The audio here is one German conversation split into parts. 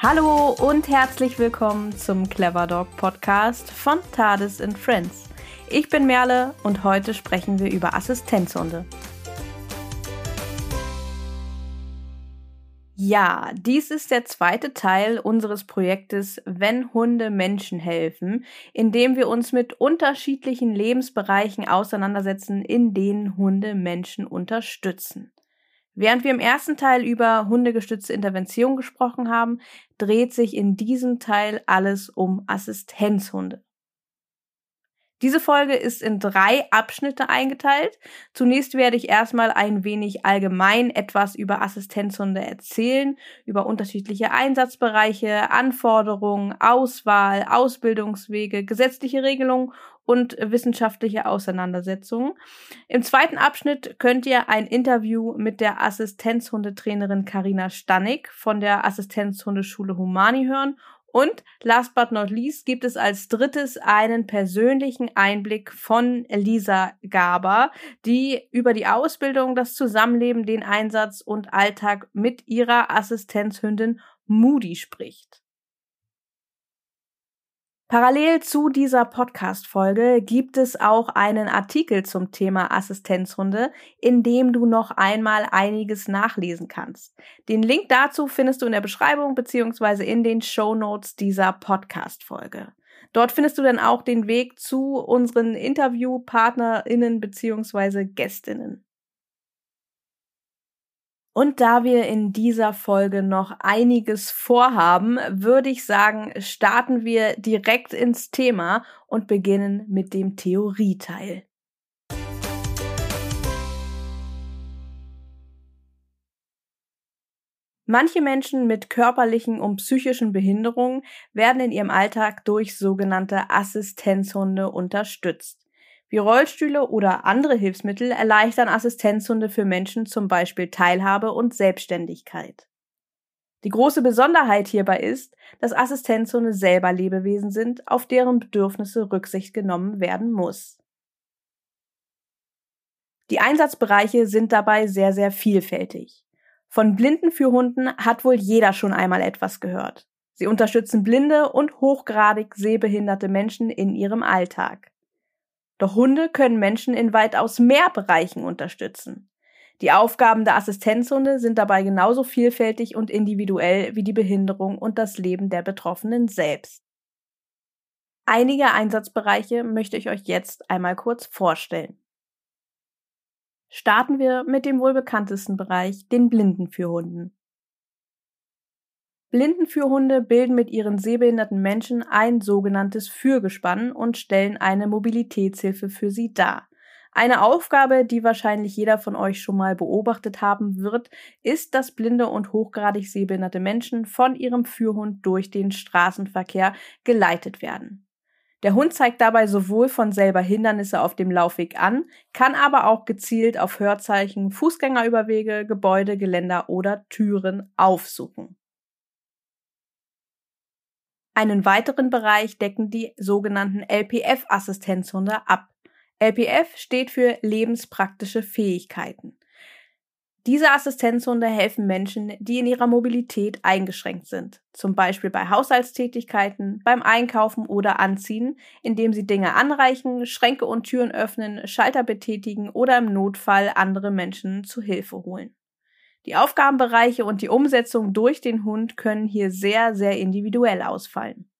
Hallo und herzlich willkommen zum Clever Dog Podcast von TARDIS and Friends. Ich bin Merle und heute sprechen wir über Assistenzhunde. Ja, dies ist der zweite Teil unseres Projektes Wenn Hunde Menschen helfen, in dem wir uns mit unterschiedlichen Lebensbereichen auseinandersetzen, in denen Hunde Menschen unterstützen. Während wir im ersten Teil über hundegestützte Intervention gesprochen haben, dreht sich in diesem Teil alles um Assistenzhunde. Diese Folge ist in drei Abschnitte eingeteilt. Zunächst werde ich erstmal ein wenig allgemein etwas über Assistenzhunde erzählen, über unterschiedliche Einsatzbereiche, Anforderungen, Auswahl, Ausbildungswege, gesetzliche Regelungen und wissenschaftliche Auseinandersetzungen. Im zweiten Abschnitt könnt ihr ein Interview mit der Assistenzhundetrainerin Karina Stannig von der Assistenzhundeschule Humani hören und last but not least gibt es als drittes einen persönlichen Einblick von Lisa Gaber, die über die Ausbildung, das Zusammenleben, den Einsatz und Alltag mit ihrer Assistenzhündin Moody spricht. Parallel zu dieser Podcast-Folge gibt es auch einen Artikel zum Thema Assistenzhunde, in dem du noch einmal einiges nachlesen kannst. Den Link dazu findest du in der Beschreibung beziehungsweise in den Show Notes dieser Podcast-Folge. Dort findest du dann auch den Weg zu unseren InterviewpartnerInnen beziehungsweise Gästinnen. Und da wir in dieser Folge noch einiges vorhaben, würde ich sagen, starten wir direkt ins Thema und beginnen mit dem Theorieteil. Manche Menschen mit körperlichen und psychischen Behinderungen werden in ihrem Alltag durch sogenannte Assistenzhunde unterstützt. Wie Rollstühle oder andere Hilfsmittel erleichtern Assistenzhunde für Menschen zum Beispiel Teilhabe und Selbstständigkeit. Die große Besonderheit hierbei ist, dass Assistenzhunde selber Lebewesen sind, auf deren Bedürfnisse Rücksicht genommen werden muss. Die Einsatzbereiche sind dabei sehr, sehr vielfältig. Von Blindenführhunden hat wohl jeder schon einmal etwas gehört. Sie unterstützen blinde und hochgradig sehbehinderte Menschen in ihrem Alltag. Doch Hunde können Menschen in weitaus mehr Bereichen unterstützen. Die Aufgaben der Assistenzhunde sind dabei genauso vielfältig und individuell wie die Behinderung und das Leben der Betroffenen selbst. Einige Einsatzbereiche möchte ich euch jetzt einmal kurz vorstellen. Starten wir mit dem wohl bekanntesten Bereich, den Blindenführhunden. Blindenführhunde bilden mit ihren sehbehinderten Menschen ein sogenanntes Führgespann und stellen eine Mobilitätshilfe für sie dar. Eine Aufgabe, die wahrscheinlich jeder von euch schon mal beobachtet haben wird, ist, dass blinde und hochgradig sehbehinderte Menschen von ihrem Führhund durch den Straßenverkehr geleitet werden. Der Hund zeigt dabei sowohl von selber Hindernisse auf dem Laufweg an, kann aber auch gezielt auf Hörzeichen, Fußgängerüberwege, Gebäude, Geländer oder Türen aufsuchen. Einen weiteren Bereich decken die sogenannten LPF-Assistenzhunde ab. LPF steht für lebenspraktische Fähigkeiten. Diese Assistenzhunde helfen Menschen, die in ihrer Mobilität eingeschränkt sind, zum Beispiel bei Haushaltstätigkeiten, beim Einkaufen oder Anziehen, indem sie Dinge anreichen, Schränke und Türen öffnen, Schalter betätigen oder im Notfall andere Menschen zu Hilfe holen. Die Aufgabenbereiche und die Umsetzung durch den Hund können hier sehr, sehr individuell ausfallen.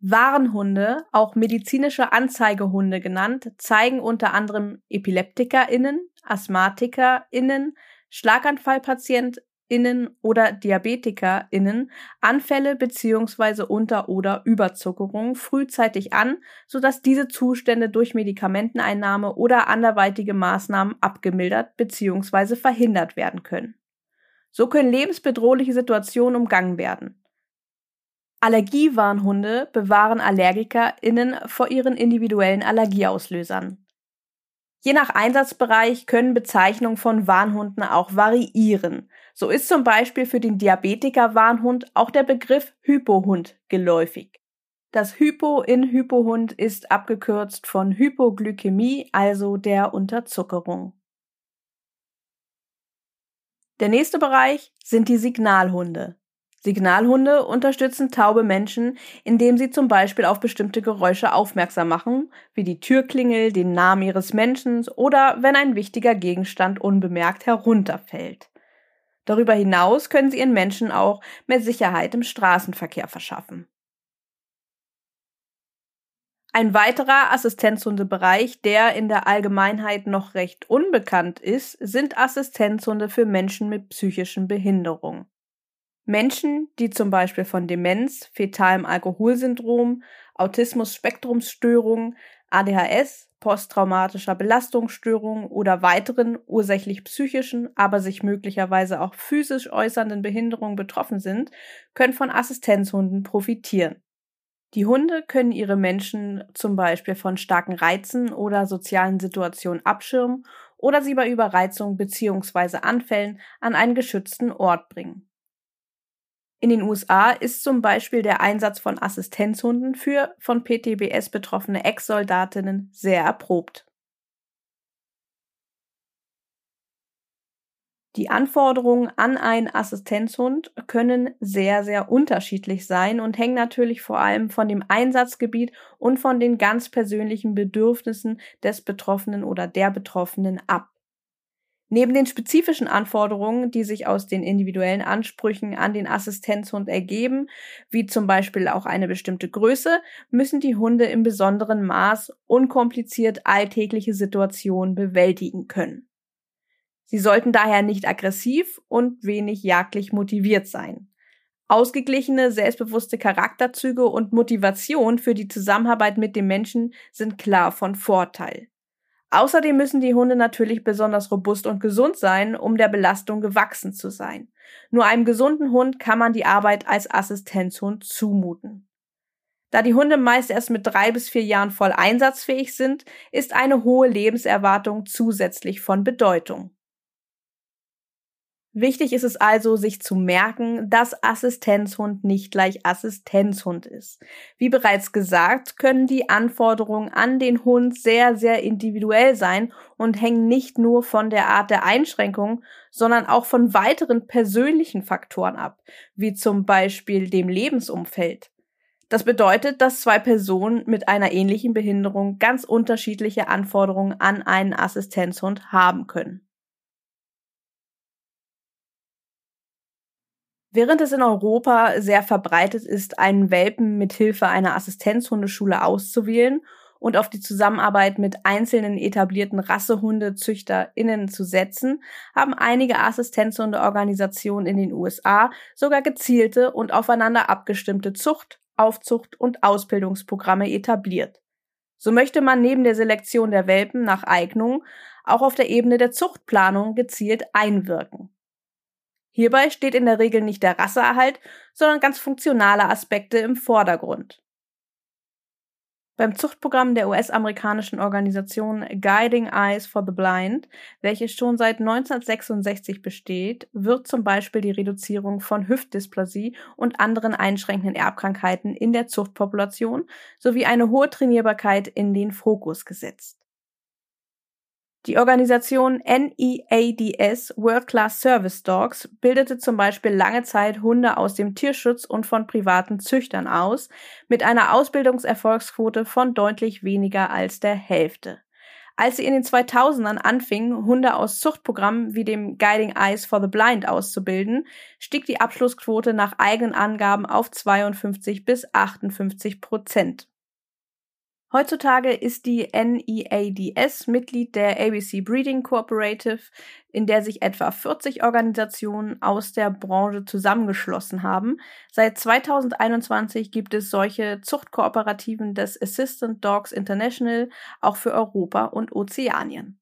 Warnhunde, auch medizinische Anzeigehunde genannt, zeigen unter anderem EpileptikerInnen, AsthmatikerInnen, Schlaganfallpatient, innen oder DiabetikerInnen Anfälle bzw. Unter- oder Überzuckerung frühzeitig an, sodass diese Zustände durch Medikamenteneinnahme oder anderweitige Maßnahmen abgemildert bzw. verhindert werden können. So können lebensbedrohliche Situationen umgangen werden. Allergiewarnhunde bewahren AllergikerInnen vor ihren individuellen Allergieauslösern. Je nach Einsatzbereich können Bezeichnungen von Warnhunden auch variieren. So ist zum Beispiel für den Diabetiker-Warnhund auch der Begriff Hypohund geläufig. Das Hypo in Hypohund ist abgekürzt von Hypoglykämie, also der Unterzuckerung. Der nächste Bereich sind die Signalhunde. Signalhunde unterstützen taube Menschen, indem sie zum Beispiel auf bestimmte Geräusche aufmerksam machen, wie die Türklingel, den Namen ihres Menschen oder wenn ein wichtiger Gegenstand unbemerkt herunterfällt. Darüber hinaus können sie ihren Menschen auch mehr Sicherheit im Straßenverkehr verschaffen. Ein weiterer Assistenzhundebereich, der in der Allgemeinheit noch recht unbekannt ist, sind Assistenzhunde für Menschen mit psychischen Behinderungen. Menschen, die zum Beispiel von Demenz, fetalem Alkoholsyndrom, Autismus-Spektrumsstörungen, ADHS, posttraumatischer Belastungsstörung oder weiteren ursächlich psychischen, aber sich möglicherweise auch physisch äußernden Behinderungen betroffen sind, können von Assistenzhunden profitieren. Die Hunde können ihre Menschen zum Beispiel von starken Reizen oder sozialen Situationen abschirmen oder sie bei Überreizung bzw. Anfällen an einen geschützten Ort bringen. In den USA ist zum Beispiel der Einsatz von Assistenzhunden für von PTBS betroffene Ex-Soldatinnen sehr erprobt. Die Anforderungen an einen Assistenzhund können sehr, sehr unterschiedlich sein und hängen natürlich vor allem von dem Einsatzgebiet und von den ganz persönlichen Bedürfnissen des Betroffenen oder der Betroffenen ab. Neben den spezifischen Anforderungen, die sich aus den individuellen Ansprüchen an den Assistenzhund ergeben, wie zum Beispiel auch eine bestimmte Größe, müssen die Hunde im besonderen Maß unkompliziert alltägliche Situationen bewältigen können. Sie sollten daher nicht aggressiv und wenig jagdlich motiviert sein. Ausgeglichene, selbstbewusste Charakterzüge und Motivation für die Zusammenarbeit mit dem Menschen sind klar von Vorteil. Außerdem müssen die Hunde natürlich besonders robust und gesund sein, um der Belastung gewachsen zu sein. Nur einem gesunden Hund kann man die Arbeit als Assistenzhund zumuten. Da die Hunde meist erst mit drei bis vier Jahren voll einsatzfähig sind, ist eine hohe Lebenserwartung zusätzlich von Bedeutung. Wichtig ist es also, sich zu merken, dass Assistenzhund nicht gleich Assistenzhund ist. Wie bereits gesagt, können die Anforderungen an den Hund sehr, sehr individuell sein und hängen nicht nur von der Art der Einschränkung, sondern auch von weiteren persönlichen Faktoren ab, wie zum Beispiel dem Lebensumfeld. Das bedeutet, dass zwei Personen mit einer ähnlichen Behinderung ganz unterschiedliche Anforderungen an einen Assistenzhund haben können. Während es in Europa sehr verbreitet ist, einen Welpen mit Hilfe einer Assistenzhundeschule auszuwählen und auf die Zusammenarbeit mit einzelnen etablierten RassehundezüchterInnen zu setzen, haben einige Assistenzhundeorganisationen in den USA sogar gezielte und aufeinander abgestimmte Zucht, Aufzucht und Ausbildungsprogramme etabliert. So möchte man neben der Selektion der Welpen nach Eignung auch auf der Ebene der Zuchtplanung gezielt einwirken. Hierbei steht in der Regel nicht der Rasseerhalt, sondern ganz funktionale Aspekte im Vordergrund. Beim Zuchtprogramm der US-amerikanischen Organisation Guiding Eyes for the Blind, welches schon seit 1966 besteht, wird zum Beispiel die Reduzierung von Hüftdysplasie und anderen einschränkenden Erbkrankheiten in der Zuchtpopulation sowie eine hohe Trainierbarkeit in den Fokus gesetzt. Die Organisation NEADS World Class Service Dogs bildete zum Beispiel lange Zeit Hunde aus dem Tierschutz und von privaten Züchtern aus, mit einer Ausbildungserfolgsquote von deutlich weniger als der Hälfte. Als sie in den 2000ern anfingen, Hunde aus Zuchtprogrammen wie dem Guiding Eyes for the Blind auszubilden, stieg die Abschlussquote nach eigenen Angaben auf 52 bis 58 Prozent. Heutzutage ist die NEADS Mitglied der ABC Breeding Cooperative, in der sich etwa 40 Organisationen aus der Branche zusammengeschlossen haben. Seit 2021 gibt es solche Zuchtkooperativen des Assistant Dogs International auch für Europa und Ozeanien.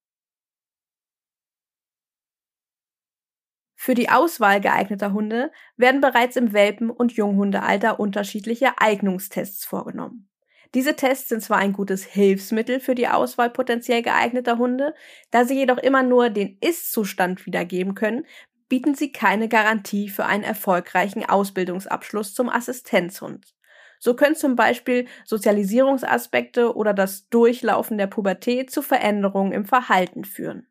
Für die Auswahl geeigneter Hunde werden bereits im Welpen- und Junghundealter unterschiedliche Eignungstests vorgenommen. Diese Tests sind zwar ein gutes Hilfsmittel für die Auswahl potenziell geeigneter Hunde, da sie jedoch immer nur den Ist-Zustand wiedergeben können, bieten sie keine Garantie für einen erfolgreichen Ausbildungsabschluss zum Assistenzhund. So können zum Beispiel Sozialisierungsaspekte oder das Durchlaufen der Pubertät zu Veränderungen im Verhalten führen.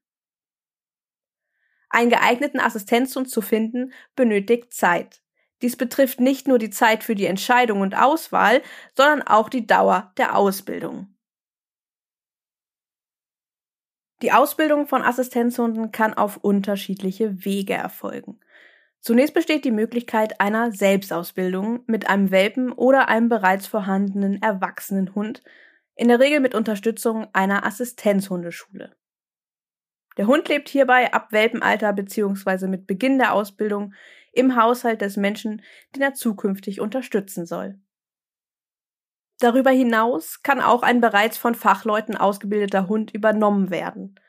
Einen geeigneten Assistenzhund zu finden benötigt Zeit. Dies betrifft nicht nur die Zeit für die Entscheidung und Auswahl, sondern auch die Dauer der Ausbildung. Die Ausbildung von Assistenzhunden kann auf unterschiedliche Wege erfolgen. Zunächst besteht die Möglichkeit einer Selbstausbildung mit einem Welpen oder einem bereits vorhandenen erwachsenen Hund, in der Regel mit Unterstützung einer Assistenzhundeschule. Der Hund lebt hierbei ab Welpenalter bzw. mit Beginn der Ausbildung im Haushalt des Menschen, den er zukünftig unterstützen soll. Darüber hinaus kann auch ein bereits von Fachleuten ausgebildeter Hund übernommen werden.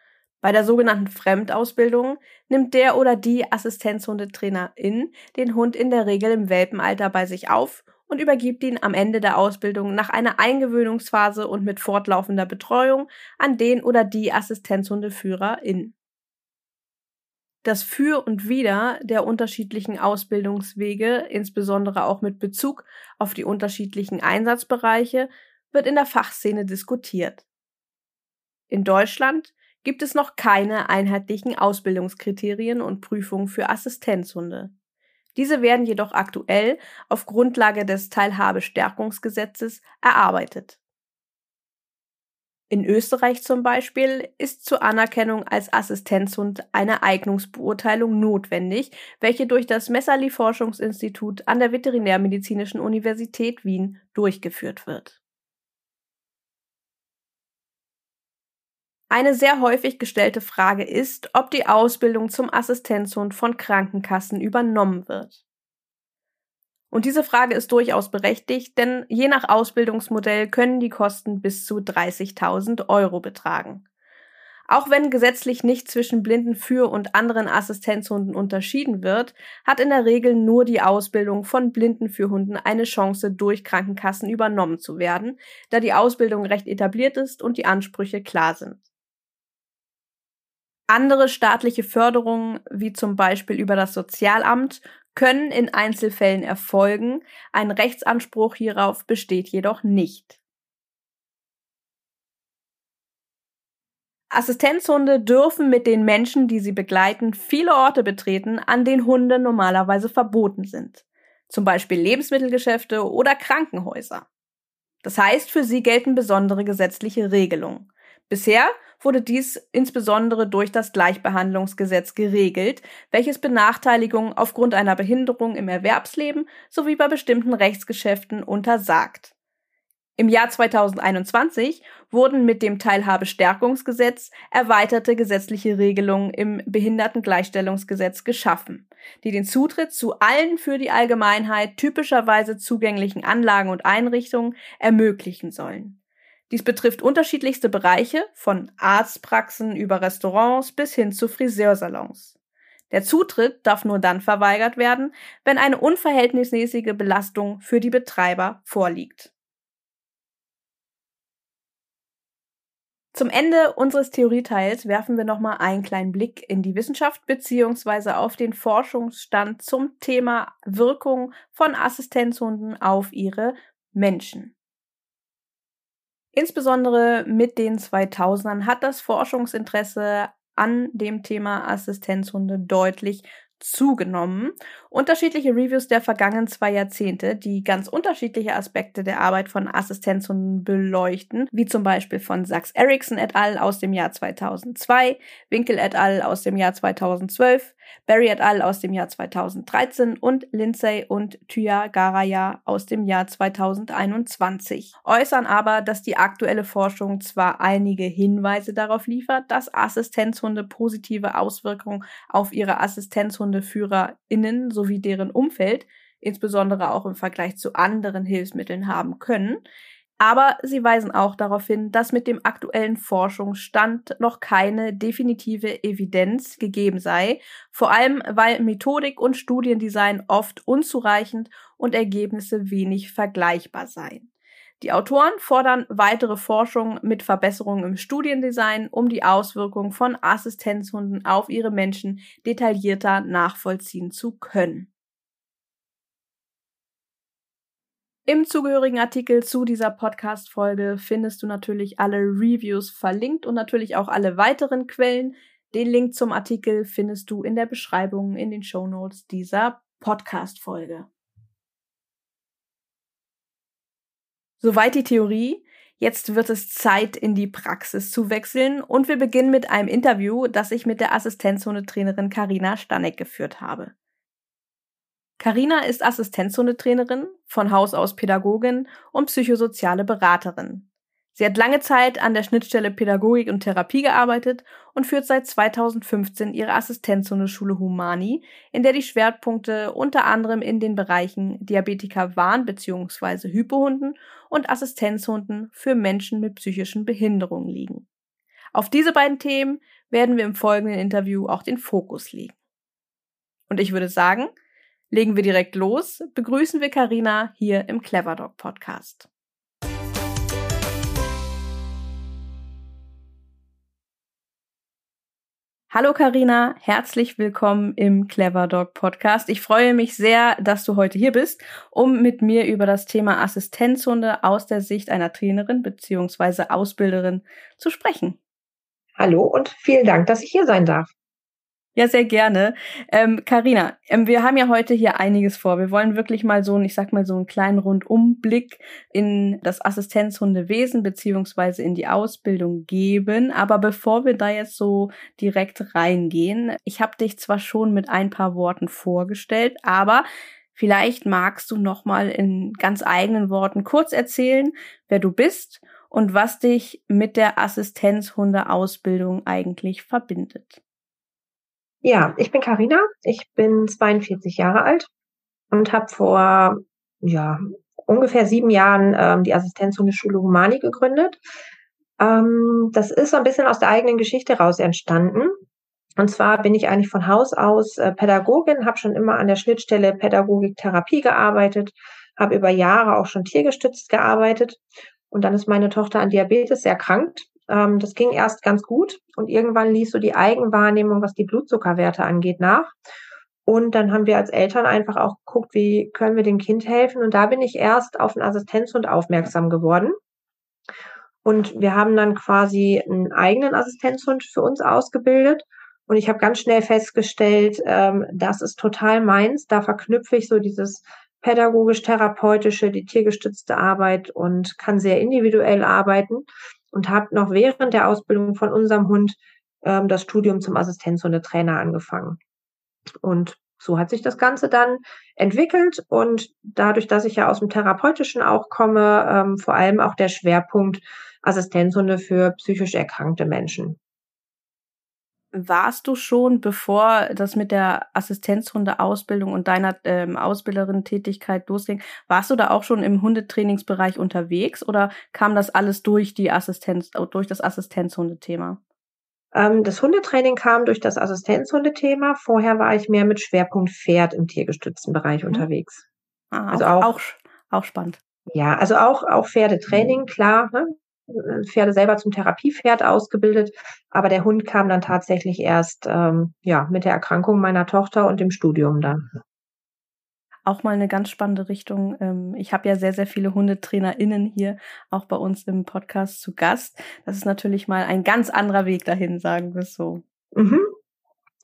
Bei der sogenannten Fremdausbildung nimmt der oder die Assistenzhundetrainerin den Hund in der Regel im Welpenalter bei sich auf und übergibt ihn am Ende der Ausbildung nach einer Eingewöhnungsphase und mit fortlaufender Betreuung an den oder die Assistenzhundeführerin. Das Für und Wider der unterschiedlichen Ausbildungswege, insbesondere auch mit Bezug auf die unterschiedlichen Einsatzbereiche, wird in der Fachszene diskutiert. In Deutschland gibt es noch keine einheitlichen Ausbildungskriterien und Prüfungen für Assistenzhunde. Diese werden jedoch aktuell auf Grundlage des Teilhabestärkungsgesetzes erarbeitet. In Österreich zum Beispiel ist zur Anerkennung als Assistenzhund eine Eignungsbeurteilung notwendig, welche durch das Messerli Forschungsinstitut an der Veterinärmedizinischen Universität Wien durchgeführt wird. Eine sehr häufig gestellte Frage ist, ob die Ausbildung zum Assistenzhund von Krankenkassen übernommen wird. Und diese Frage ist durchaus berechtigt, denn je nach Ausbildungsmodell können die Kosten bis zu 30.000 Euro betragen. Auch wenn gesetzlich nicht zwischen blinden Für- und anderen Assistenzhunden unterschieden wird, hat in der Regel nur die Ausbildung von blinden Fürhunden eine Chance, durch Krankenkassen übernommen zu werden, da die Ausbildung recht etabliert ist und die Ansprüche klar sind. Andere staatliche Förderungen, wie zum Beispiel über das Sozialamt, können in Einzelfällen erfolgen, ein Rechtsanspruch hierauf besteht jedoch nicht. Assistenzhunde dürfen mit den Menschen, die sie begleiten, viele Orte betreten, an denen Hunde normalerweise verboten sind. Zum Beispiel Lebensmittelgeschäfte oder Krankenhäuser. Das heißt, für sie gelten besondere gesetzliche Regelungen. Bisher wurde dies insbesondere durch das Gleichbehandlungsgesetz geregelt, welches Benachteiligungen aufgrund einer Behinderung im Erwerbsleben sowie bei bestimmten Rechtsgeschäften untersagt. Im Jahr 2021 wurden mit dem Teilhabestärkungsgesetz erweiterte gesetzliche Regelungen im Behindertengleichstellungsgesetz geschaffen, die den Zutritt zu allen für die Allgemeinheit typischerweise zugänglichen Anlagen und Einrichtungen ermöglichen sollen. Dies betrifft unterschiedlichste Bereiche, von Arztpraxen über Restaurants bis hin zu Friseursalons. Der Zutritt darf nur dann verweigert werden, wenn eine unverhältnismäßige Belastung für die Betreiber vorliegt. Zum Ende unseres Theorieteils werfen wir nochmal einen kleinen Blick in die Wissenschaft bzw. auf den Forschungsstand zum Thema Wirkung von Assistenzhunden auf ihre Menschen. Insbesondere mit den 2000ern hat das Forschungsinteresse an dem Thema Assistenzhunde deutlich zugenommen. Unterschiedliche Reviews der vergangenen zwei Jahrzehnte, die ganz unterschiedliche Aspekte der Arbeit von Assistenzhunden beleuchten, wie zum Beispiel von Sachs Erickson et al. aus dem Jahr 2002, Winkel et al. aus dem Jahr 2012, Barry et al. aus dem Jahr 2013 und Lindsay und Garaya aus dem Jahr 2021. Äußern aber, dass die aktuelle Forschung zwar einige Hinweise darauf liefert, dass Assistenzhunde positive Auswirkungen auf ihre Assistenzhundeführerinnen sowie deren Umfeld, insbesondere auch im Vergleich zu anderen Hilfsmitteln haben können, aber sie weisen auch darauf hin, dass mit dem aktuellen Forschungsstand noch keine definitive Evidenz gegeben sei, vor allem weil Methodik und Studiendesign oft unzureichend und Ergebnisse wenig vergleichbar seien. Die Autoren fordern weitere Forschung mit Verbesserungen im Studiendesign, um die Auswirkungen von Assistenzhunden auf ihre Menschen detaillierter nachvollziehen zu können. Im zugehörigen Artikel zu dieser Podcast-Folge findest du natürlich alle Reviews verlinkt und natürlich auch alle weiteren Quellen, Den Link zum Artikel findest du in der Beschreibung in den Show Notes dieser Podcast-Folge. Soweit die Theorie. Jetzt wird es Zeit, in die Praxis zu wechseln und wir beginnen mit einem Interview, das ich mit der Assistenzhundetrainerin Karina Stanek geführt habe. Karina ist Assistenzhundetrainerin, von Haus aus Pädagogin und psychosoziale Beraterin. Sie hat lange Zeit an der Schnittstelle Pädagogik und Therapie gearbeitet und führt seit 2015 ihre Assistenzhundeschule Humani, in der die Schwerpunkte unter anderem in den Bereichen Diabetiker Warn- bzw. Hypohunden und Assistenzhunden für Menschen mit psychischen Behinderungen liegen. Auf diese beiden Themen werden wir im folgenden Interview auch den Fokus legen. Und ich würde sagen, legen wir direkt los, begrüßen wir Karina hier im Clever Dog Podcast. Hallo Karina, herzlich willkommen im Clever Dog Podcast. Ich freue mich sehr, dass du heute hier bist, um mit mir über das Thema Assistenzhunde aus der Sicht einer Trainerin bzw. Ausbilderin zu sprechen. Hallo und vielen Dank, dass ich hier sein darf. Ja, sehr gerne. Ähm, Carina, ähm, wir haben ja heute hier einiges vor. Wir wollen wirklich mal so, ich sag mal so einen kleinen Rundumblick in das Assistenzhundewesen beziehungsweise in die Ausbildung geben. Aber bevor wir da jetzt so direkt reingehen, ich habe dich zwar schon mit ein paar Worten vorgestellt, aber vielleicht magst du noch mal in ganz eigenen Worten kurz erzählen, wer du bist und was dich mit der Assistenzhundeausbildung eigentlich verbindet. Ja, ich bin Karina. Ich bin 42 Jahre alt und habe vor ja ungefähr sieben Jahren ähm, die Assistenzhundeschule Humani gegründet. Ähm, das ist so ein bisschen aus der eigenen Geschichte raus entstanden. Und zwar bin ich eigentlich von Haus aus äh, Pädagogin, habe schon immer an der Schnittstelle Pädagogik-Therapie gearbeitet, habe über Jahre auch schon tiergestützt gearbeitet. Und dann ist meine Tochter an Diabetes erkrankt ähm, das ging erst ganz gut und irgendwann ließ so die Eigenwahrnehmung, was die Blutzuckerwerte angeht, nach. Und dann haben wir als Eltern einfach auch geguckt, wie können wir dem Kind helfen. Und da bin ich erst auf einen Assistenzhund aufmerksam geworden. Und wir haben dann quasi einen eigenen Assistenzhund für uns ausgebildet. Und ich habe ganz schnell festgestellt, ähm, das ist total meins. Da verknüpfe ich so dieses pädagogisch-therapeutische, die tiergestützte Arbeit und kann sehr individuell arbeiten und habe noch während der Ausbildung von unserem Hund ähm, das Studium zum Assistenzhundetrainer angefangen. Und so hat sich das Ganze dann entwickelt und dadurch, dass ich ja aus dem Therapeutischen auch komme, ähm, vor allem auch der Schwerpunkt Assistenzhunde für psychisch erkrankte Menschen warst du schon, bevor das mit der Assistenzhundeausbildung und deiner ähm, Ausbilderin-Tätigkeit losging, warst du da auch schon im Hundetrainingsbereich unterwegs oder kam das alles durch die Assistenz, durch das Assistenzhundethema? Ähm, das Hundetraining kam durch das Assistenzhundethema. Vorher war ich mehr mit Schwerpunkt Pferd im tiergestützten Bereich mhm. unterwegs. Ah, also auch, auch, auch spannend. Ja, also auch, auch Pferdetraining, klar. Ne? Pferde selber zum Therapiepferd ausgebildet, aber der Hund kam dann tatsächlich erst ähm, ja mit der Erkrankung meiner Tochter und dem Studium dann. Auch mal eine ganz spannende Richtung. Ähm, ich habe ja sehr, sehr viele HundetrainerInnen hier auch bei uns im Podcast zu Gast. Das ist natürlich mal ein ganz anderer Weg dahin, sagen wir es so. Mhm.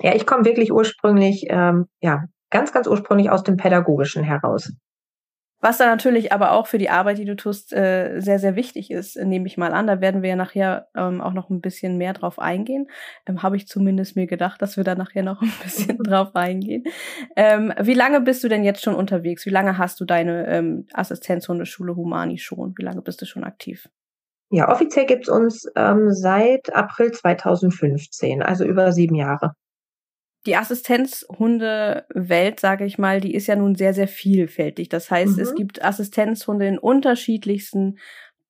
Ja, ich komme wirklich ursprünglich, ähm, ja, ganz, ganz ursprünglich aus dem Pädagogischen heraus. Was dann natürlich aber auch für die Arbeit, die du tust, äh, sehr, sehr wichtig ist, nehme ich mal an. Da werden wir ja nachher ähm, auch noch ein bisschen mehr drauf eingehen. Ähm, Habe ich zumindest mir gedacht, dass wir da nachher noch ein bisschen drauf eingehen. Ähm, wie lange bist du denn jetzt schon unterwegs? Wie lange hast du deine ähm, Assistenzhundeschule Humani schon? Wie lange bist du schon aktiv? Ja, offiziell gibt's uns ähm, seit April 2015, also über sieben Jahre die Assistenzhunde-Welt, sage ich mal, die ist ja nun sehr, sehr vielfältig. Das heißt, mhm. es gibt Assistenzhunde in unterschiedlichsten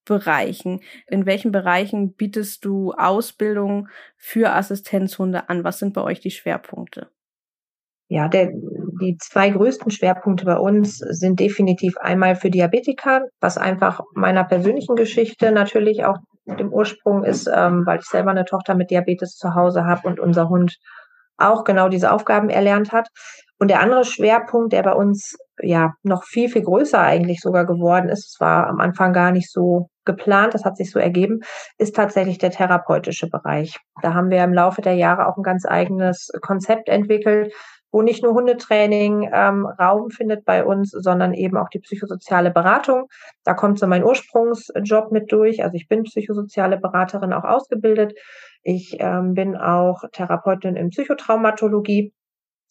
Bereichen. In welchen Bereichen bietest du Ausbildung für Assistenzhunde an? Was sind bei euch die Schwerpunkte? Ja, der, die zwei größten Schwerpunkte bei uns sind definitiv einmal für Diabetiker, was einfach meiner persönlichen Geschichte natürlich auch dem Ursprung ist, ähm, weil ich selber eine Tochter mit Diabetes zu Hause habe und unser Hund auch genau diese Aufgaben erlernt hat. Und der andere Schwerpunkt, der bei uns ja noch viel, viel größer eigentlich sogar geworden ist, es war am Anfang gar nicht so geplant, das hat sich so ergeben, ist tatsächlich der therapeutische Bereich. Da haben wir im Laufe der Jahre auch ein ganz eigenes Konzept entwickelt, wo nicht nur Hundetraining ähm, Raum findet bei uns, sondern eben auch die psychosoziale Beratung. Da kommt so mein Ursprungsjob mit durch. Also ich bin psychosoziale Beraterin auch ausgebildet. Ich ähm, bin auch Therapeutin in Psychotraumatologie.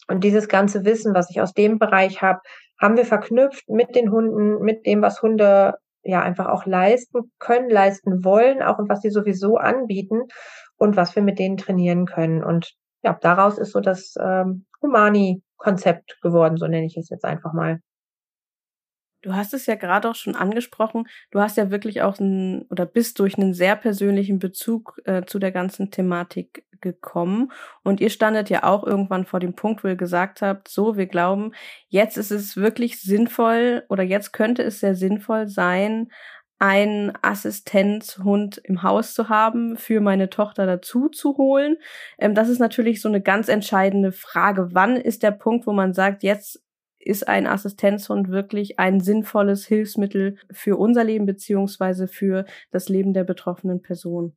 Und dieses ganze Wissen, was ich aus dem Bereich habe, haben wir verknüpft mit den Hunden, mit dem, was Hunde ja einfach auch leisten können, leisten wollen, auch und was sie sowieso anbieten und was wir mit denen trainieren können. Und ja, daraus ist so das ähm, Humani-Konzept geworden, so nenne ich es jetzt einfach mal. Du hast es ja gerade auch schon angesprochen. Du hast ja wirklich auch ein oder bist durch einen sehr persönlichen Bezug äh, zu der ganzen Thematik gekommen. Und ihr standet ja auch irgendwann vor dem Punkt, wo ihr gesagt habt, so, wir glauben, jetzt ist es wirklich sinnvoll oder jetzt könnte es sehr sinnvoll sein, einen Assistenzhund im Haus zu haben, für meine Tochter dazu zu holen. Ähm, das ist natürlich so eine ganz entscheidende Frage. Wann ist der Punkt, wo man sagt, jetzt ist ein Assistenzhund wirklich ein sinnvolles Hilfsmittel für unser Leben beziehungsweise für das Leben der betroffenen Person?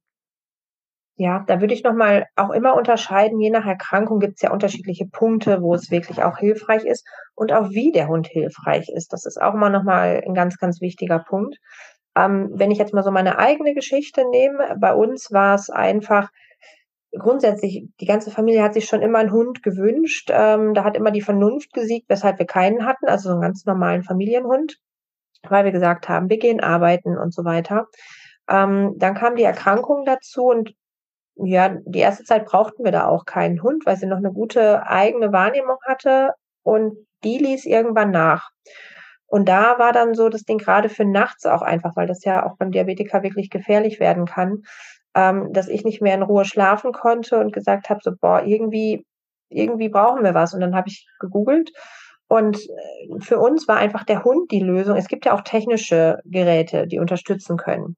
Ja, da würde ich nochmal auch immer unterscheiden, je nach Erkrankung gibt es ja unterschiedliche Punkte, wo es wirklich auch hilfreich ist und auch wie der Hund hilfreich ist. Das ist auch immer nochmal ein ganz, ganz wichtiger Punkt. Ähm, wenn ich jetzt mal so meine eigene Geschichte nehme, bei uns war es einfach grundsätzlich, die ganze Familie hat sich schon immer einen Hund gewünscht. Ähm, da hat immer die Vernunft gesiegt, weshalb wir keinen hatten, also so einen ganz normalen Familienhund, weil wir gesagt haben, wir gehen arbeiten und so weiter. Ähm, dann kam die Erkrankung dazu und ja, die erste Zeit brauchten wir da auch keinen Hund, weil sie noch eine gute eigene Wahrnehmung hatte und die ließ irgendwann nach. Und da war dann so das Ding gerade für nachts auch einfach, weil das ja auch beim Diabetiker wirklich gefährlich werden kann, ähm, dass ich nicht mehr in Ruhe schlafen konnte und gesagt habe, so, boah, irgendwie, irgendwie brauchen wir was. Und dann habe ich gegoogelt und äh, für uns war einfach der Hund die Lösung. Es gibt ja auch technische Geräte, die unterstützen können.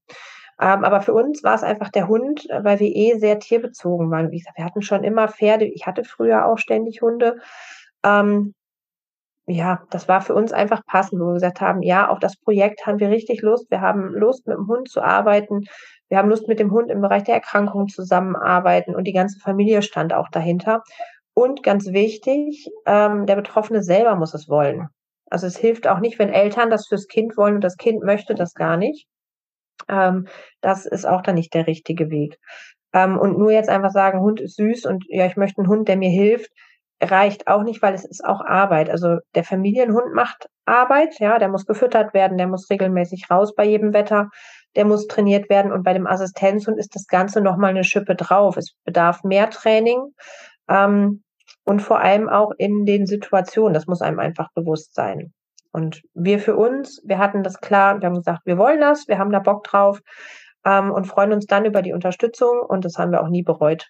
Ähm, aber für uns war es einfach der Hund, weil wir eh sehr tierbezogen waren. Wie gesagt, wir hatten schon immer Pferde. Ich hatte früher auch ständig Hunde. Ähm, ja, das war für uns einfach passend, wo wir gesagt haben, ja, auf das Projekt haben wir richtig Lust. Wir haben Lust, mit dem Hund zu arbeiten. Wir haben Lust, mit dem Hund im Bereich der Erkrankung zusammenarbeiten und die ganze Familie stand auch dahinter. Und ganz wichtig, ähm, der Betroffene selber muss es wollen. Also es hilft auch nicht, wenn Eltern das fürs Kind wollen und das Kind möchte das gar nicht. Ähm, das ist auch dann nicht der richtige Weg. Ähm, und nur jetzt einfach sagen, Hund ist süß und ja, ich möchte einen Hund, der mir hilft, reicht auch nicht, weil es ist auch Arbeit. Also der Familienhund macht Arbeit, ja, der muss gefüttert werden, der muss regelmäßig raus bei jedem Wetter, der muss trainiert werden und bei dem Assistenzhund ist das Ganze nochmal eine Schippe drauf. Es bedarf mehr Training ähm, und vor allem auch in den Situationen. Das muss einem einfach bewusst sein. Und wir für uns, wir hatten das klar, wir haben gesagt, wir wollen das, wir haben da Bock drauf ähm, und freuen uns dann über die Unterstützung und das haben wir auch nie bereut.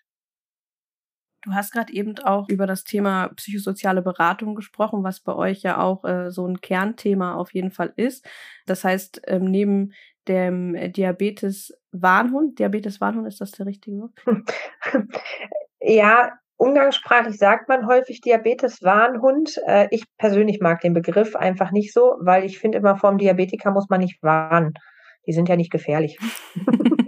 Du hast gerade eben auch über das Thema psychosoziale Beratung gesprochen, was bei euch ja auch äh, so ein Kernthema auf jeden Fall ist. Das heißt, ähm, neben dem Diabetes Warnhund, Diabetes Warnhund, ist das der richtige Wort? ja, umgangssprachlich sagt man häufig Diabetes Warnhund. Äh, ich persönlich mag den Begriff einfach nicht so, weil ich finde immer vom Diabetiker muss man nicht warnen. Die sind ja nicht gefährlich.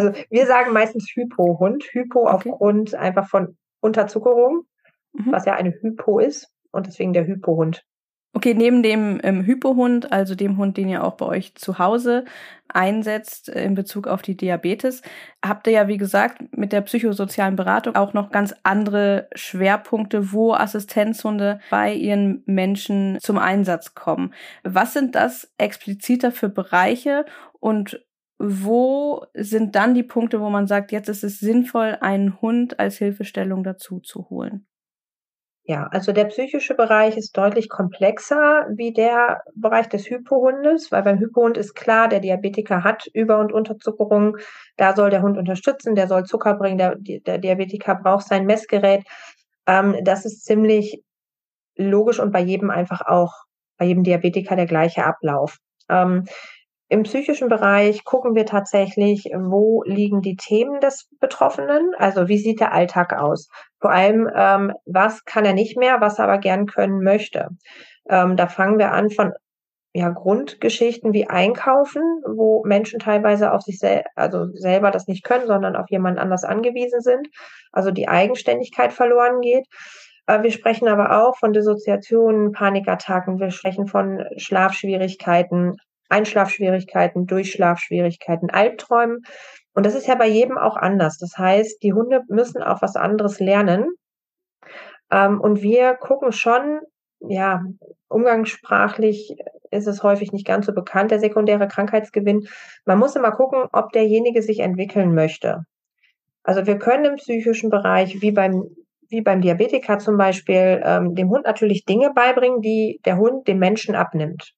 Also wir sagen meistens Hypo-Hund. Hypo okay. aufgrund einfach von Unterzuckerung, mhm. was ja eine Hypo ist und deswegen der Hypo-Hund. Okay, neben dem ähm, Hypohund, also dem Hund, den ihr auch bei euch zu Hause einsetzt äh, in Bezug auf die Diabetes, habt ihr ja, wie gesagt, mit der psychosozialen Beratung auch noch ganz andere Schwerpunkte, wo Assistenzhunde bei ihren Menschen zum Einsatz kommen. Was sind das expliziter für Bereiche und wo sind dann die Punkte, wo man sagt, jetzt ist es sinnvoll, einen Hund als Hilfestellung dazu zu holen? Ja, also der psychische Bereich ist deutlich komplexer wie der Bereich des Hypohundes, weil beim Hypohund ist klar, der Diabetiker hat Über- und Unterzuckerung. Da soll der Hund unterstützen, der soll Zucker bringen, der, der Diabetiker braucht sein Messgerät. Ähm, das ist ziemlich logisch und bei jedem einfach auch, bei jedem Diabetiker der gleiche Ablauf. Ähm, im psychischen Bereich gucken wir tatsächlich, wo liegen die Themen des Betroffenen, also wie sieht der Alltag aus. Vor allem, ähm, was kann er nicht mehr, was er aber gern können möchte. Ähm, da fangen wir an von ja, Grundgeschichten wie Einkaufen, wo Menschen teilweise auf sich sel also selber das nicht können, sondern auf jemand anders angewiesen sind, also die Eigenständigkeit verloren geht. Äh, wir sprechen aber auch von Dissoziationen, Panikattacken, wir sprechen von Schlafschwierigkeiten, Einschlafschwierigkeiten, Durchschlafschwierigkeiten, Albträumen. Und das ist ja bei jedem auch anders. Das heißt, die Hunde müssen auch was anderes lernen. Ähm, und wir gucken schon, ja, umgangssprachlich ist es häufig nicht ganz so bekannt, der sekundäre Krankheitsgewinn. Man muss immer gucken, ob derjenige sich entwickeln möchte. Also wir können im psychischen Bereich, wie beim, wie beim Diabetiker zum Beispiel, ähm, dem Hund natürlich Dinge beibringen, die der Hund dem Menschen abnimmt.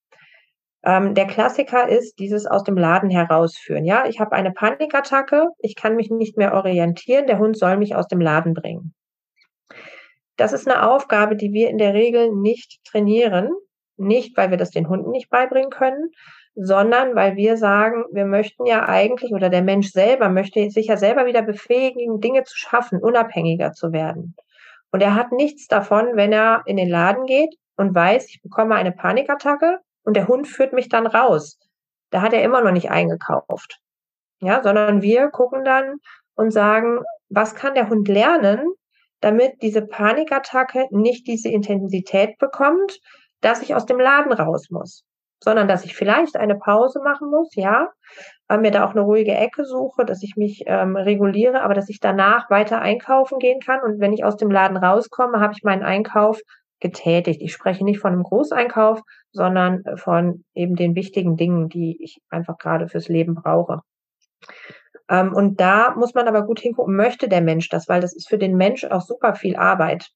Ähm, der Klassiker ist dieses aus dem Laden herausführen. Ja, ich habe eine Panikattacke, ich kann mich nicht mehr orientieren, der Hund soll mich aus dem Laden bringen. Das ist eine Aufgabe, die wir in der Regel nicht trainieren, nicht weil wir das den Hunden nicht beibringen können, sondern weil wir sagen, wir möchten ja eigentlich oder der Mensch selber möchte sich ja selber wieder befähigen, Dinge zu schaffen, unabhängiger zu werden. Und er hat nichts davon, wenn er in den Laden geht und weiß, ich bekomme eine Panikattacke und der Hund führt mich dann raus. Da hat er immer noch nicht eingekauft. Ja, sondern wir gucken dann und sagen, was kann der Hund lernen, damit diese Panikattacke nicht diese Intensität bekommt, dass ich aus dem Laden raus muss, sondern dass ich vielleicht eine Pause machen muss, ja, äh, mir da auch eine ruhige Ecke suche, dass ich mich ähm, reguliere, aber dass ich danach weiter einkaufen gehen kann und wenn ich aus dem Laden rauskomme, habe ich meinen Einkauf getätigt. Ich spreche nicht von einem Großeinkauf, sondern von eben den wichtigen Dingen, die ich einfach gerade fürs Leben brauche. Ähm, und da muss man aber gut hingucken, möchte der Mensch das, weil das ist für den Mensch auch super viel Arbeit.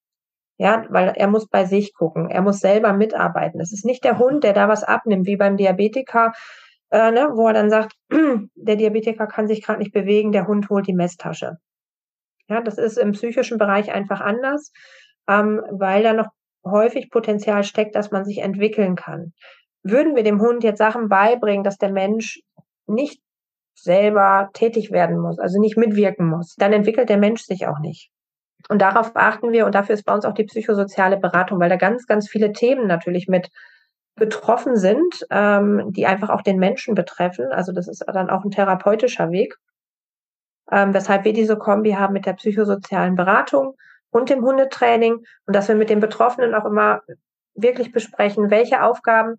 Ja, weil er muss bei sich gucken, er muss selber mitarbeiten. Es ist nicht der Hund, der da was abnimmt, wie beim Diabetiker, äh, ne, wo er dann sagt, der Diabetiker kann sich gerade nicht bewegen, der Hund holt die Messtasche. Ja, das ist im psychischen Bereich einfach anders, ähm, weil da noch häufig Potenzial steckt, dass man sich entwickeln kann. Würden wir dem Hund jetzt Sachen beibringen, dass der Mensch nicht selber tätig werden muss, also nicht mitwirken muss, dann entwickelt der Mensch sich auch nicht. Und darauf achten wir und dafür ist bei uns auch die psychosoziale Beratung, weil da ganz, ganz viele Themen natürlich mit betroffen sind, ähm, die einfach auch den Menschen betreffen. Also das ist dann auch ein therapeutischer Weg, ähm, weshalb wir diese Kombi haben mit der psychosozialen Beratung und dem Hundetraining und dass wir mit den Betroffenen auch immer wirklich besprechen, welche Aufgaben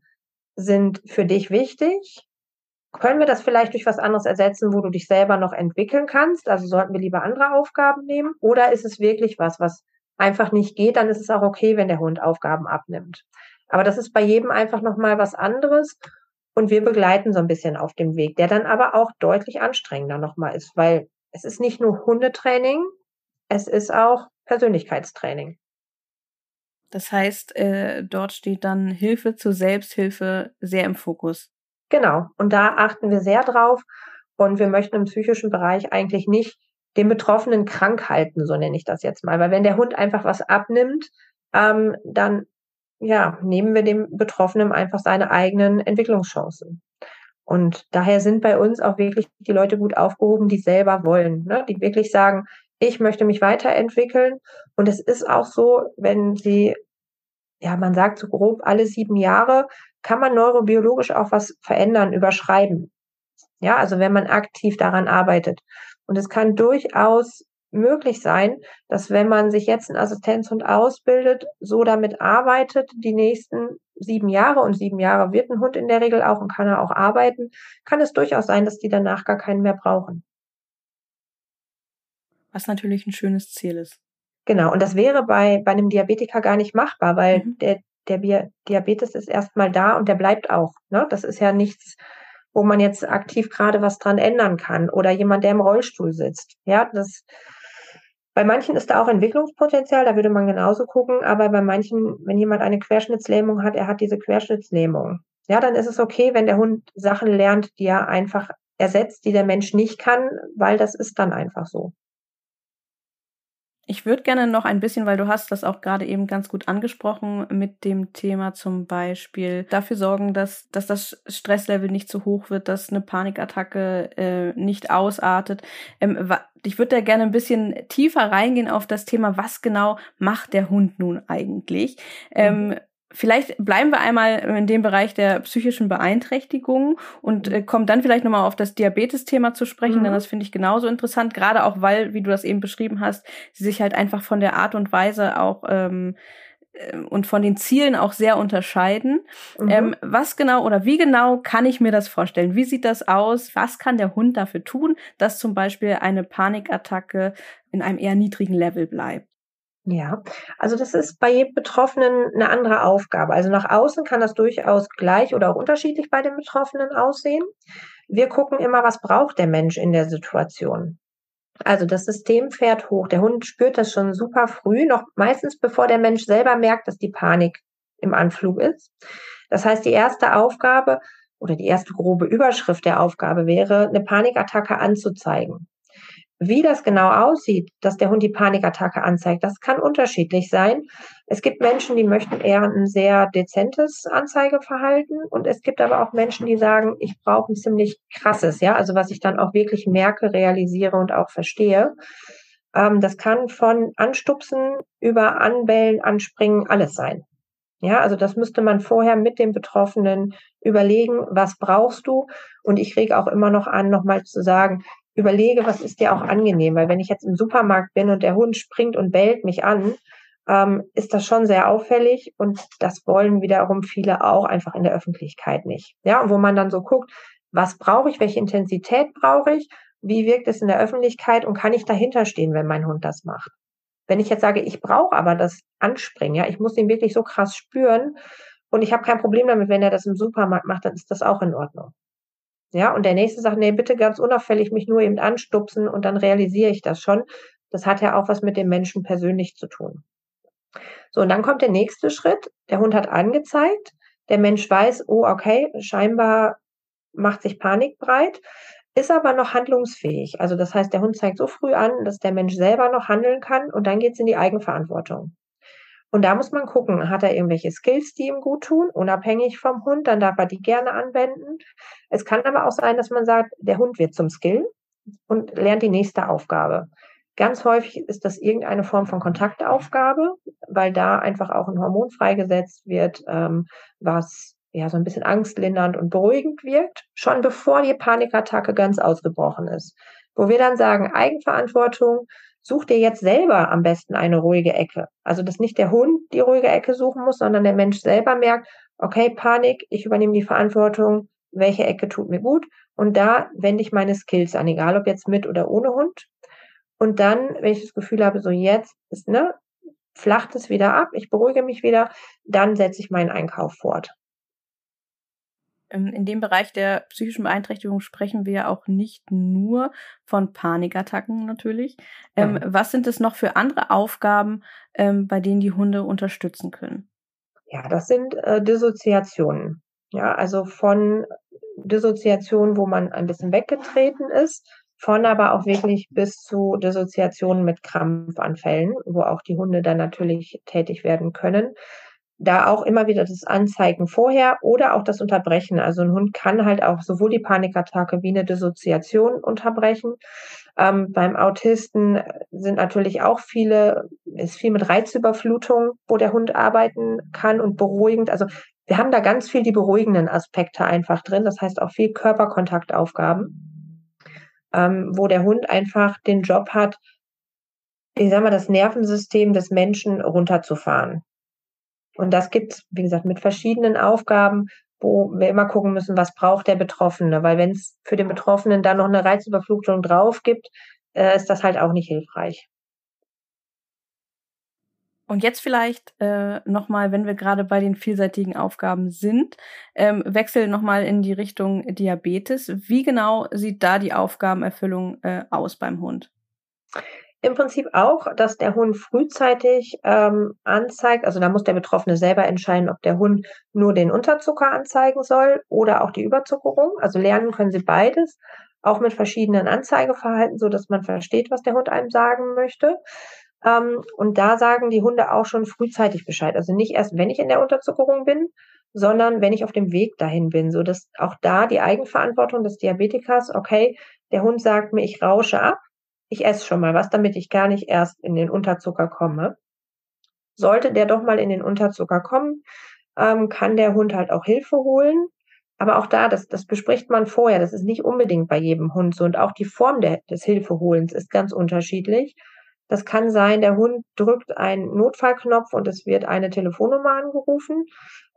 sind für dich wichtig können wir das vielleicht durch was anderes ersetzen, wo du dich selber noch entwickeln kannst? Also sollten wir lieber andere Aufgaben nehmen? Oder ist es wirklich was, was einfach nicht geht? Dann ist es auch okay, wenn der Hund Aufgaben abnimmt. Aber das ist bei jedem einfach nochmal was anderes. Und wir begleiten so ein bisschen auf dem Weg, der dann aber auch deutlich anstrengender nochmal ist, weil es ist nicht nur Hundetraining, es ist auch Persönlichkeitstraining. Das heißt, äh, dort steht dann Hilfe zur Selbsthilfe sehr im Fokus. Genau. Und da achten wir sehr drauf. Und wir möchten im psychischen Bereich eigentlich nicht den Betroffenen krank halten, so nenne ich das jetzt mal. Weil wenn der Hund einfach was abnimmt, ähm, dann ja, nehmen wir dem Betroffenen einfach seine eigenen Entwicklungschancen. Und daher sind bei uns auch wirklich die Leute gut aufgehoben, die selber wollen, ne? die wirklich sagen, ich möchte mich weiterentwickeln. Und es ist auch so, wenn sie, ja, man sagt so grob alle sieben Jahre, kann man neurobiologisch auch was verändern, überschreiben. Ja, also wenn man aktiv daran arbeitet. Und es kann durchaus möglich sein, dass wenn man sich jetzt einen Assistenzhund ausbildet, so damit arbeitet, die nächsten sieben Jahre, und sieben Jahre wird ein Hund in der Regel auch und kann er auch arbeiten, kann es durchaus sein, dass die danach gar keinen mehr brauchen. Was natürlich ein schönes Ziel ist. Genau, und das wäre bei, bei einem Diabetiker gar nicht machbar, weil mhm. der der Diabetes ist erstmal da und der bleibt auch. Ne? Das ist ja nichts, wo man jetzt aktiv gerade was dran ändern kann. Oder jemand, der im Rollstuhl sitzt. Ja, das, bei manchen ist da auch Entwicklungspotenzial, da würde man genauso gucken, aber bei manchen, wenn jemand eine Querschnittslähmung hat, er hat diese Querschnittslähmung. Ja, dann ist es okay, wenn der Hund Sachen lernt, die er einfach ersetzt, die der Mensch nicht kann, weil das ist dann einfach so. Ich würde gerne noch ein bisschen, weil du hast das auch gerade eben ganz gut angesprochen, mit dem Thema zum Beispiel dafür sorgen, dass, dass das Stresslevel nicht zu hoch wird, dass eine Panikattacke äh, nicht ausartet. Ähm, ich würde da gerne ein bisschen tiefer reingehen auf das Thema, was genau macht der Hund nun eigentlich? Ähm, mhm. Vielleicht bleiben wir einmal in dem Bereich der psychischen Beeinträchtigungen und äh, kommen dann vielleicht nochmal auf das Diabetes-Thema zu sprechen, mhm. denn das finde ich genauso interessant, gerade auch weil, wie du das eben beschrieben hast, sie sich halt einfach von der Art und Weise auch ähm, äh, und von den Zielen auch sehr unterscheiden. Mhm. Ähm, was genau oder wie genau kann ich mir das vorstellen? Wie sieht das aus? Was kann der Hund dafür tun, dass zum Beispiel eine Panikattacke in einem eher niedrigen Level bleibt? Ja, also das ist bei jedem Betroffenen eine andere Aufgabe. Also nach außen kann das durchaus gleich oder auch unterschiedlich bei den Betroffenen aussehen. Wir gucken immer, was braucht der Mensch in der Situation. Also das System fährt hoch. Der Hund spürt das schon super früh, noch meistens bevor der Mensch selber merkt, dass die Panik im Anflug ist. Das heißt, die erste Aufgabe oder die erste grobe Überschrift der Aufgabe wäre, eine Panikattacke anzuzeigen. Wie das genau aussieht, dass der Hund die Panikattacke anzeigt, das kann unterschiedlich sein. Es gibt Menschen, die möchten eher ein sehr dezentes Anzeigeverhalten und es gibt aber auch Menschen, die sagen, ich brauche ein ziemlich krasses, ja, also was ich dann auch wirklich merke, realisiere und auch verstehe. Ähm, das kann von Anstupsen über Anbellen, Anspringen, alles sein. Ja, also das müsste man vorher mit dem Betroffenen überlegen, was brauchst du? Und ich rege auch immer noch an, nochmal zu sagen, überlege, was ist dir auch angenehm, weil wenn ich jetzt im Supermarkt bin und der Hund springt und bellt mich an, ähm, ist das schon sehr auffällig und das wollen wiederum viele auch einfach in der Öffentlichkeit nicht. Ja, und wo man dann so guckt, was brauche ich, welche Intensität brauche ich, wie wirkt es in der Öffentlichkeit und kann ich dahinter stehen, wenn mein Hund das macht. Wenn ich jetzt sage, ich brauche aber das Anspringen, ja, ich muss ihn wirklich so krass spüren und ich habe kein Problem damit, wenn er das im Supermarkt macht, dann ist das auch in Ordnung. Ja, und der nächste sagt, nee, bitte ganz unauffällig mich nur eben anstupsen und dann realisiere ich das schon. Das hat ja auch was mit dem Menschen persönlich zu tun. So, und dann kommt der nächste Schritt. Der Hund hat angezeigt. Der Mensch weiß, oh, okay, scheinbar macht sich Panik breit, ist aber noch handlungsfähig. Also das heißt, der Hund zeigt so früh an, dass der Mensch selber noch handeln kann und dann geht es in die Eigenverantwortung. Und da muss man gucken, hat er irgendwelche Skills, die ihm gut tun, unabhängig vom Hund, dann darf er die gerne anwenden. Es kann aber auch sein, dass man sagt, der Hund wird zum Skill und lernt die nächste Aufgabe. Ganz häufig ist das irgendeine Form von Kontaktaufgabe, weil da einfach auch ein Hormon freigesetzt wird, ähm, was ja so ein bisschen angstlindernd und beruhigend wirkt, schon bevor die Panikattacke ganz ausgebrochen ist. Wo wir dann sagen, Eigenverantwortung, such dir jetzt selber am besten eine ruhige Ecke. Also, dass nicht der Hund die ruhige Ecke suchen muss, sondern der Mensch selber merkt, okay, Panik, ich übernehme die Verantwortung, welche Ecke tut mir gut. Und da wende ich meine Skills an, egal ob jetzt mit oder ohne Hund. Und dann, wenn ich das Gefühl habe, so jetzt ist, ne, flacht es wieder ab, ich beruhige mich wieder, dann setze ich meinen Einkauf fort. Ähm, in dem Bereich der psychischen Beeinträchtigung sprechen wir ja auch nicht nur von Panikattacken natürlich. Ähm, mhm. Was sind es noch für andere Aufgaben, ähm, bei denen die Hunde unterstützen können? Ja, das sind äh, Dissoziationen. Ja, also von Dissoziationen, wo man ein bisschen weggetreten ist, von aber auch wirklich bis zu Dissoziationen mit Krampfanfällen, wo auch die Hunde dann natürlich tätig werden können da auch immer wieder das Anzeigen vorher oder auch das Unterbrechen. Also ein Hund kann halt auch sowohl die Panikattacke wie eine Dissoziation unterbrechen. Ähm, beim Autisten sind natürlich auch viele, ist viel mit Reizüberflutung, wo der Hund arbeiten kann und beruhigend. Also wir haben da ganz viel die beruhigenden Aspekte einfach drin. Das heißt auch viel Körperkontaktaufgaben, ähm, wo der Hund einfach den Job hat, ich sag mal, das Nervensystem des Menschen runterzufahren. Und das gibt wie gesagt, mit verschiedenen Aufgaben, wo wir immer gucken müssen, was braucht der Betroffene. Weil wenn es für den Betroffenen dann noch eine Reizüberflutung drauf gibt, äh, ist das halt auch nicht hilfreich. Und jetzt vielleicht äh, nochmal, wenn wir gerade bei den vielseitigen Aufgaben sind, ähm, wechseln nochmal in die Richtung Diabetes. Wie genau sieht da die Aufgabenerfüllung äh, aus beim Hund? Im Prinzip auch, dass der Hund frühzeitig ähm, anzeigt, also da muss der Betroffene selber entscheiden, ob der Hund nur den Unterzucker anzeigen soll oder auch die Überzuckerung. Also lernen können sie beides, auch mit verschiedenen Anzeigeverhalten, so dass man versteht, was der Hund einem sagen möchte. Ähm, und da sagen die Hunde auch schon frühzeitig Bescheid. Also nicht erst, wenn ich in der Unterzuckerung bin, sondern wenn ich auf dem Weg dahin bin, so dass auch da die Eigenverantwortung des Diabetikers, okay, der Hund sagt mir, ich rausche ab, ich esse schon mal was, damit ich gar nicht erst in den Unterzucker komme. Sollte der doch mal in den Unterzucker kommen, ähm, kann der Hund halt auch Hilfe holen. Aber auch da, das, das bespricht man vorher. Das ist nicht unbedingt bei jedem Hund so. Und auch die Form der, des Hilfeholens ist ganz unterschiedlich. Das kann sein, der Hund drückt einen Notfallknopf und es wird eine Telefonnummer angerufen.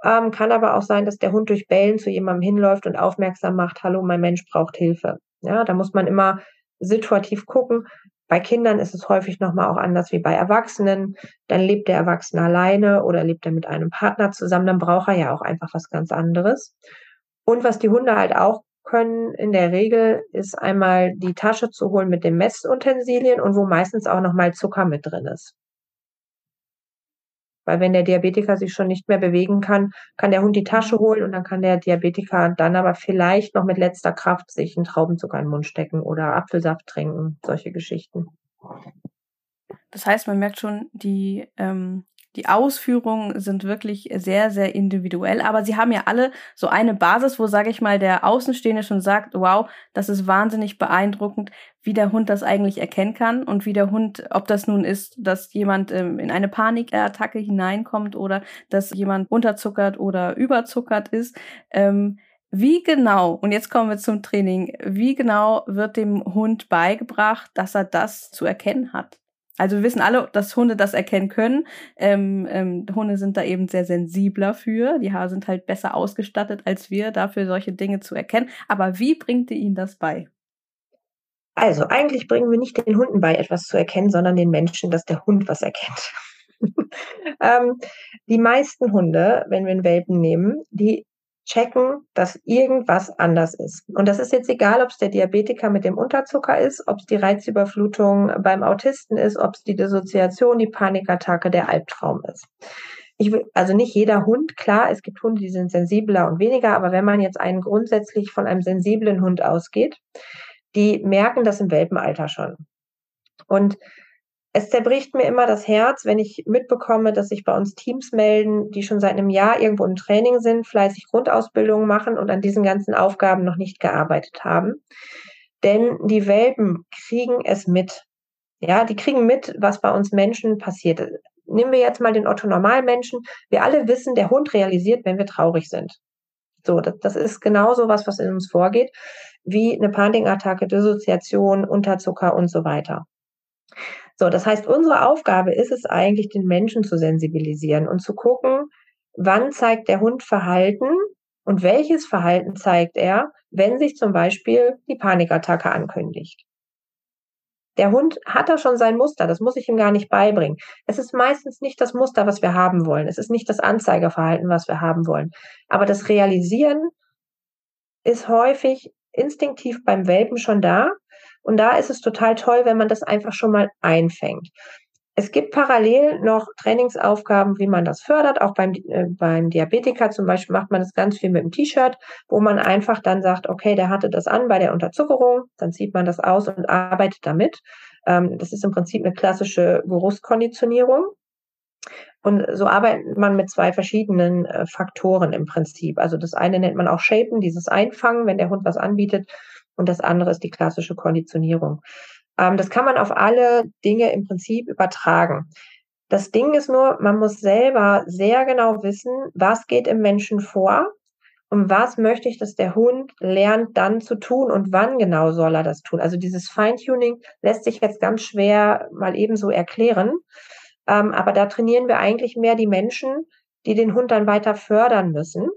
Ähm, kann aber auch sein, dass der Hund durch Bellen zu jemandem hinläuft und aufmerksam macht, hallo, mein Mensch braucht Hilfe. Ja, da muss man immer situativ gucken. Bei Kindern ist es häufig nochmal auch anders wie bei Erwachsenen. Dann lebt der Erwachsene alleine oder lebt er mit einem Partner zusammen. Dann braucht er ja auch einfach was ganz anderes. Und was die Hunde halt auch können in der Regel, ist einmal die Tasche zu holen mit den Messutensilien und wo meistens auch nochmal Zucker mit drin ist. Weil wenn der Diabetiker sich schon nicht mehr bewegen kann, kann der Hund die Tasche holen und dann kann der Diabetiker dann aber vielleicht noch mit letzter Kraft sich einen Traubenzucker in den Mund stecken oder Apfelsaft trinken, solche Geschichten. Das heißt, man merkt schon, die ähm, die Ausführungen sind wirklich sehr, sehr individuell, aber sie haben ja alle so eine Basis, wo, sage ich mal, der Außenstehende schon sagt, wow, das ist wahnsinnig beeindruckend, wie der Hund das eigentlich erkennen kann und wie der Hund, ob das nun ist, dass jemand ähm, in eine Panikattacke hineinkommt oder dass jemand unterzuckert oder überzuckert ist. Ähm, wie genau, und jetzt kommen wir zum Training, wie genau wird dem Hund beigebracht, dass er das zu erkennen hat? Also wir wissen alle, dass Hunde das erkennen können. Ähm, ähm, Hunde sind da eben sehr sensibler für. Die Haare sind halt besser ausgestattet als wir, dafür solche Dinge zu erkennen. Aber wie bringt ihr ihnen das bei? Also eigentlich bringen wir nicht den Hunden bei, etwas zu erkennen, sondern den Menschen, dass der Hund was erkennt. ähm, die meisten Hunde, wenn wir einen Welpen nehmen, die checken, dass irgendwas anders ist. Und das ist jetzt egal, ob es der Diabetiker mit dem Unterzucker ist, ob es die Reizüberflutung beim Autisten ist, ob es die Dissoziation, die Panikattacke, der Albtraum ist. Ich will, also nicht jeder Hund, klar, es gibt Hunde, die sind sensibler und weniger, aber wenn man jetzt einen grundsätzlich von einem sensiblen Hund ausgeht, die merken das im Welpenalter schon. Und es zerbricht mir immer das Herz, wenn ich mitbekomme, dass sich bei uns Teams melden, die schon seit einem Jahr irgendwo im Training sind, fleißig Grundausbildungen machen und an diesen ganzen Aufgaben noch nicht gearbeitet haben. Denn die Welpen kriegen es mit. Ja, die kriegen mit, was bei uns Menschen passiert. Nehmen wir jetzt mal den Otto Normalmenschen. Wir alle wissen, der Hund realisiert, wenn wir traurig sind. So, das, das ist genauso was, was in uns vorgeht, wie eine Panikattacke, Dissoziation, Unterzucker und so weiter. So, das heißt, unsere Aufgabe ist es eigentlich, den Menschen zu sensibilisieren und zu gucken, wann zeigt der Hund Verhalten und welches Verhalten zeigt er, wenn sich zum Beispiel die Panikattacke ankündigt. Der Hund hat da schon sein Muster, das muss ich ihm gar nicht beibringen. Es ist meistens nicht das Muster, was wir haben wollen. Es ist nicht das Anzeigerverhalten, was wir haben wollen. Aber das Realisieren ist häufig instinktiv beim Welpen schon da und da ist es total toll, wenn man das einfach schon mal einfängt. Es gibt parallel noch Trainingsaufgaben, wie man das fördert. Auch beim, äh, beim Diabetiker zum Beispiel macht man das ganz viel mit dem T-Shirt, wo man einfach dann sagt, okay, der hatte das an bei der Unterzuckerung, dann zieht man das aus und arbeitet damit. Ähm, das ist im Prinzip eine klassische Geruchskonditionierung. Und so arbeitet man mit zwei verschiedenen äh, Faktoren im Prinzip. Also das eine nennt man auch Shapen, dieses Einfangen, wenn der Hund was anbietet und das andere ist die klassische Konditionierung. Ähm, das kann man auf alle Dinge im Prinzip übertragen. Das Ding ist nur, man muss selber sehr genau wissen, was geht im Menschen vor und was möchte ich, dass der Hund lernt dann zu tun und wann genau soll er das tun. Also dieses Feintuning lässt sich jetzt ganz schwer mal ebenso erklären. Ähm, aber da trainieren wir eigentlich mehr die Menschen, die den Hund dann weiter fördern müssen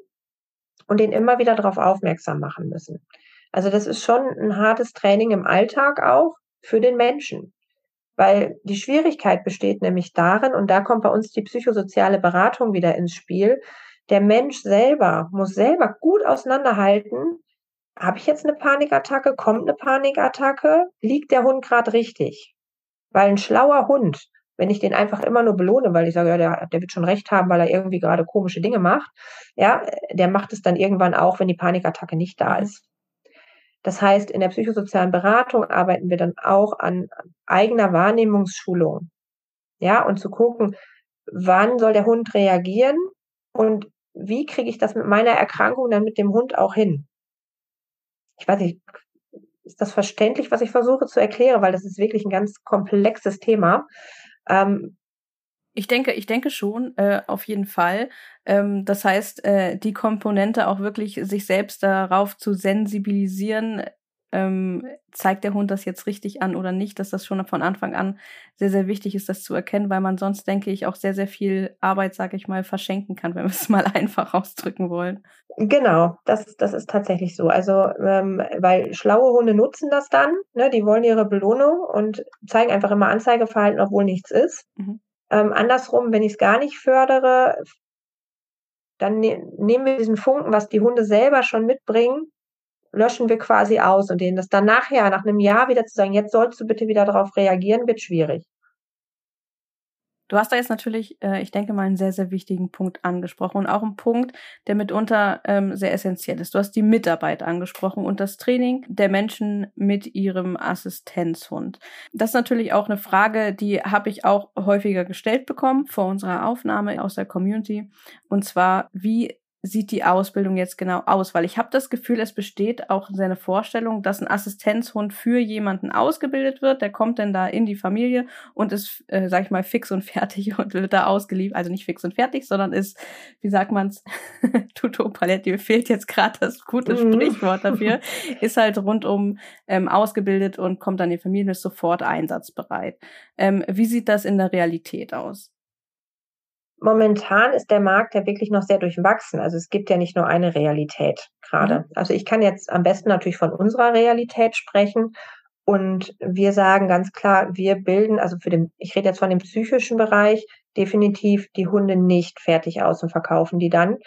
und den immer wieder darauf aufmerksam machen müssen. Also das ist schon ein hartes Training im Alltag auch für den Menschen. Weil die Schwierigkeit besteht nämlich darin, und da kommt bei uns die psychosoziale Beratung wieder ins Spiel, der Mensch selber muss selber gut auseinanderhalten, habe ich jetzt eine Panikattacke, kommt eine Panikattacke, liegt der Hund gerade richtig? Weil ein schlauer Hund, wenn ich den einfach immer nur belohne, weil ich sage, ja, der, der wird schon recht haben, weil er irgendwie gerade komische Dinge macht, ja, der macht es dann irgendwann auch, wenn die Panikattacke nicht da mhm. ist. Das heißt, in der psychosozialen Beratung arbeiten wir dann auch an eigener Wahrnehmungsschulung. Ja, und zu gucken, wann soll der Hund reagieren und wie kriege ich das mit meiner Erkrankung dann mit dem Hund auch hin? Ich weiß nicht, ist das verständlich, was ich versuche zu erklären, weil das ist wirklich ein ganz komplexes Thema. Ähm, ich denke, ich denke schon, äh, auf jeden Fall. Ähm, das heißt, äh, die Komponente auch wirklich sich selbst darauf zu sensibilisieren, ähm, zeigt der Hund das jetzt richtig an oder nicht, dass das schon von Anfang an sehr, sehr wichtig ist, das zu erkennen, weil man sonst, denke ich, auch sehr, sehr viel Arbeit, sage ich mal, verschenken kann, wenn wir es mal einfach ausdrücken wollen. Genau, das, das ist tatsächlich so. Also, ähm, weil schlaue Hunde nutzen das dann, ne, die wollen ihre Belohnung und zeigen einfach immer Anzeigeverhalten, obwohl nichts ist. Mhm. Ähm, andersrum, wenn ich es gar nicht fördere, dann ne nehmen wir diesen Funken, was die Hunde selber schon mitbringen, löschen wir quasi aus und denen das dann nachher, nach einem Jahr wieder zu sagen, jetzt sollst du bitte wieder darauf reagieren, wird schwierig. Du hast da jetzt natürlich, äh, ich denke mal, einen sehr, sehr wichtigen Punkt angesprochen und auch einen Punkt, der mitunter ähm, sehr essentiell ist. Du hast die Mitarbeit angesprochen und das Training der Menschen mit ihrem Assistenzhund. Das ist natürlich auch eine Frage, die habe ich auch häufiger gestellt bekommen vor unserer Aufnahme aus der Community. Und zwar, wie sieht die Ausbildung jetzt genau aus? Weil ich habe das Gefühl, es besteht auch seine Vorstellung, dass ein Assistenzhund für jemanden ausgebildet wird. Der kommt dann da in die Familie und ist, äh, sag ich mal, fix und fertig und wird da ausgeliefert. Also nicht fix und fertig, sondern ist, wie sagt man's, Tuto Paletti, mir fehlt jetzt gerade das gute mhm. Sprichwort dafür, ist halt rundum ähm, ausgebildet und kommt dann in die Familie und ist sofort einsatzbereit. Ähm, wie sieht das in der Realität aus? Momentan ist der Markt ja wirklich noch sehr durchwachsen. Also es gibt ja nicht nur eine Realität gerade. Mhm. Also ich kann jetzt am besten natürlich von unserer Realität sprechen. Und wir sagen ganz klar, wir bilden, also für den, ich rede jetzt von dem psychischen Bereich, definitiv die Hunde nicht fertig aus und verkaufen die dann,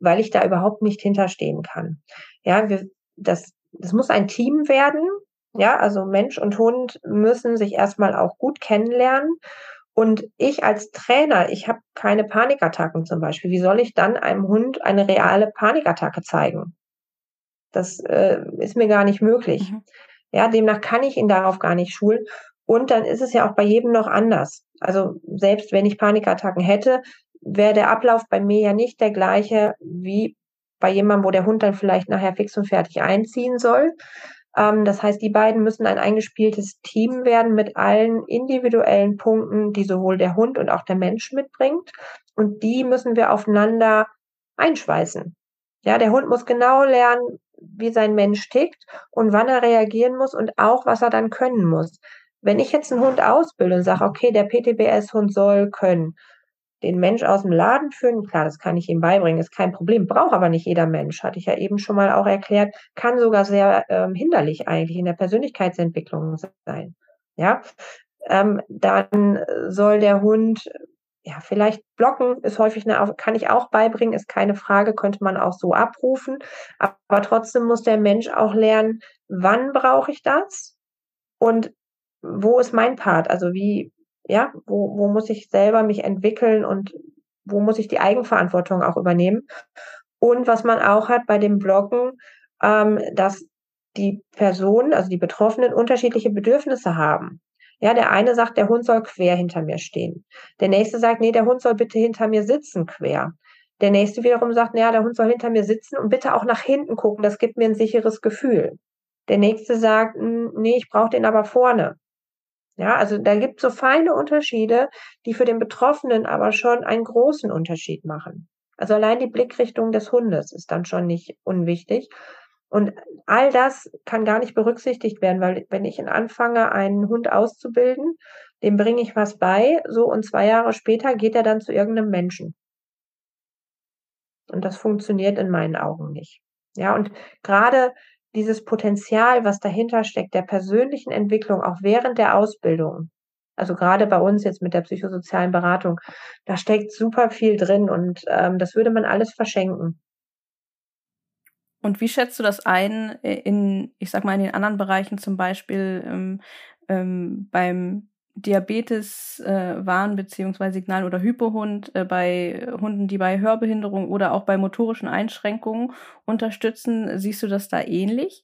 weil ich da überhaupt nicht hinterstehen kann. Ja, wir, das, das muss ein Team werden. Ja, also Mensch und Hund müssen sich erstmal auch gut kennenlernen und ich als Trainer, ich habe keine Panikattacken zum Beispiel. Wie soll ich dann einem Hund eine reale Panikattacke zeigen? Das äh, ist mir gar nicht möglich. Mhm. Ja, demnach kann ich ihn darauf gar nicht schulen. Und dann ist es ja auch bei jedem noch anders. Also selbst wenn ich Panikattacken hätte, wäre der Ablauf bei mir ja nicht der gleiche wie bei jemandem, wo der Hund dann vielleicht nachher fix und fertig einziehen soll. Ähm, das heißt, die beiden müssen ein eingespieltes Team werden mit allen individuellen Punkten, die sowohl der Hund und auch der Mensch mitbringt. Und die müssen wir aufeinander einschweißen. Ja, der Hund muss genau lernen, wie sein Mensch tickt und wann er reagieren muss und auch, was er dann können muss. Wenn ich jetzt einen Hund ausbilde und sage, okay, der PTBS-Hund soll können, den Mensch aus dem Laden führen, klar, das kann ich ihm beibringen, ist kein Problem, braucht aber nicht jeder Mensch, hatte ich ja eben schon mal auch erklärt, kann sogar sehr ähm, hinderlich eigentlich in der Persönlichkeitsentwicklung sein. Ja, ähm, dann soll der Hund ja, vielleicht blocken ist häufig eine, kann ich auch beibringen, ist keine Frage, könnte man auch so abrufen. Aber trotzdem muss der Mensch auch lernen, wann brauche ich das und wo ist mein Part? Also wie, ja, wo, wo muss ich selber mich entwickeln und wo muss ich die Eigenverantwortung auch übernehmen? Und was man auch hat bei dem Bloggen, ähm, dass die Personen, also die Betroffenen, unterschiedliche Bedürfnisse haben. Ja, der eine sagt, der Hund soll quer hinter mir stehen. Der nächste sagt, nee, der Hund soll bitte hinter mir sitzen quer. Der nächste wiederum sagt, naja, der Hund soll hinter mir sitzen und bitte auch nach hinten gucken, das gibt mir ein sicheres Gefühl. Der nächste sagt, hm, nee, ich brauche den aber vorne. Ja, also da gibt es so feine Unterschiede, die für den Betroffenen aber schon einen großen Unterschied machen. Also allein die Blickrichtung des Hundes ist dann schon nicht unwichtig. Und all das kann gar nicht berücksichtigt werden, weil wenn ich anfange, einen Hund auszubilden, dem bringe ich was bei, so und zwei Jahre später geht er dann zu irgendeinem Menschen. Und das funktioniert in meinen Augen nicht. Ja, und gerade dieses Potenzial, was dahinter steckt, der persönlichen Entwicklung, auch während der Ausbildung, also gerade bei uns jetzt mit der psychosozialen Beratung, da steckt super viel drin und ähm, das würde man alles verschenken. Und wie schätzt du das ein in, ich sag mal, in den anderen Bereichen, zum Beispiel ähm, ähm, beim Diabetes äh, Warn- bzw. Signal- oder Hypohund äh, bei Hunden, die bei Hörbehinderung oder auch bei motorischen Einschränkungen unterstützen. Siehst du das da ähnlich?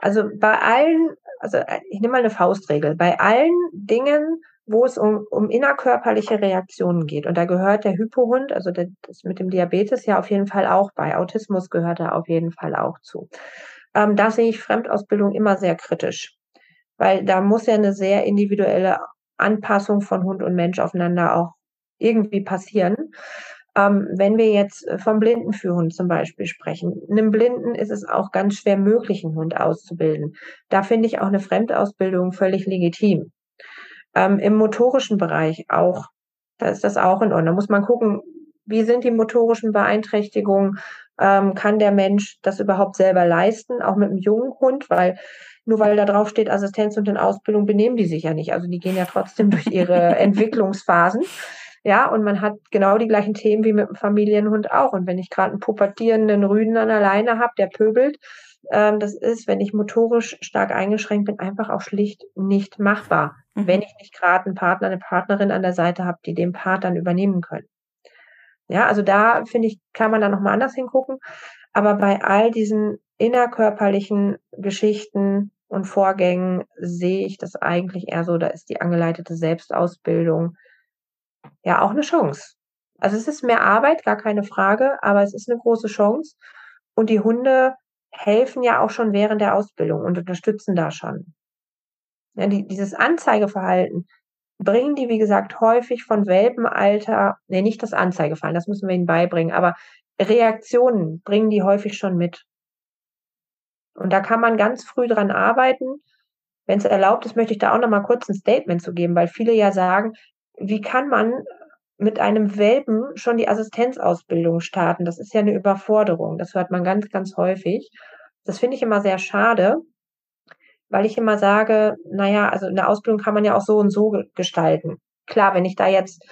Also bei allen, also ich nehme mal eine Faustregel, bei allen Dingen, wo es um, um innerkörperliche Reaktionen geht. Und da gehört der Hypohund, also das mit dem Diabetes ja auf jeden Fall auch bei. Autismus gehört da auf jeden Fall auch zu. Ähm, da sehe ich Fremdausbildung immer sehr kritisch, weil da muss ja eine sehr individuelle Anpassung von Hund und Mensch aufeinander auch irgendwie passieren. Ähm, wenn wir jetzt vom Blindenführhund zum Beispiel sprechen, einem Blinden ist es auch ganz schwer möglich, einen Hund auszubilden. Da finde ich auch eine Fremdausbildung völlig legitim. Ähm, Im motorischen Bereich auch, da ist das auch in Ordnung. Da muss man gucken, wie sind die motorischen Beeinträchtigungen? Ähm, kann der Mensch das überhaupt selber leisten, auch mit einem jungen Hund? Weil nur weil da drauf steht Assistenz und in Ausbildung benehmen die sich ja nicht. Also die gehen ja trotzdem durch ihre Entwicklungsphasen. Ja, und man hat genau die gleichen Themen wie mit dem Familienhund auch. Und wenn ich gerade einen pubertierenden Rüden an der Leine habe, der pöbelt, ähm, das ist, wenn ich motorisch stark eingeschränkt bin, einfach auch schlicht nicht machbar, mhm. wenn ich nicht gerade einen Partner, eine Partnerin an der Seite habe, die den Part dann übernehmen können. Ja, also da finde ich, kann man da nochmal anders hingucken. Aber bei all diesen innerkörperlichen Geschichten und Vorgängen sehe ich das eigentlich eher so, da ist die angeleitete Selbstausbildung ja auch eine Chance. Also es ist mehr Arbeit, gar keine Frage, aber es ist eine große Chance. Und die Hunde helfen ja auch schon während der Ausbildung und unterstützen da schon. Ja, die, dieses Anzeigeverhalten bringen die, wie gesagt, häufig von Welpenalter, nee, nicht das Anzeigeverhalten, das müssen wir ihnen beibringen, aber Reaktionen bringen die häufig schon mit. Und da kann man ganz früh dran arbeiten. Wenn es erlaubt ist, möchte ich da auch noch mal kurz ein Statement zu geben, weil viele ja sagen, wie kann man mit einem Welpen schon die Assistenzausbildung starten? Das ist ja eine Überforderung. Das hört man ganz, ganz häufig. Das finde ich immer sehr schade, weil ich immer sage, naja, also eine Ausbildung kann man ja auch so und so gestalten. Klar, wenn ich da jetzt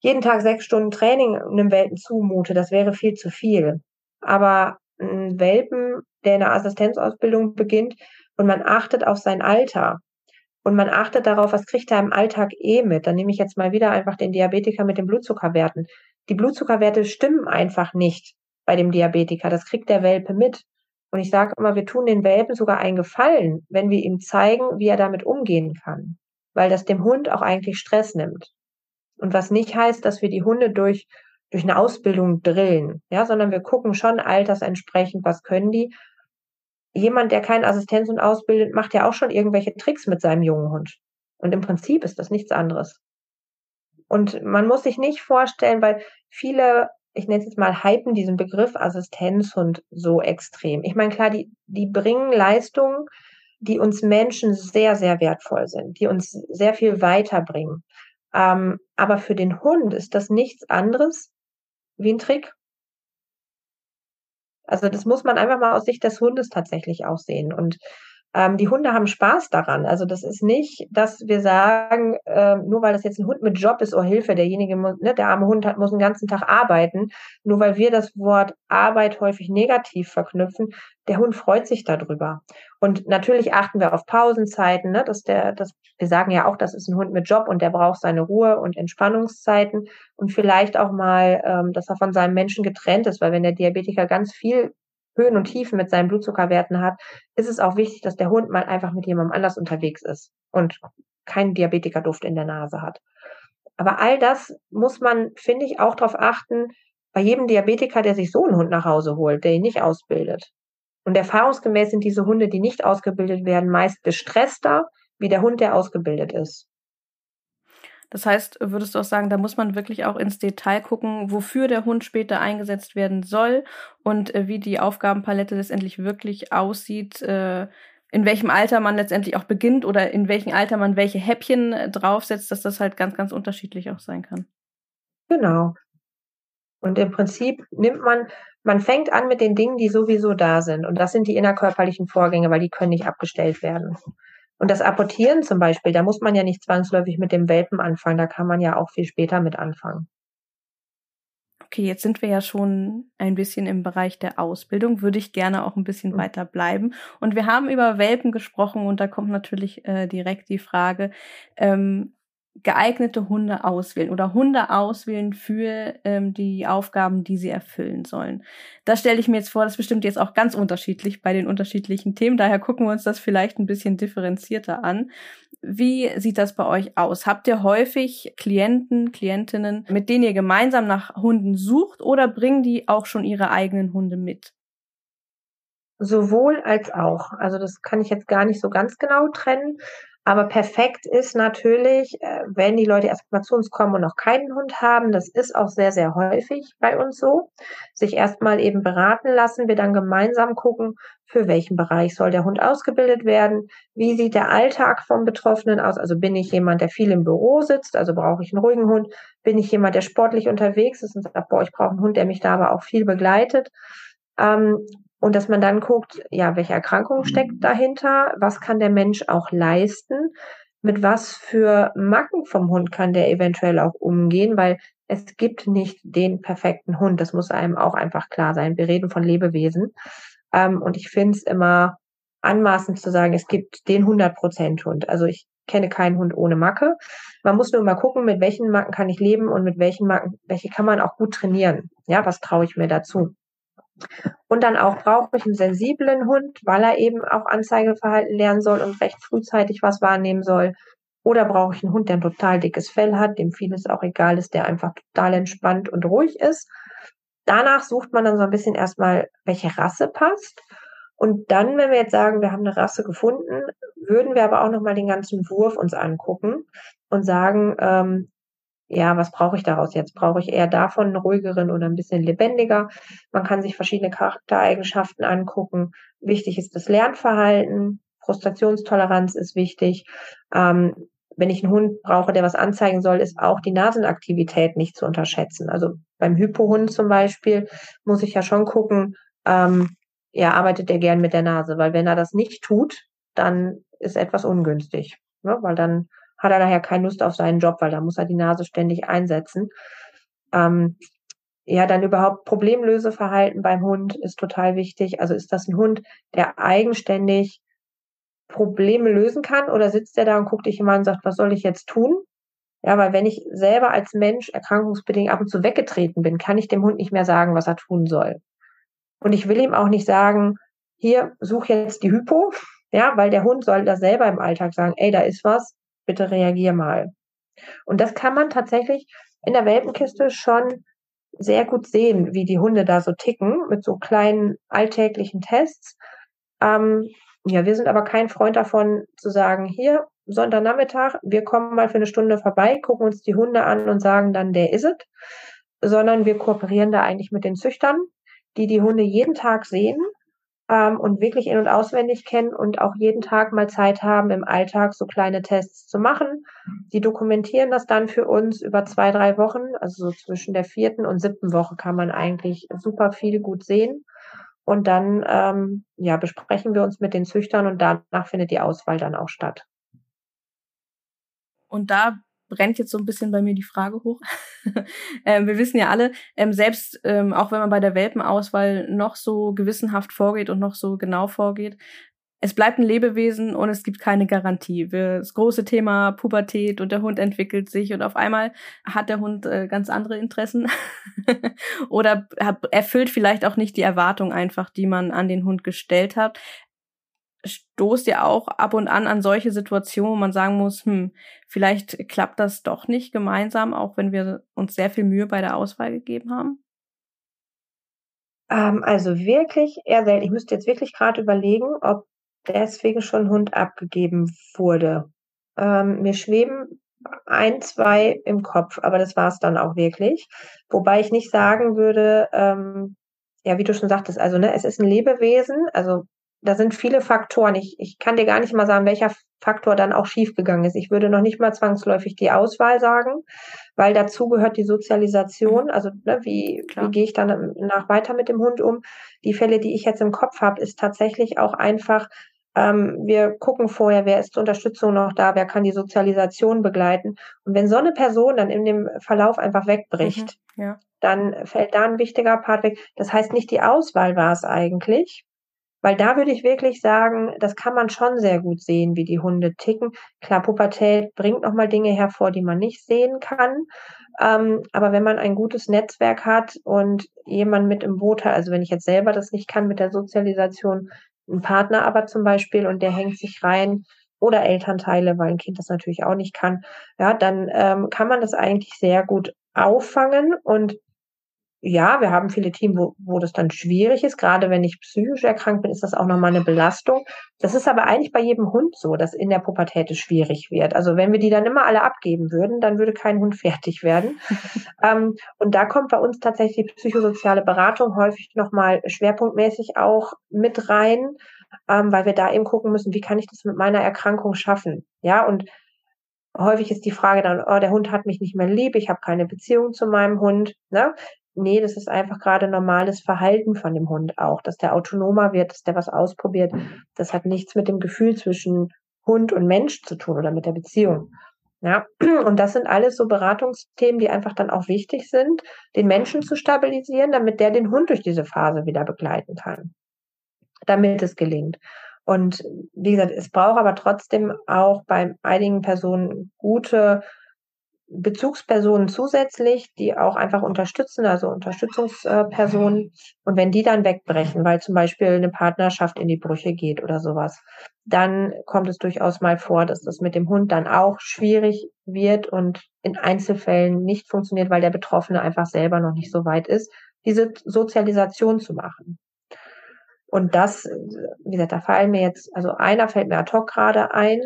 jeden Tag sechs Stunden Training einem Welpen zumute, das wäre viel zu viel. Aber ein Welpen, der in der Assistenzausbildung beginnt und man achtet auf sein Alter, und man achtet darauf, was kriegt er im Alltag eh mit. Dann nehme ich jetzt mal wieder einfach den Diabetiker mit den Blutzuckerwerten. Die Blutzuckerwerte stimmen einfach nicht bei dem Diabetiker. Das kriegt der Welpe mit. Und ich sage immer, wir tun den Welpen sogar einen Gefallen, wenn wir ihm zeigen, wie er damit umgehen kann. Weil das dem Hund auch eigentlich Stress nimmt. Und was nicht heißt, dass wir die Hunde durch, durch eine Ausbildung drillen, ja, sondern wir gucken schon altersentsprechend, was können die jemand, der keinen Assistenzhund ausbildet, macht ja auch schon irgendwelche Tricks mit seinem jungen Hund. Und im Prinzip ist das nichts anderes. Und man muss sich nicht vorstellen, weil viele, ich nenne es jetzt mal, hypen diesen Begriff Assistenzhund so extrem. Ich meine, klar, die, die bringen Leistungen, die uns Menschen sehr, sehr wertvoll sind, die uns sehr viel weiterbringen. Ähm, aber für den Hund ist das nichts anderes wie ein Trick. Also das muss man einfach mal aus Sicht des Hundes tatsächlich auch sehen. Und ähm, die Hunde haben Spaß daran. Also das ist nicht, dass wir sagen, äh, nur weil das jetzt ein Hund mit Job ist, oh Hilfe, derjenige, ne, der arme Hund hat, muss den ganzen Tag arbeiten. Nur weil wir das Wort Arbeit häufig negativ verknüpfen, der Hund freut sich darüber. Und natürlich achten wir auf Pausenzeiten, ne, dass der, dass wir sagen ja auch, das ist ein Hund mit Job und der braucht seine Ruhe und Entspannungszeiten und vielleicht auch mal, ähm, dass er von seinem Menschen getrennt ist, weil wenn der Diabetiker ganz viel Höhen und Tiefen mit seinen Blutzuckerwerten hat, ist es auch wichtig, dass der Hund mal einfach mit jemandem anders unterwegs ist und keinen Diabetikerduft in der Nase hat. Aber all das muss man, finde ich, auch darauf achten, bei jedem Diabetiker, der sich so einen Hund nach Hause holt, der ihn nicht ausbildet. Und erfahrungsgemäß sind diese Hunde, die nicht ausgebildet werden, meist gestresster wie der Hund, der ausgebildet ist. Das heißt, würdest du auch sagen, da muss man wirklich auch ins Detail gucken, wofür der Hund später eingesetzt werden soll und äh, wie die Aufgabenpalette letztendlich wirklich aussieht, äh, in welchem Alter man letztendlich auch beginnt oder in welchem Alter man welche Häppchen äh, draufsetzt, dass das halt ganz, ganz unterschiedlich auch sein kann. Genau. Und im Prinzip nimmt man, man fängt an mit den Dingen, die sowieso da sind. Und das sind die innerkörperlichen Vorgänge, weil die können nicht abgestellt werden. Und das Apportieren zum Beispiel, da muss man ja nicht zwangsläufig mit dem Welpen anfangen, da kann man ja auch viel später mit anfangen. Okay, jetzt sind wir ja schon ein bisschen im Bereich der Ausbildung, würde ich gerne auch ein bisschen mhm. weiter bleiben. Und wir haben über Welpen gesprochen und da kommt natürlich äh, direkt die Frage, ähm, geeignete Hunde auswählen oder Hunde auswählen für ähm, die Aufgaben, die sie erfüllen sollen. Das stelle ich mir jetzt vor, das bestimmt jetzt auch ganz unterschiedlich bei den unterschiedlichen Themen. Daher gucken wir uns das vielleicht ein bisschen differenzierter an. Wie sieht das bei euch aus? Habt ihr häufig Klienten, Klientinnen, mit denen ihr gemeinsam nach Hunden sucht oder bringen die auch schon ihre eigenen Hunde mit? Sowohl als auch. Also das kann ich jetzt gar nicht so ganz genau trennen. Aber perfekt ist natürlich, äh, wenn die Leute erstmal zu uns kommen und noch keinen Hund haben. Das ist auch sehr, sehr häufig bei uns so. Sich erstmal eben beraten lassen, wir dann gemeinsam gucken, für welchen Bereich soll der Hund ausgebildet werden? Wie sieht der Alltag vom Betroffenen aus? Also bin ich jemand, der viel im Büro sitzt? Also brauche ich einen ruhigen Hund? Bin ich jemand, der sportlich unterwegs ist und sagt, boah, ich brauche einen Hund, der mich da aber auch viel begleitet? Ähm, und dass man dann guckt, ja, welche Erkrankung steckt mhm. dahinter? Was kann der Mensch auch leisten? Mit was für Macken vom Hund kann der eventuell auch umgehen? Weil es gibt nicht den perfekten Hund. Das muss einem auch einfach klar sein. Wir reden von Lebewesen. Ähm, und ich finde es immer anmaßend zu sagen, es gibt den 100% Hund. Also ich kenne keinen Hund ohne Macke. Man muss nur mal gucken, mit welchen Macken kann ich leben und mit welchen Macken, welche kann man auch gut trainieren. Ja, was traue ich mir dazu? Und dann auch brauche ich einen sensiblen Hund, weil er eben auch Anzeigeverhalten lernen soll und recht frühzeitig was wahrnehmen soll. Oder brauche ich einen Hund, der ein total dickes Fell hat, dem vieles auch egal ist, der einfach total entspannt und ruhig ist. Danach sucht man dann so ein bisschen erstmal, welche Rasse passt. Und dann, wenn wir jetzt sagen, wir haben eine Rasse gefunden, würden wir aber auch nochmal den ganzen Wurf uns angucken und sagen, ähm, ja, was brauche ich daraus jetzt? Brauche ich eher davon einen ruhigeren oder ein bisschen lebendiger? Man kann sich verschiedene Charaktereigenschaften angucken. Wichtig ist das Lernverhalten. Frustrationstoleranz ist wichtig. Ähm, wenn ich einen Hund brauche, der was anzeigen soll, ist auch die Nasenaktivität nicht zu unterschätzen. Also beim Hypohund zum Beispiel muss ich ja schon gucken, ähm, ja, arbeitet der gern mit der Nase, weil wenn er das nicht tut, dann ist etwas ungünstig, ne? weil dann hat er daher keine Lust auf seinen Job, weil da muss er die Nase ständig einsetzen. Ähm, ja, dann überhaupt Problemlöseverhalten beim Hund ist total wichtig. Also ist das ein Hund, der eigenständig Probleme lösen kann oder sitzt er da und guckt dich immer und sagt, was soll ich jetzt tun? Ja, weil wenn ich selber als Mensch erkrankungsbedingt ab und zu weggetreten bin, kann ich dem Hund nicht mehr sagen, was er tun soll. Und ich will ihm auch nicht sagen, hier, such jetzt die Hypo, ja, weil der Hund soll das selber im Alltag sagen, ey, da ist was, bitte reagier mal. Und das kann man tatsächlich in der Welpenkiste schon sehr gut sehen, wie die Hunde da so ticken, mit so kleinen alltäglichen Tests. Ähm, ja, wir sind aber kein Freund davon zu sagen, hier, Sonntagnachmittag, wir kommen mal für eine Stunde vorbei, gucken uns die Hunde an und sagen dann, der ist es, sondern wir kooperieren da eigentlich mit den Züchtern, die die Hunde jeden Tag sehen ähm, und wirklich in- und auswendig kennen und auch jeden Tag mal Zeit haben, im Alltag so kleine Tests zu machen. Die dokumentieren das dann für uns über zwei, drei Wochen. Also so zwischen der vierten und siebten Woche kann man eigentlich super viel gut sehen. Und dann ähm, ja, besprechen wir uns mit den Züchtern und danach findet die Auswahl dann auch statt. Und da brennt jetzt so ein bisschen bei mir die Frage hoch. ähm, wir wissen ja alle, ähm, selbst ähm, auch wenn man bei der Welpenauswahl noch so gewissenhaft vorgeht und noch so genau vorgeht, es bleibt ein Lebewesen und es gibt keine Garantie. Das große Thema Pubertät und der Hund entwickelt sich und auf einmal hat der Hund äh, ganz andere Interessen oder erfüllt vielleicht auch nicht die Erwartung einfach, die man an den Hund gestellt hat stoßt ja auch ab und an an solche Situationen, wo man sagen muss, hm, vielleicht klappt das doch nicht gemeinsam, auch wenn wir uns sehr viel Mühe bei der Auswahl gegeben haben? Ähm, also wirklich eher selten. Ich müsste jetzt wirklich gerade überlegen, ob deswegen schon Hund abgegeben wurde. Ähm, mir schweben ein, zwei im Kopf, aber das war es dann auch wirklich. Wobei ich nicht sagen würde, ähm, ja, wie du schon sagtest, also ne, es ist ein Lebewesen, also da sind viele Faktoren. Ich, ich kann dir gar nicht mal sagen, welcher Faktor dann auch schiefgegangen ist. Ich würde noch nicht mal zwangsläufig die Auswahl sagen, weil dazu gehört die Sozialisation. Also ne, wie, wie gehe ich dann nach weiter mit dem Hund um? Die Fälle, die ich jetzt im Kopf habe, ist tatsächlich auch einfach, ähm, wir gucken vorher, wer ist zur Unterstützung noch da, wer kann die Sozialisation begleiten. Und wenn so eine Person dann in dem Verlauf einfach wegbricht, mhm, ja. dann fällt da ein wichtiger Part weg. Das heißt, nicht die Auswahl war es eigentlich, Weil da würde ich wirklich sagen, das kann man schon sehr gut sehen, wie die Hunde ticken. Klar, Pubertät bringt nochmal Dinge hervor, die man nicht sehen kann. Ähm, aber wenn man ein gutes Netzwerk hat und jemand mit im Boot hat, also wenn ich jetzt selber das nicht kann mit der Sozialisation, ein Partner aber zum Beispiel und der hängt sich rein oder Elternteile, weil ein Kind das natürlich auch nicht kann, ja, dann ähm, kann man das eigentlich sehr gut auffangen und ja, wir haben viele Teams, wo, wo das dann schwierig ist. Gerade wenn ich psychisch erkrankt bin, ist das auch nochmal eine Belastung. Das ist aber eigentlich bei jedem Hund so, dass in der Pubertät es schwierig wird. Also wenn wir die dann immer alle abgeben würden, dann würde kein Hund fertig werden. ähm, und da kommt bei uns tatsächlich die psychosoziale Beratung häufig nochmal schwerpunktmäßig auch mit rein, ähm, weil wir da eben gucken müssen, wie kann ich das mit meiner Erkrankung schaffen? Ja, und häufig ist die Frage dann, oh, der Hund hat mich nicht mehr lieb, ich habe keine Beziehung zu meinem Hund. Ne? Nee, das ist einfach gerade normales Verhalten von dem Hund auch, dass der autonomer wird, dass der was ausprobiert. Das hat nichts mit dem Gefühl zwischen Hund und Mensch zu tun oder mit der Beziehung. Ja, und das sind alles so Beratungsthemen, die einfach dann auch wichtig sind, den Menschen zu stabilisieren, damit der den Hund durch diese Phase wieder begleiten kann, damit es gelingt. Und wie gesagt, es braucht aber trotzdem auch bei einigen Personen gute Bezugspersonen zusätzlich, die auch einfach unterstützen, also Unterstützungspersonen. Und wenn die dann wegbrechen, weil zum Beispiel eine Partnerschaft in die Brüche geht oder sowas, dann kommt es durchaus mal vor, dass das mit dem Hund dann auch schwierig wird und in Einzelfällen nicht funktioniert, weil der Betroffene einfach selber noch nicht so weit ist, diese Sozialisation zu machen. Und das, wie gesagt, da fallen mir jetzt, also einer fällt mir ad hoc gerade ein,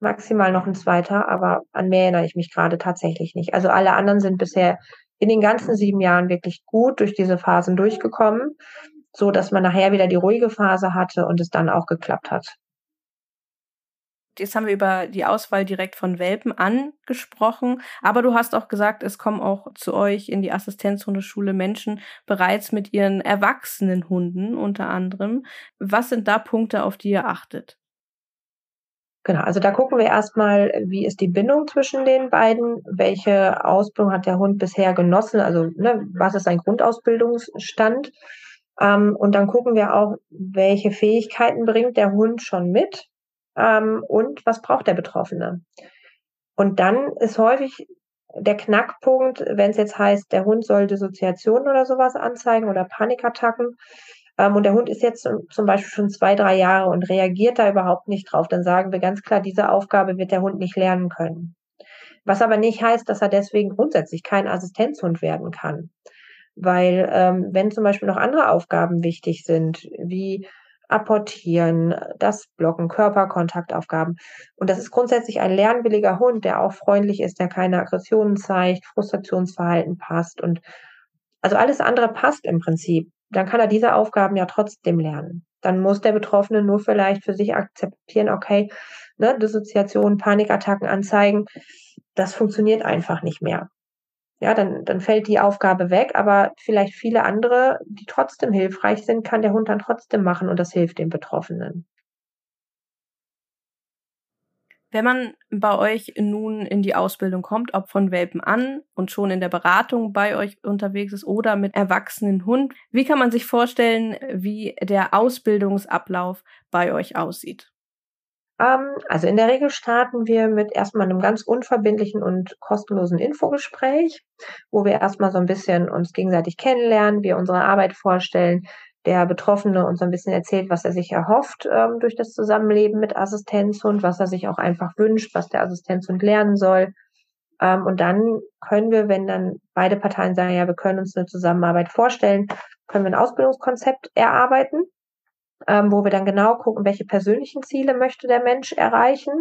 maximal noch ein zweiter, aber an mehr erinnere ich mich gerade tatsächlich nicht. Also alle anderen sind bisher in den ganzen sieben Jahren wirklich gut durch diese Phasen durchgekommen, so dass man nachher wieder die ruhige Phase hatte und es dann auch geklappt hat. Jetzt haben wir über die Auswahl direkt von Welpen angesprochen, aber du hast auch gesagt, es kommen auch zu euch in die Assistenzhundeschule Menschen bereits mit ihren erwachsenen Hunden unter anderem. Was sind da Punkte, auf die ihr achtet? Genau, also da gucken wir erstmal, wie ist die Bindung zwischen den beiden, welche Ausbildung hat der Hund bisher genossen, also ne, was ist sein Grundausbildungsstand. Ähm, und dann gucken wir auch, welche Fähigkeiten bringt der Hund schon mit ähm, und was braucht der Betroffene. Und dann ist häufig der Knackpunkt, wenn es jetzt heißt, der Hund soll Dissoziationen oder sowas anzeigen oder Panikattacken, ähm, und der Hund ist jetzt zum Beispiel schon zwei, drei Jahre und reagiert da überhaupt nicht drauf, dann sagen wir ganz klar, diese Aufgabe wird der Hund nicht lernen können. Was aber nicht heißt, dass er deswegen grundsätzlich kein Assistenzhund werden kann. Weil ähm, wenn zum Beispiel noch andere Aufgaben wichtig sind, wie apportieren, das Blocken, Körperkontaktaufgaben. Und das ist grundsätzlich ein lernwilliger Hund, der auch freundlich ist, der keine Aggressionen zeigt, Frustrationsverhalten passt und also alles andere passt im Prinzip dann kann er diese Aufgaben ja trotzdem lernen. Dann muss der Betroffene nur vielleicht für sich akzeptieren, okay, ne, Dissoziation, Panikattacken anzeigen, das funktioniert einfach nicht mehr. Ja, dann, dann fällt die Aufgabe weg, aber vielleicht viele andere, die trotzdem hilfreich sind, kann der Hund dann trotzdem machen und das hilft dem Betroffenen. Wenn man bei euch nun in die Ausbildung kommt, ob von Welpen an und schon in der Beratung bei euch unterwegs ist oder mit erwachsenen Hund, wie kann man sich vorstellen, wie der Ausbildungsablauf bei euch aussieht? Ähm, also in der Regel starten wir mit erstmal einem ganz unverbindlichen und kostenlosen Infogespräch, wo wir erstmal so ein bisschen uns gegenseitig kennenlernen, wir unsere Arbeit vorstellen, der Betroffene uns ein bisschen erzählt, was er sich erhofft ähm, durch das Zusammenleben mit Assistenzhund, was er sich auch einfach wünscht, was der Assistenzhund lernen soll. Ähm, und dann können wir, wenn dann beide Parteien sagen, ja, wir können uns eine Zusammenarbeit vorstellen, können wir ein Ausbildungskonzept erarbeiten, ähm, wo wir dann genau gucken, welche persönlichen Ziele möchte der Mensch erreichen,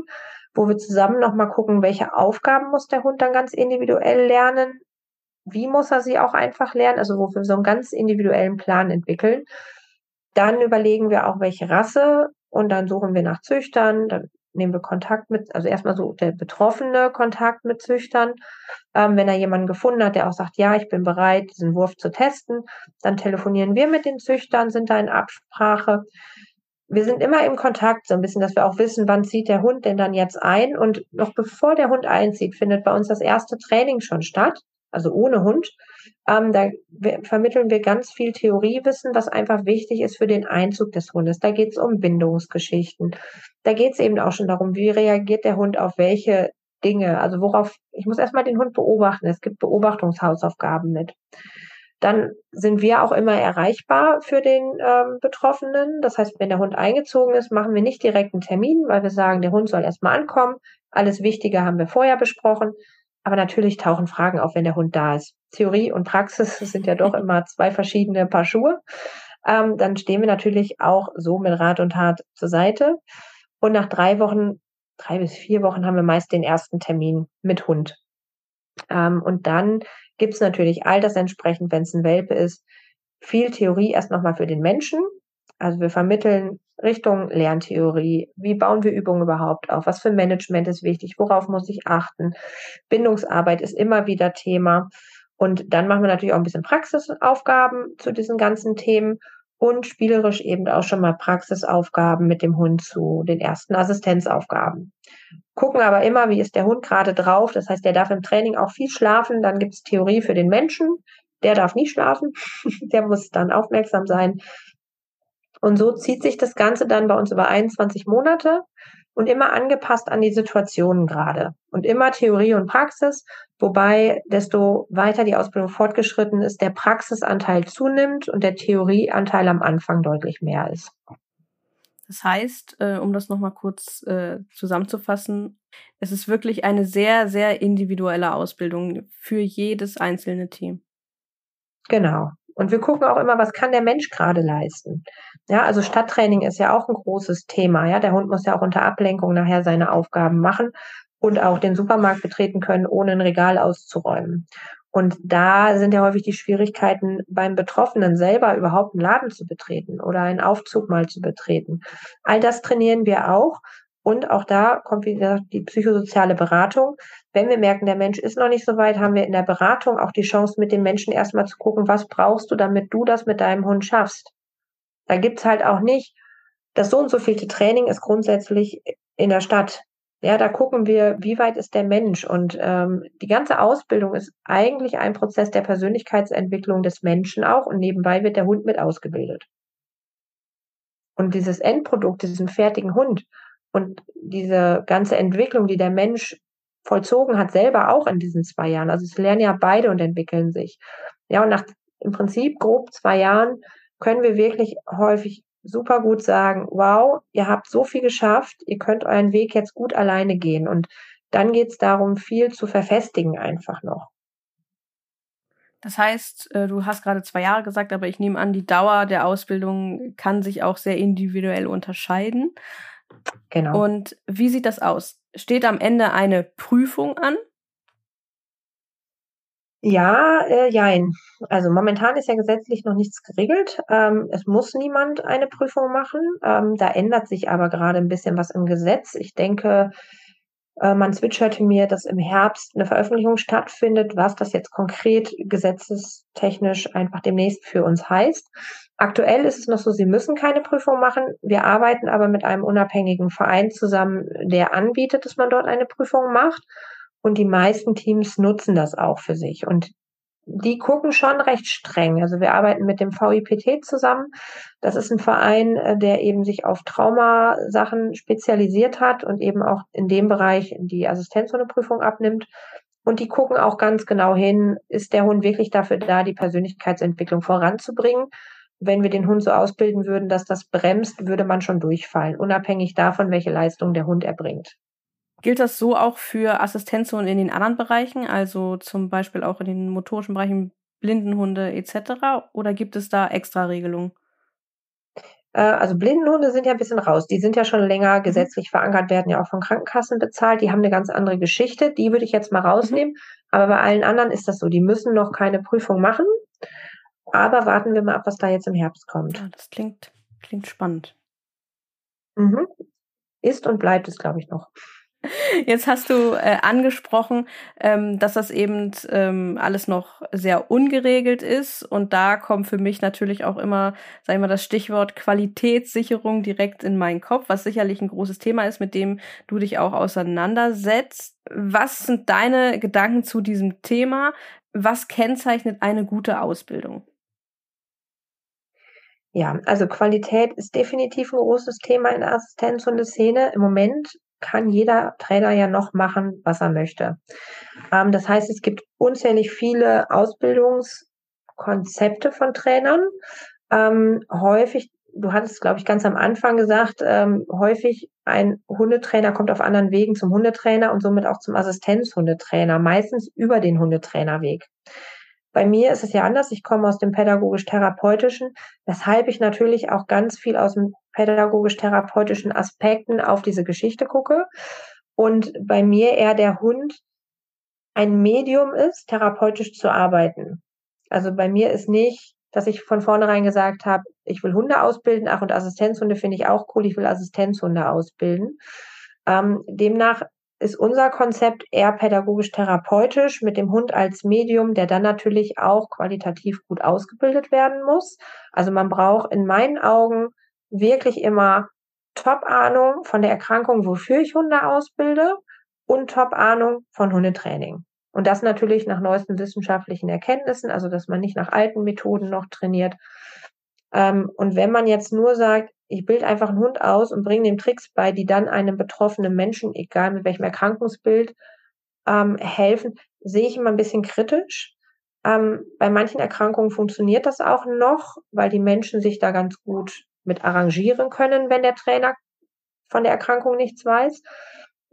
wo wir zusammen nochmal gucken, welche Aufgaben muss der Hund dann ganz individuell lernen, wie muss er sie auch einfach lernen, also wo wir so einen ganz individuellen Plan entwickeln. Dann überlegen wir auch, welche Rasse und dann suchen wir nach Züchtern, dann nehmen wir Kontakt mit, also erstmal so der Betroffene Kontakt mit Züchtern. Ähm, wenn er jemanden gefunden hat, der auch sagt, ja, ich bin bereit, diesen Wurf zu testen, dann telefonieren wir mit den Züchtern, sind da in Absprache. Wir sind immer im Kontakt, so ein bisschen, dass wir auch wissen, wann zieht der Hund denn dann jetzt ein. Und noch bevor der Hund einzieht, findet bei uns das erste Training schon statt also ohne Hund. Ähm, da vermitteln wir ganz viel Theoriewissen, was einfach wichtig ist für den Einzug des Hundes. Da geht es um Bindungsgeschichten. Da geht es eben auch schon darum, wie reagiert der Hund auf welche Dinge. Also worauf, ich muss erstmal den Hund beobachten. Es gibt Beobachtungshausaufgaben mit. Dann sind wir auch immer erreichbar für den ähm, Betroffenen. Das heißt, wenn der Hund eingezogen ist, machen wir nicht direkt einen Termin, weil wir sagen, der Hund soll erstmal ankommen. Alles Wichtige haben wir vorher besprochen. Aber natürlich tauchen Fragen auf, wenn der Hund da ist. Theorie und Praxis sind ja doch immer zwei verschiedene Paar Schuhe. Ähm, dann stehen wir natürlich auch so mit Rat und Tat zur Seite. Und nach drei Wochen, drei bis vier Wochen haben wir meist den ersten Termin mit Hund. Ähm, und dann gibt es natürlich altersentsprechend, wenn es ein Welpe ist, viel Theorie erst nochmal für den Menschen. Also wir vermitteln Richtung Lerntheorie. Wie bauen wir Übungen überhaupt auf? Was für Management ist wichtig? Worauf muss ich achten? Bindungsarbeit ist immer wieder Thema. Und dann machen wir natürlich auch ein bisschen Praxisaufgaben zu diesen ganzen Themen und spielerisch eben auch schon mal Praxisaufgaben mit dem Hund zu den ersten Assistenzaufgaben. Gucken aber immer, wie ist der Hund gerade drauf. Das heißt, der darf im Training auch viel schlafen. Dann gibt es Theorie für den Menschen. Der darf nicht schlafen. der muss dann aufmerksam sein. Und so zieht sich das Ganze dann bei uns über 21 Monate und immer angepasst an die Situationen gerade. Und immer Theorie und Praxis, wobei desto weiter die Ausbildung fortgeschritten ist, der Praxisanteil zunimmt und der Theorieanteil am Anfang deutlich mehr ist. Das heißt, äh, um das nochmal kurz äh, zusammenzufassen, es ist wirklich eine sehr, sehr individuelle Ausbildung für jedes einzelne Team. Genau. Und wir gucken auch immer, was kann der Mensch gerade leisten. Ja, also Stadttraining ist ja auch ein großes Thema. Ja, der Hund muss ja auch unter Ablenkung nachher seine Aufgaben machen und auch den Supermarkt betreten können, ohne ein Regal auszuräumen. Und da sind ja häufig die Schwierigkeiten beim Betroffenen selber überhaupt einen Laden zu betreten oder einen Aufzug mal zu betreten. All das trainieren wir auch. Und auch da kommt wieder die psychosoziale Beratung. Wenn wir merken, der Mensch ist noch nicht so weit, haben wir in der Beratung auch die Chance, mit dem Menschen erstmal zu gucken, was brauchst du, damit du das mit deinem Hund schaffst. Da gibt's halt auch nicht, das so und so vielte Training ist grundsätzlich in der Stadt. Ja, da gucken wir, wie weit ist der Mensch. Und ähm, die ganze Ausbildung ist eigentlich ein Prozess der Persönlichkeitsentwicklung des Menschen auch. Und nebenbei wird der Hund mit ausgebildet. Und dieses Endprodukt, diesen fertigen Hund, und diese ganze Entwicklung, die der Mensch vollzogen hat, selber auch in diesen zwei Jahren. Also es lernen ja beide und entwickeln sich. Ja, und nach im Prinzip grob zwei Jahren können wir wirklich häufig super gut sagen, wow, ihr habt so viel geschafft, ihr könnt euren Weg jetzt gut alleine gehen. Und dann geht es darum, viel zu verfestigen einfach noch. Das heißt, äh, du hast gerade zwei Jahre gesagt, aber ich nehme an, die Dauer der Ausbildung kann sich auch sehr individuell unterscheiden. Genau. Und wie sieht das aus? Steht am Ende eine Prüfung an? Ja, äh, jein. Also momentan ist ja gesetzlich noch nichts geregelt. Ähm, es muss niemand eine Prüfung machen. Ähm, da ändert sich aber gerade ein bisschen was im Gesetz. Ich denke, man zwitscherte mir, dass im Herbst eine Veröffentlichung stattfindet, was das jetzt konkret gesetzestechnisch einfach demnächst für uns heißt. Aktuell ist es noch so, Sie müssen keine Prüfung machen. Wir arbeiten aber mit einem unabhängigen Verein zusammen, der anbietet, dass man dort eine Prüfung macht. Und die meisten Teams nutzen das auch für sich. Und die gucken schon recht streng. Also wir arbeiten mit dem VIPT zusammen. Das ist ein Verein, äh, der eben sich auf Traumasachen spezialisiert hat und eben auch in dem Bereich die Assistenzhundeprüfung abnimmt. Und die gucken auch ganz genau hin, ist der Hund wirklich dafür da, die Persönlichkeitsentwicklung voranzubringen? Wenn wir den Hund so ausbilden würden, dass das bremst, würde man schon durchfallen, unabhängig davon, welche Leistung der Hund erbringt. Gilt das so auch für Assistenzhunde in den anderen Bereichen, also zum Beispiel auch in den motorischen Bereichen, Blindenhunde etc. Oder gibt es da extra Regelungen? Äh, also Blindenhunde sind ja ein bisschen raus. Die sind ja schon länger mhm. gesetzlich verankert, werden ja auch von Krankenkassen bezahlt. Die haben eine ganz andere Geschichte. Die würde ich jetzt mal rausnehmen. Mhm. Aber bei allen anderen ist das so. Die müssen noch keine Prüfung machen. Aber warten wir mal ab, was da jetzt im Herbst kommt. Ja, das klingt, klingt spannend. Mhm. Ist und bleibt es, glaube ich, noch. Jetzt hast du äh, angesprochen, ähm, dass das eben ähm, alles noch sehr ungeregelt ist. Und da kommt für mich natürlich auch immer, sag ich mal, das Stichwort Qualitätssicherung direkt in meinen Kopf, was sicherlich ein großes Thema ist, mit dem du dich auch auseinandersetzt. Was sind deine Gedanken zu diesem Thema? was kennzeichnet eine gute Ausbildung? Ja, also Qualität ist definitiv ein großes Thema in der Assistenzhundeszene. Im Moment kann jeder Trainer ja noch machen, was er möchte. Ähm, das heißt, es gibt unzählig viele Ausbildungskonzepte von Trainern. Ähm, häufig, du hattest, glaube ich, ganz am Anfang gesagt, ähm, häufig ein Hundetrainer kommt auf anderen Wegen zum Hundetrainer und somit auch zum Assistenzhundetrainer, meistens über den Hundetrainerweg. Bei mir ist es ja anders. Ich komme aus dem pädagogisch-therapeutischen, weshalb ich natürlich auch ganz viel aus dem pädagogisch-therapeutischen Aspekten auf diese Geschichte gucke. Und bei mir eher der Hund ein Medium ist, therapeutisch zu arbeiten. Also bei mir ist nicht, dass ich von vornherein gesagt habe, ich will Hunde ausbilden, ach und Assistenzhunde finde ich auch cool, ich will Assistenzhunde ausbilden. Ähm, demnach ist unser Konzept eher pädagogisch-therapeutisch mit dem Hund als Medium, der dann natürlich auch qualitativ gut ausgebildet werden muss. Also man braucht in meinen Augen wirklich immer Top-Ahnung von der Erkrankung, wofür ich Hunde ausbilde und Top-Ahnung von Hundetraining. Und das natürlich nach neuesten wissenschaftlichen Erkenntnissen, also dass man nicht nach alten Methoden noch trainiert. Ähm, und wenn man jetzt nur sagt, ich bilde einfach einen Hund aus und bringe dem Tricks bei, die dann einem betroffenen Menschen, egal mit welchem Erkrankungsbild, ähm, helfen, sehe ich immer ein bisschen kritisch. Ähm, bei manchen Erkrankungen funktioniert das auch noch, weil die Menschen sich da ganz gut mit arrangieren können, wenn der Trainer von der Erkrankung nichts weiß.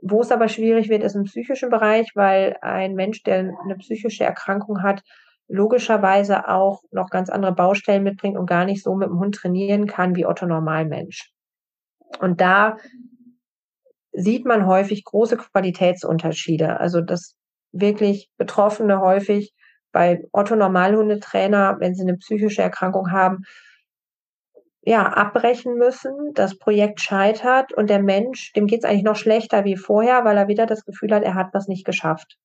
Wo es aber schwierig wird, ist im psychischen Bereich, weil ein Mensch, der eine psychische Erkrankung hat, logischerweise auch noch ganz andere Baustellen mitbringt und gar nicht so mit dem Hund trainieren kann wie Otto Normalmensch. Und da sieht man häufig große Qualitätsunterschiede. Also dass wirklich Betroffene häufig bei Otto Normalhundetrainer, wenn sie eine psychische Erkrankung haben, ja, abbrechen müssen, das Projekt scheitert und der Mensch, dem geht es eigentlich noch schlechter wie vorher, weil er wieder das Gefühl hat, er hat was nicht geschafft.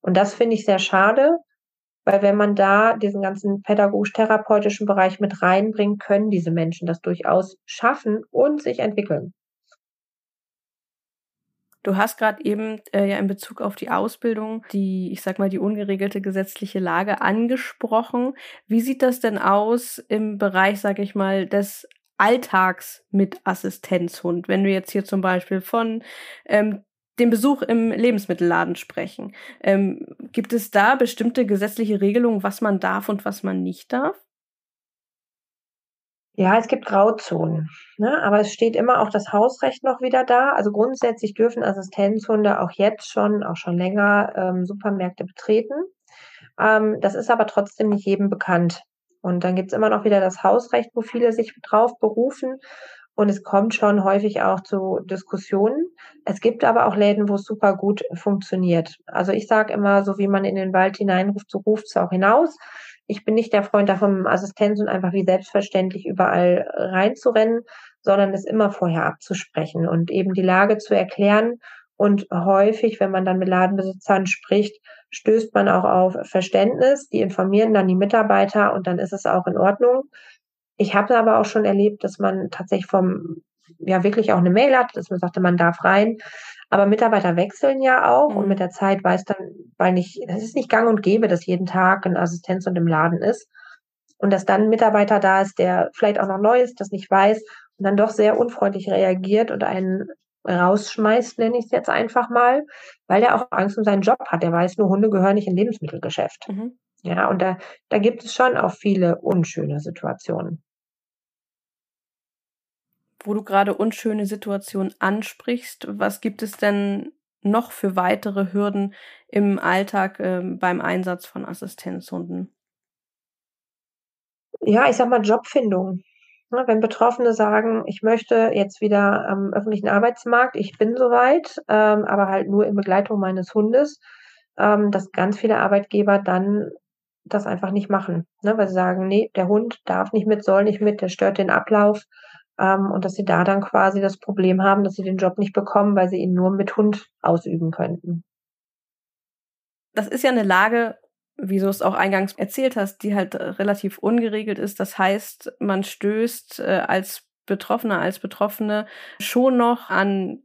Und das finde ich sehr schade, weil wenn man da diesen ganzen pädagogisch-therapeutischen Bereich mit reinbringt, können diese Menschen das durchaus schaffen und sich entwickeln. Du hast gerade eben äh, ja in Bezug auf die Ausbildung die, ich sag mal, die ungeregelte gesetzliche Lage angesprochen. Wie sieht das denn aus im Bereich, sag ich mal, des Alltags mit Assistenzhund? Wenn wir jetzt hier zum Beispiel von ähm, den Besuch im Lebensmittelladen sprechen. Ähm, gibt es da bestimmte gesetzliche Regelungen, was man darf und was man nicht darf? Ja, es gibt Grauzonen, ne? aber es steht immer auch das Hausrecht noch wieder da. Also grundsätzlich dürfen Assistenzhunde auch jetzt schon, auch schon länger ähm, Supermärkte betreten. Ähm, das ist aber trotzdem nicht jedem bekannt. Und dann gibt's immer noch wieder das Hausrecht, wo viele sich drauf berufen. Und es kommt schon häufig auch zu Diskussionen. Es gibt aber auch Läden, wo es super gut funktioniert. Also ich sage immer, so wie man in den Wald hineinruft, so ruft es auch hinaus. Ich bin nicht der Freund davon, Assistenz und einfach wie selbstverständlich überall reinzurennen, sondern es immer vorher abzusprechen und eben die Lage zu erklären. Und häufig, wenn man dann mit Ladenbesitzern spricht, stößt man auch auf Verständnis. Die informieren dann die Mitarbeiter und dann ist es auch in Ordnung. Ich habe aber auch schon erlebt, dass man tatsächlich vom, ja, wirklich auch eine Mail hat, dass man sagte, man darf rein. Aber Mitarbeiter wechseln ja auch mhm. und mit der Zeit weiß dann, weil nicht, es ist nicht gang und gäbe, dass jeden Tag ein Assistenz und im Laden ist. Und dass dann ein Mitarbeiter da ist, der vielleicht auch noch neu ist, das nicht weiß und dann doch sehr unfreundlich reagiert und einen rausschmeißt, nenne ich es jetzt einfach mal, weil der auch Angst um seinen Job hat. Der weiß nur, Hunde gehören nicht in Lebensmittelgeschäft. Mhm. Ja, und da, da gibt es schon auch viele unschöne Situationen. Wo du gerade unschöne Situationen ansprichst, was gibt es denn noch für weitere Hürden im Alltag äh, beim Einsatz von Assistenzhunden? Ja, ich sag mal Jobfindung. Ne, wenn Betroffene sagen, ich möchte jetzt wieder am öffentlichen Arbeitsmarkt, ich bin soweit, ähm, aber halt nur in Begleitung meines Hundes, ähm, dass ganz viele Arbeitgeber dann das einfach nicht machen, ne? weil sie sagen, nee, der Hund darf nicht mit, soll nicht mit, der stört den Ablauf ähm, und dass sie da dann quasi das Problem haben, dass sie den Job nicht bekommen, weil sie ihn nur mit Hund ausüben könnten. Das ist ja eine Lage, wie du es auch eingangs erzählt hast, die halt relativ ungeregelt ist. Das heißt, man stößt äh, als Betroffener, als Betroffene schon noch an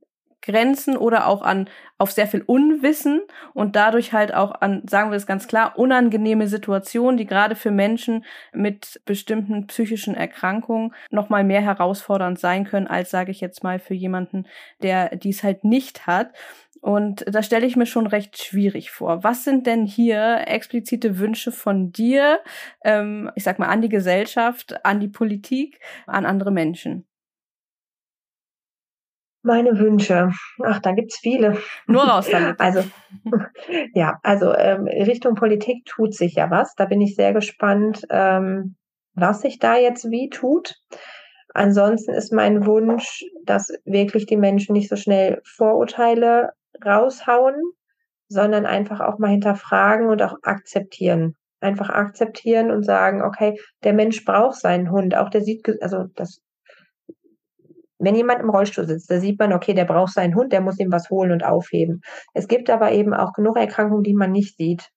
Grenzen oder auch an auf sehr viel Unwissen und dadurch halt auch an, sagen wir es ganz klar, unangenehme Situationen, die gerade für Menschen mit bestimmten psychischen Erkrankungen noch mal mehr herausfordernd sein können als sage ich jetzt mal für jemanden, der dies halt nicht hat. Und da stelle ich mir schon recht schwierig vor. Was sind denn hier explizite Wünsche von dir, ähm, ich sag mal, an die Gesellschaft, an die Politik, an andere Menschen? Meine Wünsche. Ach, da gibt's viele. Nur raus damit. Also, ja, also ähm, Richtung Politik tut sich ja was. Da bin ich sehr gespannt, ähm, was sich da jetzt wie tut. Ansonsten ist mein Wunsch, dass wirklich die Menschen nicht so schnell Vorurteile raushauen, sondern einfach auch mal hinterfragen und auch akzeptieren. Einfach akzeptieren und sagen, okay, der Mensch braucht seinen Hund. Auch der sieht, also das wenn jemand im Rollstuhl sitzt, da sieht man, okay, der braucht seinen Hund, der muss ihm was holen und aufheben. Es gibt aber eben auch genug Erkrankungen, die man nicht sieht.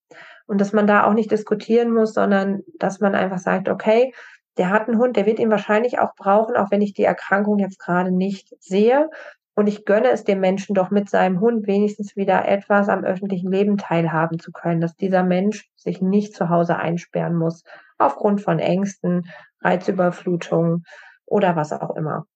Und dass man da auch nicht diskutieren muss, sondern dass man einfach sagt, okay, der hat einen Hund, der wird ihn wahrscheinlich auch brauchen, auch wenn ich die Erkrankung jetzt gerade nicht sehe. Und ich gönne es dem Menschen doch mit seinem Hund wenigstens wieder etwas am öffentlichen Leben teilhaben zu können, dass dieser Mensch sich nicht zu Hause einsperren muss, aufgrund von Ängsten, Reizüberflutungen oder was auch immer.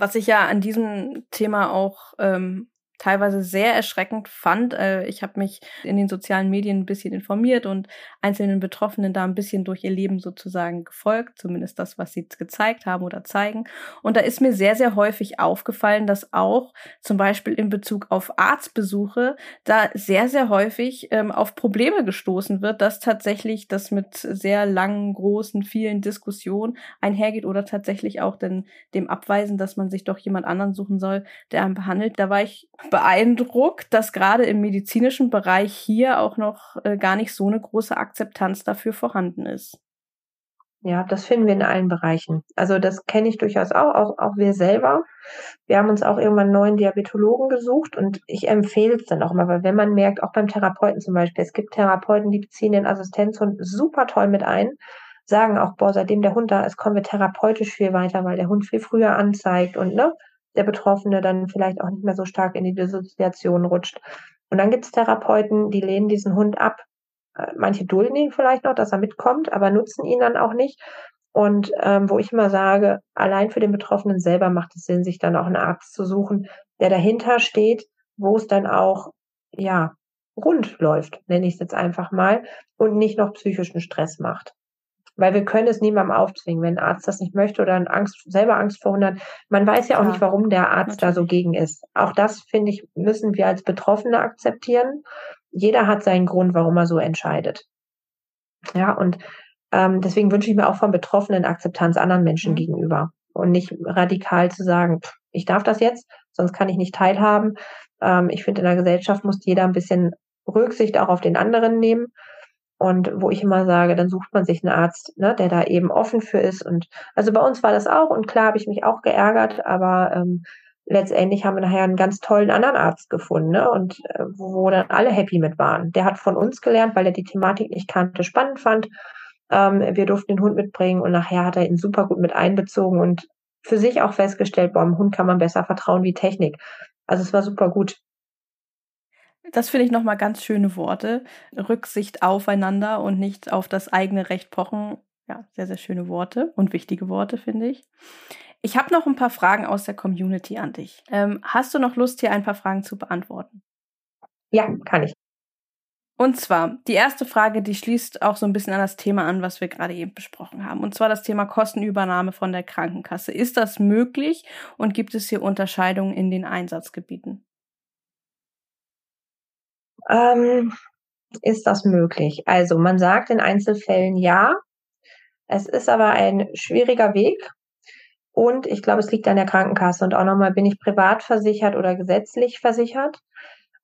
Was ich ja an diesem Thema auch ähm, teilweise sehr erschreckend fand. Äh, ich habe mich in den sozialen Medien ein bisschen informiert und einzelnen Betroffenen da ein bisschen durch ihr Leben sozusagen gefolgt, zumindest das, was sie gezeigt haben oder zeigen. Und da ist mir sehr, sehr häufig aufgefallen, dass auch zum Beispiel in Bezug auf Arztbesuche da sehr, sehr häufig ähm, auf Probleme gestoßen wird, dass tatsächlich das mit sehr langen, großen, vielen Diskussionen einhergeht oder tatsächlich auch denn dem Abweisen, dass man sich doch jemand anderen suchen soll, der einen behandelt. Da war ich beeindruckt, dass gerade im medizinischen Bereich hier auch noch äh, gar nicht so eine große Akzeptanz dafür vorhanden ist. Ja, das finden wir in allen Bereichen. Also das kenne ich durchaus auch, auch, auch wir selber. Wir haben uns auch irgendwann einen neuen Diabetologen gesucht und ich empfehle es dann auch mal, weil wenn man merkt, auch beim Therapeuten zum Beispiel, es gibt Therapeuten, die beziehen den Assistenzhund super toll mit ein, sagen auch, boah, seitdem der Hund da ist, kommen wir therapeutisch viel weiter, weil der Hund viel früher anzeigt und ne, der Betroffene dann vielleicht auch nicht mehr so stark in die Dissoziation rutscht. Und dann gibt es Therapeuten, die lehnen diesen Hund ab. Äh, manche dulden ihn vielleicht noch, dass er mitkommt, aber nutzen ihn dann auch nicht. Und ähm, wo ich immer sage, allein für den Betroffenen selber macht es Sinn, sich dann auch einen Arzt zu suchen, der dahinter steht, wo es dann auch, ja, rund läuft, nenne ich es jetzt einfach mal, und nicht noch psychischen Stress macht. Weil wir können es niemandem aufzwingen, wenn ein Arzt das nicht möchte oder Angst, selber Angst vor Hundert. Man weiß ja auch nicht, warum der Arzt da so gegen ist. Auch das, finde ich, müssen wir als Betroffene akzeptieren. Jeder hat seinen Grund, warum er so entscheidet. Ja, und ähm, deswegen wünsche ich mir auch von Betroffenen Akzeptanz anderen Menschen mhm. gegenüber und nicht radikal zu sagen, ich darf das jetzt, sonst kann ich nicht teilhaben. Ähm, ich finde, in der Gesellschaft muss jeder ein bisschen Rücksicht auch auf den anderen nehmen und wo ich immer sage, dann sucht man sich einen Arzt, ne, der da eben offen für ist. Und also bei uns war das auch und klar habe ich mich auch geärgert, aber ähm, letztendlich haben wir nachher einen ganz tollen anderen Arzt gefunden, ne? Und äh, wo, dann alle happy mit waren. Der hat von uns gelernt, weil er die Thematik nicht kannte, spannend fand. Ähm, wir durften den Hund mitbringen und nachher hat er ihn super gut mit einbezogen und für sich auch festgestellt, boah, dem Hund kann man besser vertrauen wie Technik. Also es war super gut. Das finde ich nochmal ganz schöne Worte. Rücksicht aufeinander und nicht auf das eigene Recht pochen. Ja, sehr, sehr schöne Worte und wichtige Worte, finde ich. Ich habe noch ein paar Fragen aus der Community an dich. Ähm, hast du noch Lust, hier ein paar Fragen zu beantworten? Ja, kann ich. Und zwar, die erste Frage, die schließt auch so ein bisschen an das Thema an, was wir gerade eben besprochen haben. Und zwar das Thema Kostenübernahme von der Krankenkasse. Ist das möglich und gibt es hier Unterscheidungen in den Einsatzgebieten? Ähm, ist das möglich? Also man sagt in Einzelfällen ja. Es ist aber ein schwieriger Weg. Und ich glaube, es liegt an der Krankenkasse. Und auch nochmal, bin ich privat versichert oder gesetzlich versichert?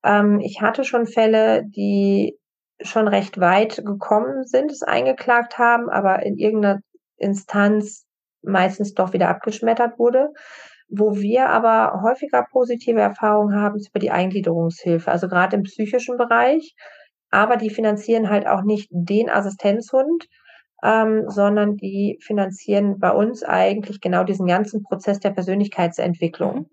Ähm, ich hatte schon Fälle, die schon recht weit gekommen sind, es eingeklagt haben, aber in irgendeiner Instanz meistens doch wieder abgeschmettert wurde. Wo wir aber häufiger positive Erfahrungen haben, ist über die Eingliederungshilfe, also gerade im psychischen Bereich. Aber die finanzieren halt auch nicht den Assistenzhund, ähm, sondern die finanzieren bei uns eigentlich genau diesen ganzen Prozess der Persönlichkeitsentwicklung. Mhm.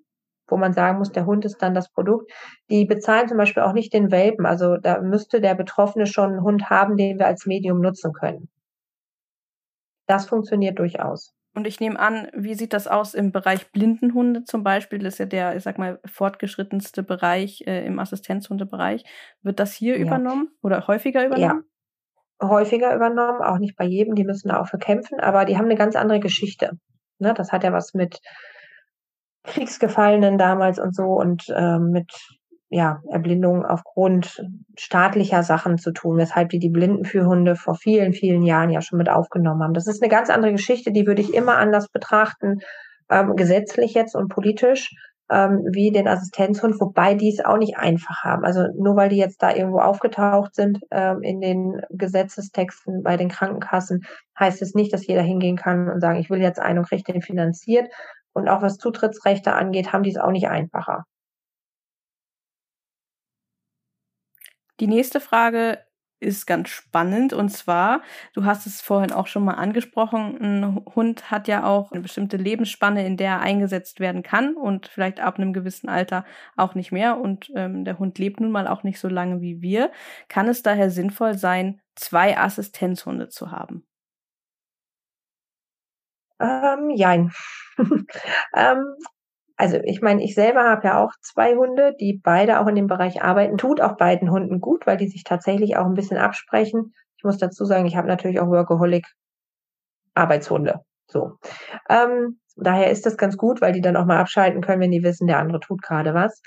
wo man sagen muss, der Hund ist dann das Produkt. Die bezahlen zum Beispiel auch nicht den Welpen. Also da müsste der Betroffene schon einen Hund haben, den wir als Medium nutzen können. Das funktioniert durchaus. Und ich nehme an, wie sieht das aus im Bereich Blindenhunde zum Beispiel? Das ist ja der, ich sag mal, fortgeschrittenste Bereich äh, im Assistenzhundebereich. Wird das hier ja. übernommen oder häufiger übernommen? Ja, häufiger übernommen, auch nicht bei jedem, die müssen da auch für kämpfen, aber die haben eine ganz andere Geschichte. Ne? Das hat ja was mit Kriegsgefallenen damals und so und äh, mit ja, Erblindung aufgrund staatlicher Sachen zu tun, weshalb die die Blindenführhunde vor vielen, vielen Jahren ja schon mit aufgenommen haben. Das ist eine ganz andere Geschichte, die würde ich immer anders betrachten, ähm, gesetzlich jetzt und politisch, ähm, wie den Assistenzhund, wobei die es auch nicht einfach haben. Also nur weil die jetzt da irgendwo aufgetaucht sind ähm, in den Gesetzestexten bei den Krankenkassen, heißt es nicht, dass jeder hingehen kann und sagen, ich will jetzt einen und kriege den finanziert. Und auch was Zutrittsrechte angeht, haben die es auch nicht einfacher. Die nächste Frage ist ganz spannend und zwar, du hast es vorhin auch schon mal angesprochen, ein Hund hat ja auch eine bestimmte Lebensspanne, in der er eingesetzt werden kann und vielleicht ab einem gewissen Alter auch nicht mehr und ähm, der Hund lebt nun mal auch nicht so lange wie wir. Kann es daher sinnvoll sein, zwei Assistenzhunde zu haben? Ähm, jein. ähm, also ich meine, ich selber habe ja auch zwei Hunde, die beide auch in dem Bereich arbeiten. Tut auch beiden Hunden gut, weil die sich tatsächlich auch ein bisschen absprechen. Ich muss dazu sagen, ich habe natürlich auch Workaholic Arbeitshunde. So. Ähm, daher ist das ganz gut, weil die dann auch mal abschalten können, wenn die wissen, der andere tut gerade was.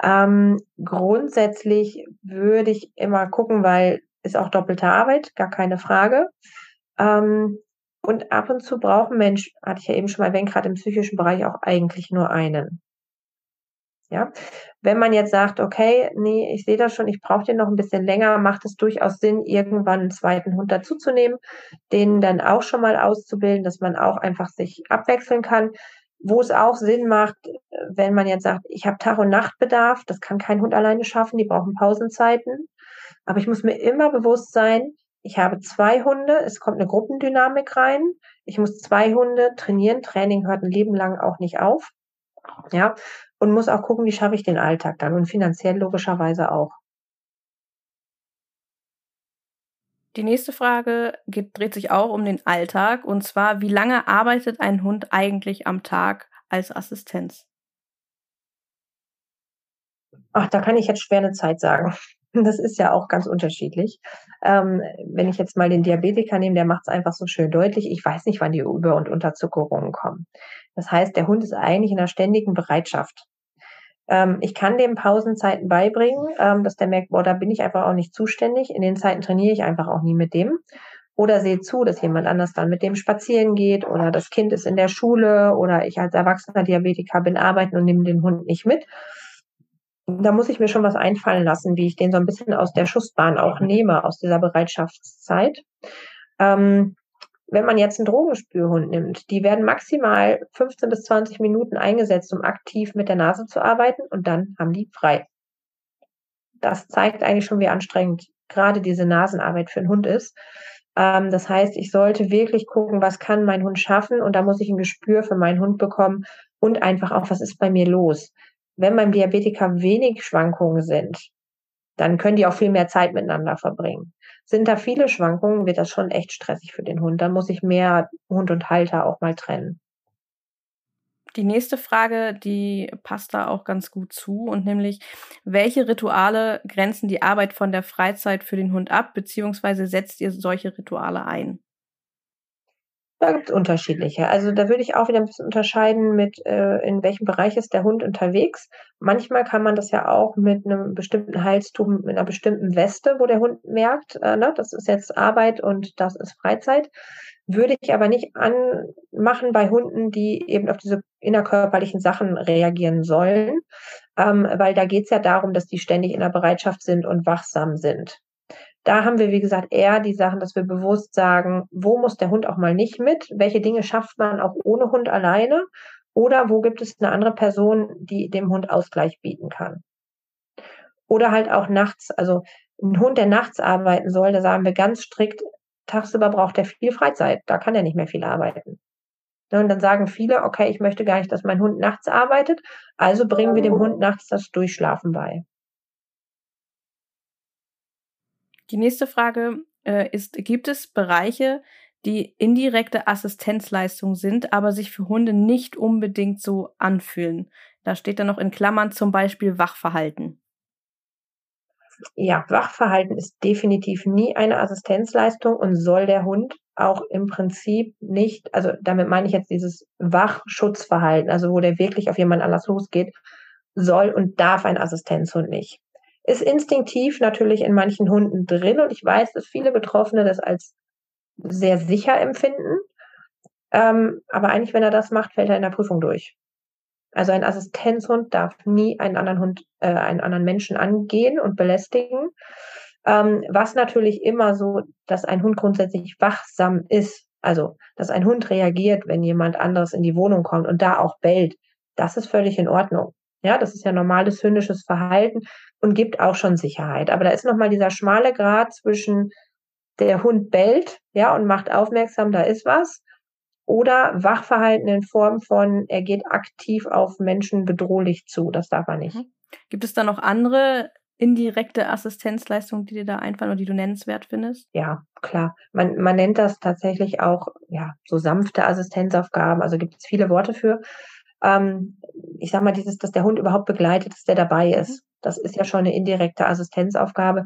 Ähm, grundsätzlich würde ich immer gucken, weil ist auch doppelte Arbeit, gar keine Frage. Ähm, und ab und zu braucht ein Mensch, hatte ich ja eben schon mal erwähnt, gerade im psychischen Bereich auch eigentlich nur einen. Ja, wenn man jetzt sagt, okay, nee, ich sehe das schon, ich brauche den noch ein bisschen länger, macht es durchaus Sinn, irgendwann einen zweiten Hund dazuzunehmen, den dann auch schon mal auszubilden, dass man auch einfach sich abwechseln kann. Wo es auch Sinn macht, wenn man jetzt sagt, ich habe Tag- und Nachtbedarf, das kann kein Hund alleine schaffen, die brauchen Pausenzeiten. Aber ich muss mir immer bewusst sein, ich habe zwei Hunde, es kommt eine Gruppendynamik rein. Ich muss zwei Hunde trainieren. Training hört ein Leben lang auch nicht auf. Ja, und muss auch gucken, wie schaffe ich den Alltag dann und finanziell logischerweise auch. Die nächste Frage geht, dreht sich auch um den Alltag und zwar, wie lange arbeitet ein Hund eigentlich am Tag als Assistenz? Ach, da kann ich jetzt schwer eine Zeit sagen. Das ist ja auch ganz unterschiedlich. Ähm, wenn ich jetzt mal den Diabetiker nehme, der macht es einfach so schön deutlich. Ich weiß nicht, wann die Über- und Unterzuckerungen kommen. Das heißt, der Hund ist eigentlich in einer ständigen Bereitschaft. Ähm, ich kann dem Pausenzeiten beibringen, ähm, dass der merkt, boah, da bin ich einfach auch nicht zuständig. In den Zeiten trainiere ich einfach auch nie mit dem. Oder sehe zu, dass jemand anders dann mit dem spazieren geht oder das Kind ist in der Schule oder ich als erwachsener Diabetiker bin arbeiten und nehme den Hund nicht mit da muss ich mir schon was einfallen lassen, wie ich den so ein bisschen aus der Schussbahn auch nehme, aus dieser Bereitschaftszeit. Ähm, wenn man jetzt einen Drogenspürhund nimmt, die werden maximal 15 bis 20 Minuten eingesetzt, um aktiv mit der Nase zu arbeiten und dann haben die frei. Das zeigt eigentlich schon, wie anstrengend gerade diese Nasenarbeit für einen Hund ist. Ähm, das heißt, ich sollte wirklich gucken, was kann mein Hund schaffen und da muss ich ein Gespür für meinen Hund bekommen und einfach auch, was ist bei mir los wenn beim Diabetiker wenig Schwankungen sind, dann können die auch viel mehr Zeit miteinander verbringen. Sind da viele Schwankungen, wird das schon echt stressig für den Hund. Dann muss ich mehr Hund und Halter auch mal trennen. Die nächste Frage, die passt da auch ganz gut zu und nämlich, welche Rituale grenzen die Arbeit von der Freizeit für den Hund ab, beziehungsweise setzt ihr solche Rituale ein? Da gibt es unterschiedliche. Also da würde ich auch wieder ein bisschen unterscheiden mit, äh, in welchem Bereich ist der Hund unterwegs. Manchmal kann man das ja auch mit einem bestimmten Halstuch, mit einer bestimmten Weste, wo der Hund merkt, äh, ne, das ist jetzt Arbeit und das ist Freizeit. Würde ich aber nicht anmachen bei Hunden, die eben auf diese innerkörperlichen Sachen reagieren sollen, ähm, weil da geht es ja darum, dass die ständig in der Bereitschaft sind und wachsam sind. Da haben wir, wie gesagt, eher die Sachen, dass wir bewusst sagen, wo muss der Hund auch mal nicht mit? Welche Dinge schafft man auch ohne Hund alleine? Oder wo gibt es eine andere Person, die dem Hund Ausgleich bieten kann? Oder halt auch nachts, also ein Hund, der nachts arbeiten soll, da sagen wir ganz strikt, tagsüber braucht er viel Freizeit, da kann er nicht mehr viel arbeiten. Ne, und dann sagen viele, okay, ich möchte gar nicht, dass mein Hund nachts arbeitet, also bringen wir dem Hund nachts das Durchschlafen bei. Die nächste Frage äh, ist, gibt es Bereiche, die indirekte Assistenzleistung sind, aber sich für Hunde nicht unbedingt so anfühlen? Da steht dann noch in Klammern zum Beispiel Wachverhalten. Ja, Wachverhalten ist definitiv nie eine Assistenzleistung und soll der Hund auch im Prinzip nicht, also damit meine ich jetzt dieses Wachschutzverhalten, also wo der wirklich auf jemand anders losgeht, soll und darf ein Assistenzhund nicht. Ist instinktiv natürlich in manchen Hunden drin und ich weiß, dass viele Betroffene das als sehr sicher empfinden. Ähm, aber eigentlich, wenn er das macht, fällt er in der Prüfung durch. Also ein Assistenzhund darf nie einen anderen Hund, äh, einen anderen Menschen angehen und belästigen. Ähm, was natürlich immer so, dass ein Hund grundsätzlich wachsam ist. Also, dass ein Hund reagiert, wenn jemand anderes in die Wohnung kommt und da auch bellt. Das ist völlig in Ordnung. Ja, das ist ja normales hündisches Verhalten und gibt auch schon Sicherheit. Aber da ist nochmal dieser schmale Grad zwischen der Hund bellt, ja, und macht aufmerksam, da ist was. Oder Wachverhalten in Form von, er geht aktiv auf Menschen bedrohlich zu. Das darf er nicht. Mhm. Gibt es da noch andere indirekte Assistenzleistungen, die dir da einfallen oder die du nennenswert findest? Ja, klar. Man, man nennt das tatsächlich auch, ja, so sanfte Assistenzaufgaben. Also gibt es viele Worte für. Ähm, ich sag mal, dieses, dass der Hund überhaupt begleitet, dass der dabei mhm. ist. Das ist ja schon eine indirekte Assistenzaufgabe.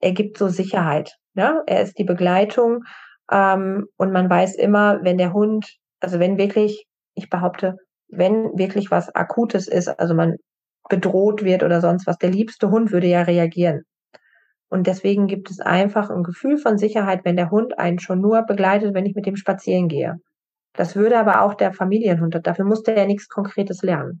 Er gibt so Sicherheit. Ja? Er ist die Begleitung ähm, und man weiß immer, wenn der Hund, also wenn wirklich, ich behaupte, wenn wirklich was Akutes ist, also man bedroht wird oder sonst was, der liebste Hund würde ja reagieren. Und deswegen gibt es einfach ein Gefühl von Sicherheit, wenn der Hund einen schon nur begleitet, wenn ich mit dem spazieren gehe. Das würde aber auch der Familienhund, dafür musste er nichts Konkretes lernen.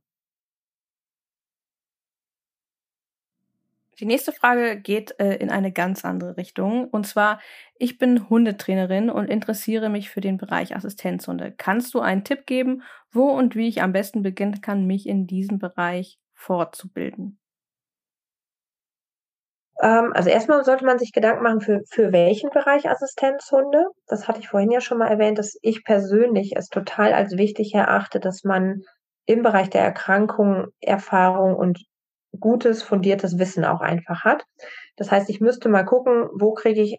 Die nächste Frage geht äh, in eine ganz andere Richtung. Und zwar, ich bin Hundetrainerin und interessiere mich für den Bereich Assistenzhunde. Kannst du einen Tipp geben, wo und wie ich am besten beginnen kann, mich in diesem Bereich fortzubilden? Ähm, also erstmal sollte man sich Gedanken machen, für, für welchen Bereich Assistenzhunde. Das hatte ich vorhin ja schon mal erwähnt, dass ich persönlich es total als wichtig erachte, dass man im Bereich der Erkrankung Erfahrung und gutes, fundiertes Wissen auch einfach hat. Das heißt, ich müsste mal gucken, wo kriege ich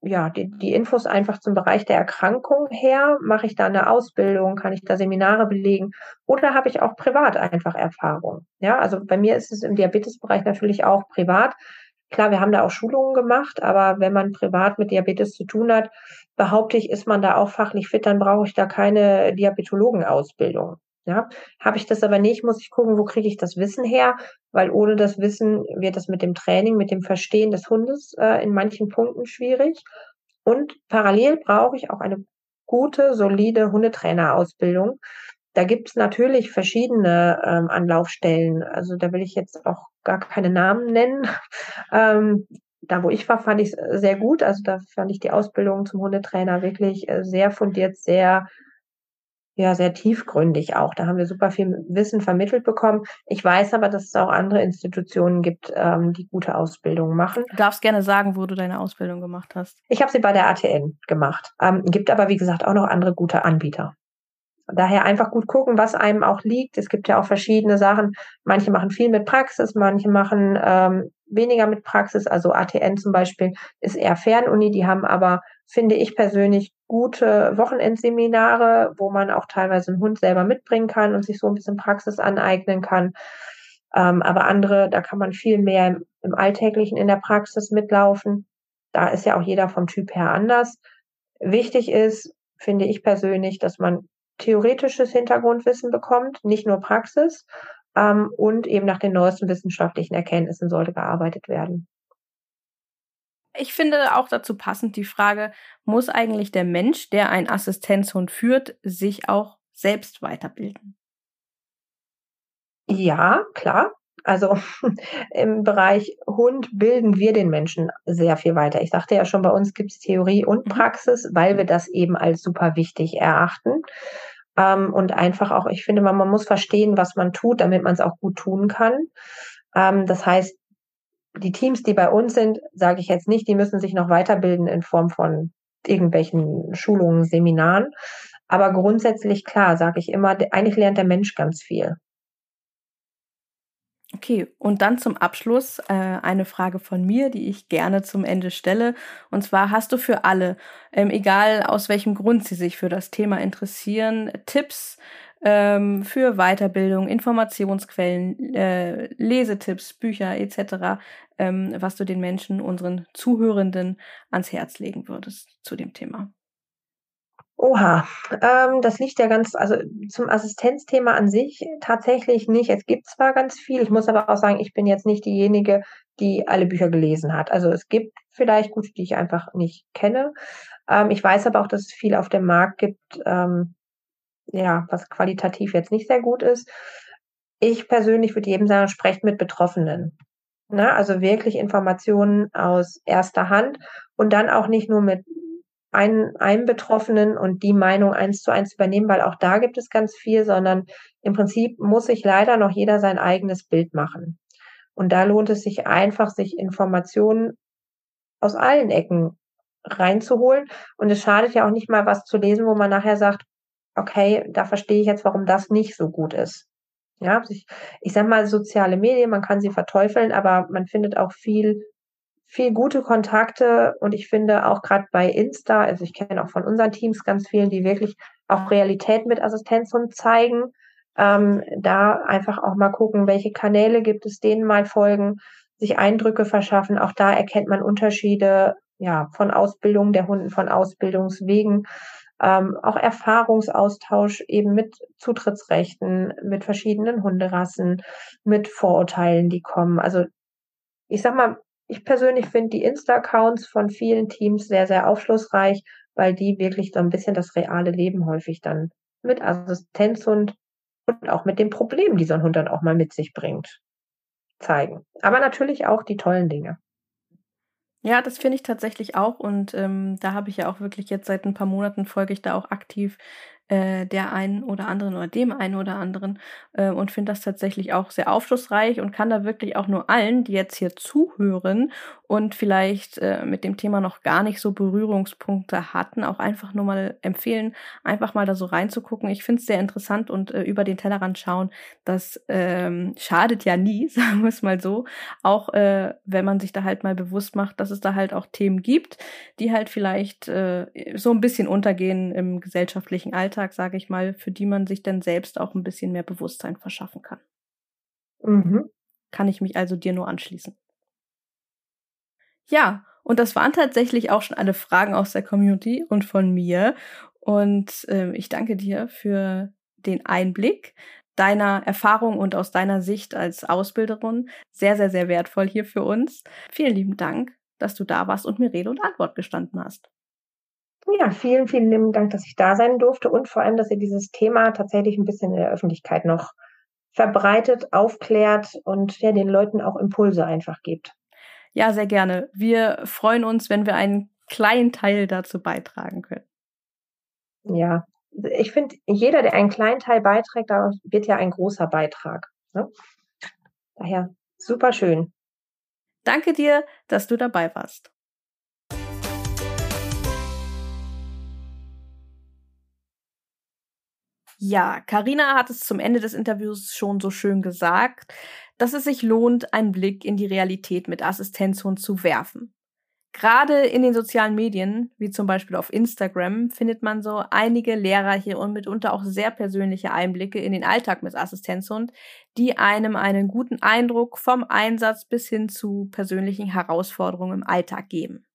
ja, die, die Infos einfach zum Bereich der Erkrankung her? Mache ich da eine Ausbildung? Kann ich da Seminare belegen? Oder habe ich auch privat einfach Erfahrung? Ja, also bei mir ist es im Diabetesbereich natürlich auch privat. Klar, wir haben da auch Schulungen gemacht, aber wenn man privat mit Diabetes zu tun hat, behaupte ich, ist man da auch fachlich fit, dann brauche ich da keine Diabetologenausbildung. Ja, habe ich das aber nicht, muss ich gucken, wo kriege ich das Wissen her, weil ohne das Wissen wird das mit dem Training, mit dem Verstehen des Hundes äh, in manchen Punkten schwierig. Und parallel brauche ich auch eine gute, solide Hundetrainerausbildung. Da gibt es natürlich verschiedene ähm, Anlaufstellen. Also da will ich jetzt auch gar keine Namen nennen. ähm, da, wo ich war, fand ich es sehr gut. Also da fand ich die Ausbildung zum Hundetrainer wirklich äh, sehr fundiert, sehr ja sehr tiefgründig auch. Da haben wir super viel Wissen vermittelt bekommen. Ich weiß aber, dass es auch andere Institutionen gibt, ähm, die gute Ausbildungen machen. Du darfst gerne sagen, wo du deine Ausbildung gemacht hast. Ich habe sie bei der ATN gemacht. Ähm, gibt aber, wie gesagt, auch noch andere gute Anbieter. Daher einfach gut gucken, was einem auch liegt. Es gibt ja auch verschiedene Sachen. Manche machen viel mit Praxis, manche machen ähm, weniger mit Praxis. Also ATN zum Beispiel ist eher Fernuni. Die haben aber, finde ich persönlich, gute Wochenendseminare, wo man auch teilweise einen Hund selber mitbringen kann und sich so ein bisschen Praxis aneignen kann. Ähm, aber andere, da kann man viel mehr im, im Alltäglichen in der Praxis mitlaufen. Da ist ja auch jeder vom Typ her anders. Wichtig ist, finde ich persönlich, dass man theoretisches Hintergrundwissen bekommt, nicht nur Praxis. Ähm, und eben nach den neuesten wissenschaftlichen Erkenntnissen sollte gearbeitet werden. Ich finde auch dazu passend die Frage, muss eigentlich der Mensch, der einen Assistenzhund führt, sich auch selbst weiterbilden? Ja, klar. Also im Bereich Hund bilden wir den Menschen sehr viel weiter. Ich sagte ja schon, bei uns gibt es Theorie und mhm. Praxis, weil wir das eben als super wichtig erachten. Ähm, und einfach auch, ich finde, man, man muss verstehen, was man tut, damit man es auch gut tun kann. Ähm, das heißt, die Teams, die bei uns sind, sage ich jetzt nicht, die müssen sich noch weiterbilden in Form von irgendwelchen Schulungen, Seminaren. Aber grundsätzlich klar, sage ich immer, eigentlich lernt der Mensch ganz viel. Okay, und dann zum Abschluss äh, eine Frage von mir, die ich gerne zum Ende stelle. Und zwar hast du für alle, ähm, egal aus welchem Grund sie sich für das Thema interessieren, Tipps ähm, für Weiterbildung, Informationsquellen, äh, Lesetipps, Bücher etc., ähm, was du den Menschen, unseren Zuhörenden ans Herz legen würdest zu dem Thema. Oha, ähm, das liegt ja ganz, also zum Assistenzthema an sich tatsächlich nicht. Es gibt zwar ganz viel, ich muss aber auch sagen, ich bin jetzt nicht diejenige, die alle Bücher gelesen hat. Also es gibt vielleicht gute, die ich einfach nicht kenne. Ähm, ich weiß aber auch, dass es viel auf dem Markt gibt, ähm, ja, was qualitativ jetzt nicht sehr gut ist. Ich persönlich würde jedem sagen, sprecht mit Betroffenen. Na, also wirklich Informationen aus erster Hand und dann auch nicht nur mit einen, einem Betroffenen und die Meinung eins zu eins übernehmen, weil auch da gibt es ganz viel, sondern im Prinzip muss sich leider noch jeder sein eigenes Bild machen. Und da lohnt es sich einfach, sich Informationen aus allen Ecken reinzuholen. Und es schadet ja auch nicht mal was zu lesen, wo man nachher sagt, okay, da verstehe ich jetzt, warum das nicht so gut ist. Ja, ich, ich sag mal, soziale Medien, man kann sie verteufeln, aber man findet auch viel viel gute Kontakte und ich finde auch gerade bei Insta, also ich kenne auch von unseren Teams ganz vielen, die wirklich auch Realität mit Assistenzhund zeigen. Ähm, da einfach auch mal gucken, welche Kanäle gibt es, denen mal folgen, sich Eindrücke verschaffen. Auch da erkennt man Unterschiede ja, von Ausbildung der Hunden, von Ausbildungswegen, ähm, auch Erfahrungsaustausch eben mit Zutrittsrechten, mit verschiedenen Hunderassen, mit Vorurteilen, die kommen. Also ich sag mal, ich persönlich finde die Insta-Accounts von vielen Teams sehr, sehr aufschlussreich, weil die wirklich so ein bisschen das reale Leben häufig dann mit Assistenzhund und auch mit den Problemen, die so ein Hund dann auch mal mit sich bringt, zeigen. Aber natürlich auch die tollen Dinge. Ja, das finde ich tatsächlich auch und ähm, da habe ich ja auch wirklich jetzt seit ein paar Monaten folge ich da auch aktiv äh, der einen oder anderen oder dem einen oder anderen äh, und finde das tatsächlich auch sehr aufschlussreich und kann da wirklich auch nur allen, die jetzt hier zuhören und vielleicht äh, mit dem Thema noch gar nicht so Berührungspunkte hatten, auch einfach nur mal empfehlen, einfach mal da so reinzugucken. Ich finde es sehr interessant und äh, über den Tellerrand schauen, das ähm, schadet ja nie, sagen wir es mal so, auch äh, wenn man sich da halt mal bewusst macht, dass es da halt auch Themen gibt, die halt vielleicht äh, so ein bisschen untergehen im gesellschaftlichen Alltag Alltag, sage ich mal, für die man sich dann selbst auch ein bisschen mehr Bewusstsein verschaffen kann. Mhm. Kann ich mich also dir nur anschließen. Ja, und das waren tatsächlich auch schon alle Fragen aus der Community und von mir. Und äh, ich danke dir für den Einblick deiner Erfahrung und aus deiner Sicht als Ausbilderin. Sehr, sehr, sehr wertvoll hier für uns. Vielen lieben Dank, dass du da warst und mir Rede und Antwort gestanden hast. Ja, vielen, vielen lieben Dank, dass ich da sein durfte und vor allem, dass ihr dieses Thema tatsächlich ein bisschen in der Öffentlichkeit noch verbreitet, aufklärt und ja, den Leuten auch Impulse einfach gibt. Ja, sehr gerne. Wir freuen uns, wenn wir einen kleinen Teil dazu beitragen können. Ja, ich finde, jeder, der einen kleinen Teil beiträgt, da wird ja ein großer Beitrag. Ne? Daher super schön. Danke dir, dass du dabei warst. Ja, Karina hat es zum Ende des Interviews schon so schön gesagt, dass es sich lohnt, einen Blick in die Realität mit Assistenzhund zu werfen. Gerade in den sozialen Medien, wie zum Beispiel auf Instagram, findet man so einige lehrreiche und mitunter auch sehr persönliche Einblicke in den Alltag mit Assistenzhund, die einem einen guten Eindruck vom Einsatz bis hin zu persönlichen Herausforderungen im Alltag geben.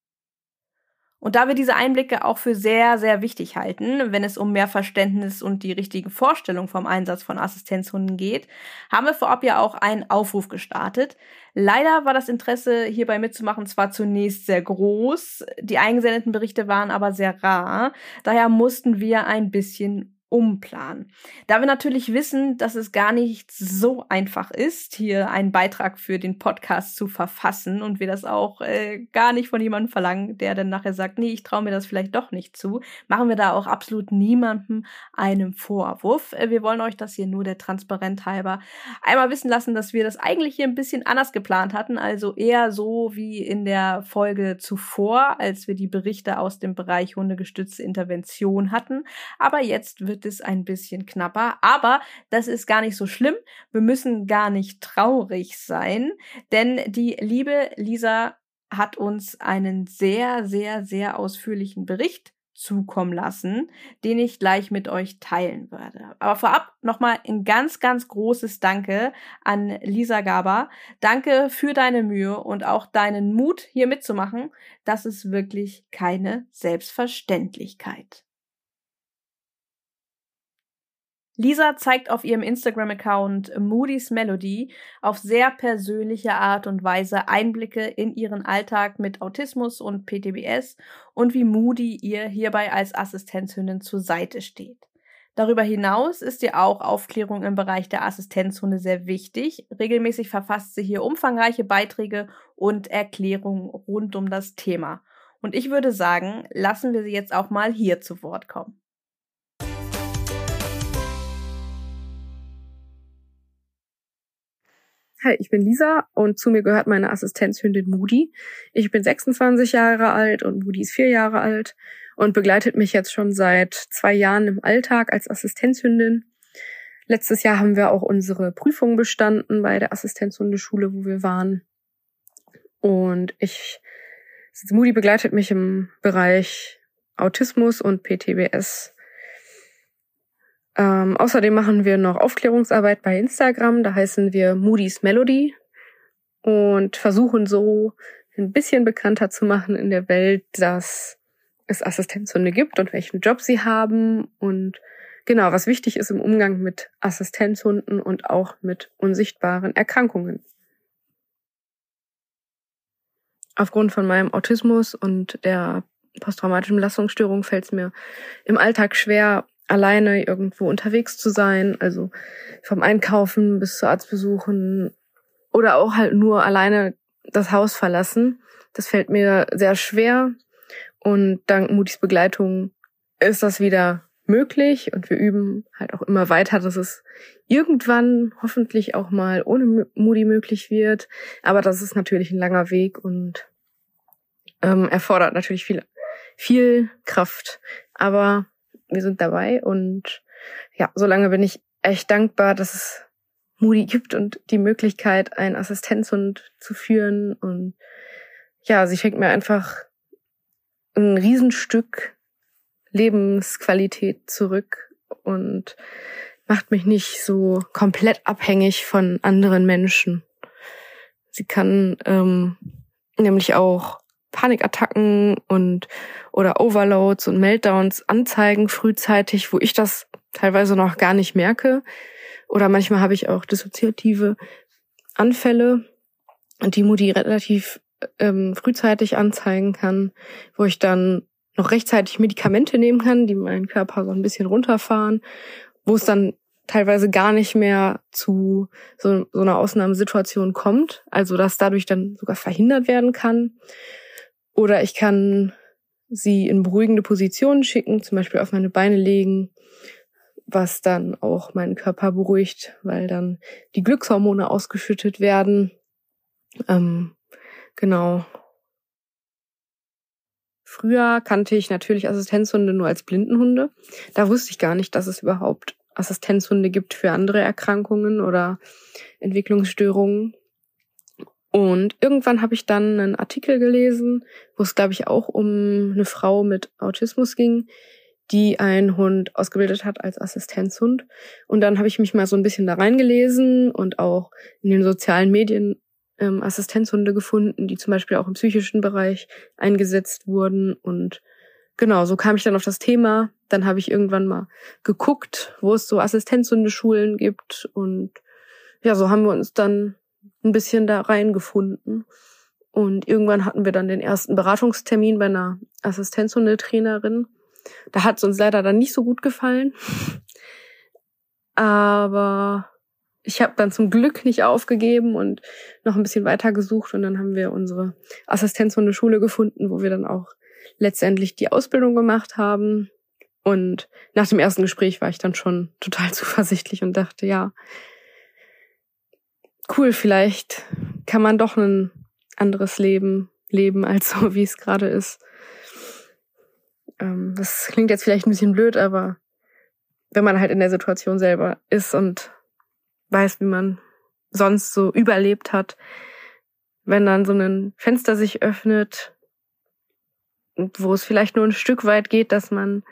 Und da wir diese Einblicke auch für sehr, sehr wichtig halten, wenn es um mehr Verständnis und die richtigen Vorstellungen vom Einsatz von Assistenzhunden geht, haben wir vorab ja auch einen Aufruf gestartet. Leider war das Interesse hierbei mitzumachen zwar zunächst sehr groß, die eingesendeten Berichte waren aber sehr rar, daher mussten wir ein bisschen umplanen. Da wir natürlich wissen, dass es gar nicht so einfach ist, hier einen Beitrag für den Podcast zu verfassen und wir das auch äh, gar nicht von jemandem verlangen, der dann nachher sagt, nee, ich traue mir das vielleicht doch nicht zu, machen wir da auch absolut niemandem einen Vorwurf. Äh, wir wollen euch das hier nur der Transparent halber einmal wissen lassen, dass wir das eigentlich hier ein bisschen anders geplant hatten, also eher so wie in der Folge zuvor, als wir die Berichte aus dem Bereich hundegestützte Intervention hatten. Aber jetzt wird es ein bisschen knapper. Aber das ist gar nicht so schlimm. Wir müssen gar nicht traurig sein, denn die liebe Lisa hat uns einen sehr, sehr, sehr ausführlichen Bericht zukommen lassen, den ich gleich mit euch teilen werde. Aber vorab nochmal ein ganz, ganz großes Danke an Lisa Gaber. Danke für deine Mühe und auch deinen Mut, hier mitzumachen. Das ist wirklich keine Selbstverständlichkeit. Lisa zeigt auf ihrem Instagram-Account Moody's Melody auf sehr persönliche Art und Weise Einblicke in ihren Alltag mit Autismus und PTBS und wie Moody ihr hierbei als Assistenzhündin zur Seite steht. Darüber hinaus ist ihr auch Aufklärung im Bereich der Assistenzhunde sehr wichtig. Regelmäßig verfasst sie hier umfangreiche Beiträge und Erklärungen rund um das Thema. Und ich würde sagen, lassen wir sie jetzt auch mal hier zu Wort kommen. Hi, ich bin Lisa und zu mir gehört meine Assistenzhündin Moody. Ich bin 26 Jahre alt und Moody ist vier Jahre alt und begleitet mich jetzt schon seit zwei Jahren im Alltag als Assistenzhündin. Letztes Jahr haben wir auch unsere Prüfung bestanden bei der Assistenzhundeschule, wo wir waren. Und ich, Moody begleitet mich im Bereich Autismus und PTBS ähm, außerdem machen wir noch Aufklärungsarbeit bei Instagram. Da heißen wir Moody's Melody und versuchen so ein bisschen bekannter zu machen in der Welt, dass es Assistenzhunde gibt und welchen Job sie haben und genau, was wichtig ist im Umgang mit Assistenzhunden und auch mit unsichtbaren Erkrankungen. Aufgrund von meinem Autismus und der posttraumatischen Belastungsstörung fällt es mir im Alltag schwer, alleine irgendwo unterwegs zu sein, also vom Einkaufen bis zu Arztbesuchen oder auch halt nur alleine das Haus verlassen. Das fällt mir sehr schwer und dank Mutis Begleitung ist das wieder möglich und wir üben halt auch immer weiter, dass es irgendwann hoffentlich auch mal ohne Moody möglich wird. Aber das ist natürlich ein langer Weg und ähm, erfordert natürlich viel, viel Kraft. Aber wir sind dabei und ja, solange bin ich echt dankbar, dass es Moody gibt und die Möglichkeit, einen Assistenzhund zu führen und ja, sie schenkt mir einfach ein Riesenstück Lebensqualität zurück und macht mich nicht so komplett abhängig von anderen Menschen. Sie kann ähm, nämlich auch Panikattacken und oder Overloads und Meltdowns anzeigen frühzeitig, wo ich das teilweise noch gar nicht merke. Oder manchmal habe ich auch dissoziative Anfälle, die Mutti relativ ähm, frühzeitig anzeigen kann, wo ich dann noch rechtzeitig Medikamente nehmen kann, die meinen Körper so ein bisschen runterfahren, wo es dann teilweise gar nicht mehr zu so, so einer Ausnahmesituation kommt, also dass dadurch dann sogar verhindert werden kann. Oder ich kann sie in beruhigende Positionen schicken, zum Beispiel auf meine Beine legen, was dann auch meinen Körper beruhigt, weil dann die Glückshormone ausgeschüttet werden. Ähm, genau. Früher kannte ich natürlich Assistenzhunde nur als Blindenhunde. Da wusste ich gar nicht, dass es überhaupt Assistenzhunde gibt für andere Erkrankungen oder Entwicklungsstörungen. Und irgendwann habe ich dann einen Artikel gelesen, wo es, glaube ich, auch um eine Frau mit Autismus ging, die einen Hund ausgebildet hat als Assistenzhund. Und dann habe ich mich mal so ein bisschen da reingelesen und auch in den sozialen Medien ähm, Assistenzhunde gefunden, die zum Beispiel auch im psychischen Bereich eingesetzt wurden. Und genau, so kam ich dann auf das Thema. Dann habe ich irgendwann mal geguckt, wo es so Assistenzhundeschulen gibt. Und ja, so haben wir uns dann ein bisschen da reingefunden. Und irgendwann hatten wir dann den ersten Beratungstermin bei einer Assistenzhundetrainerin. Da hat es uns leider dann nicht so gut gefallen. Aber ich habe dann zum Glück nicht aufgegeben und noch ein bisschen weiter gesucht und dann haben wir unsere Assistenzhundeschule gefunden, wo wir dann auch letztendlich die Ausbildung gemacht haben. Und nach dem ersten Gespräch war ich dann schon total zuversichtlich und dachte, ja, cool, vielleicht kann man doch ein anderes Leben leben als so, wie es gerade ist. Ähm, das klingt jetzt vielleicht ein bisschen blöd, aber wenn man halt in der Situation selber ist und weiß, wie man sonst so überlebt hat, wenn dann so ein Fenster sich öffnet, wo es vielleicht nur ein Stück weit geht, dass man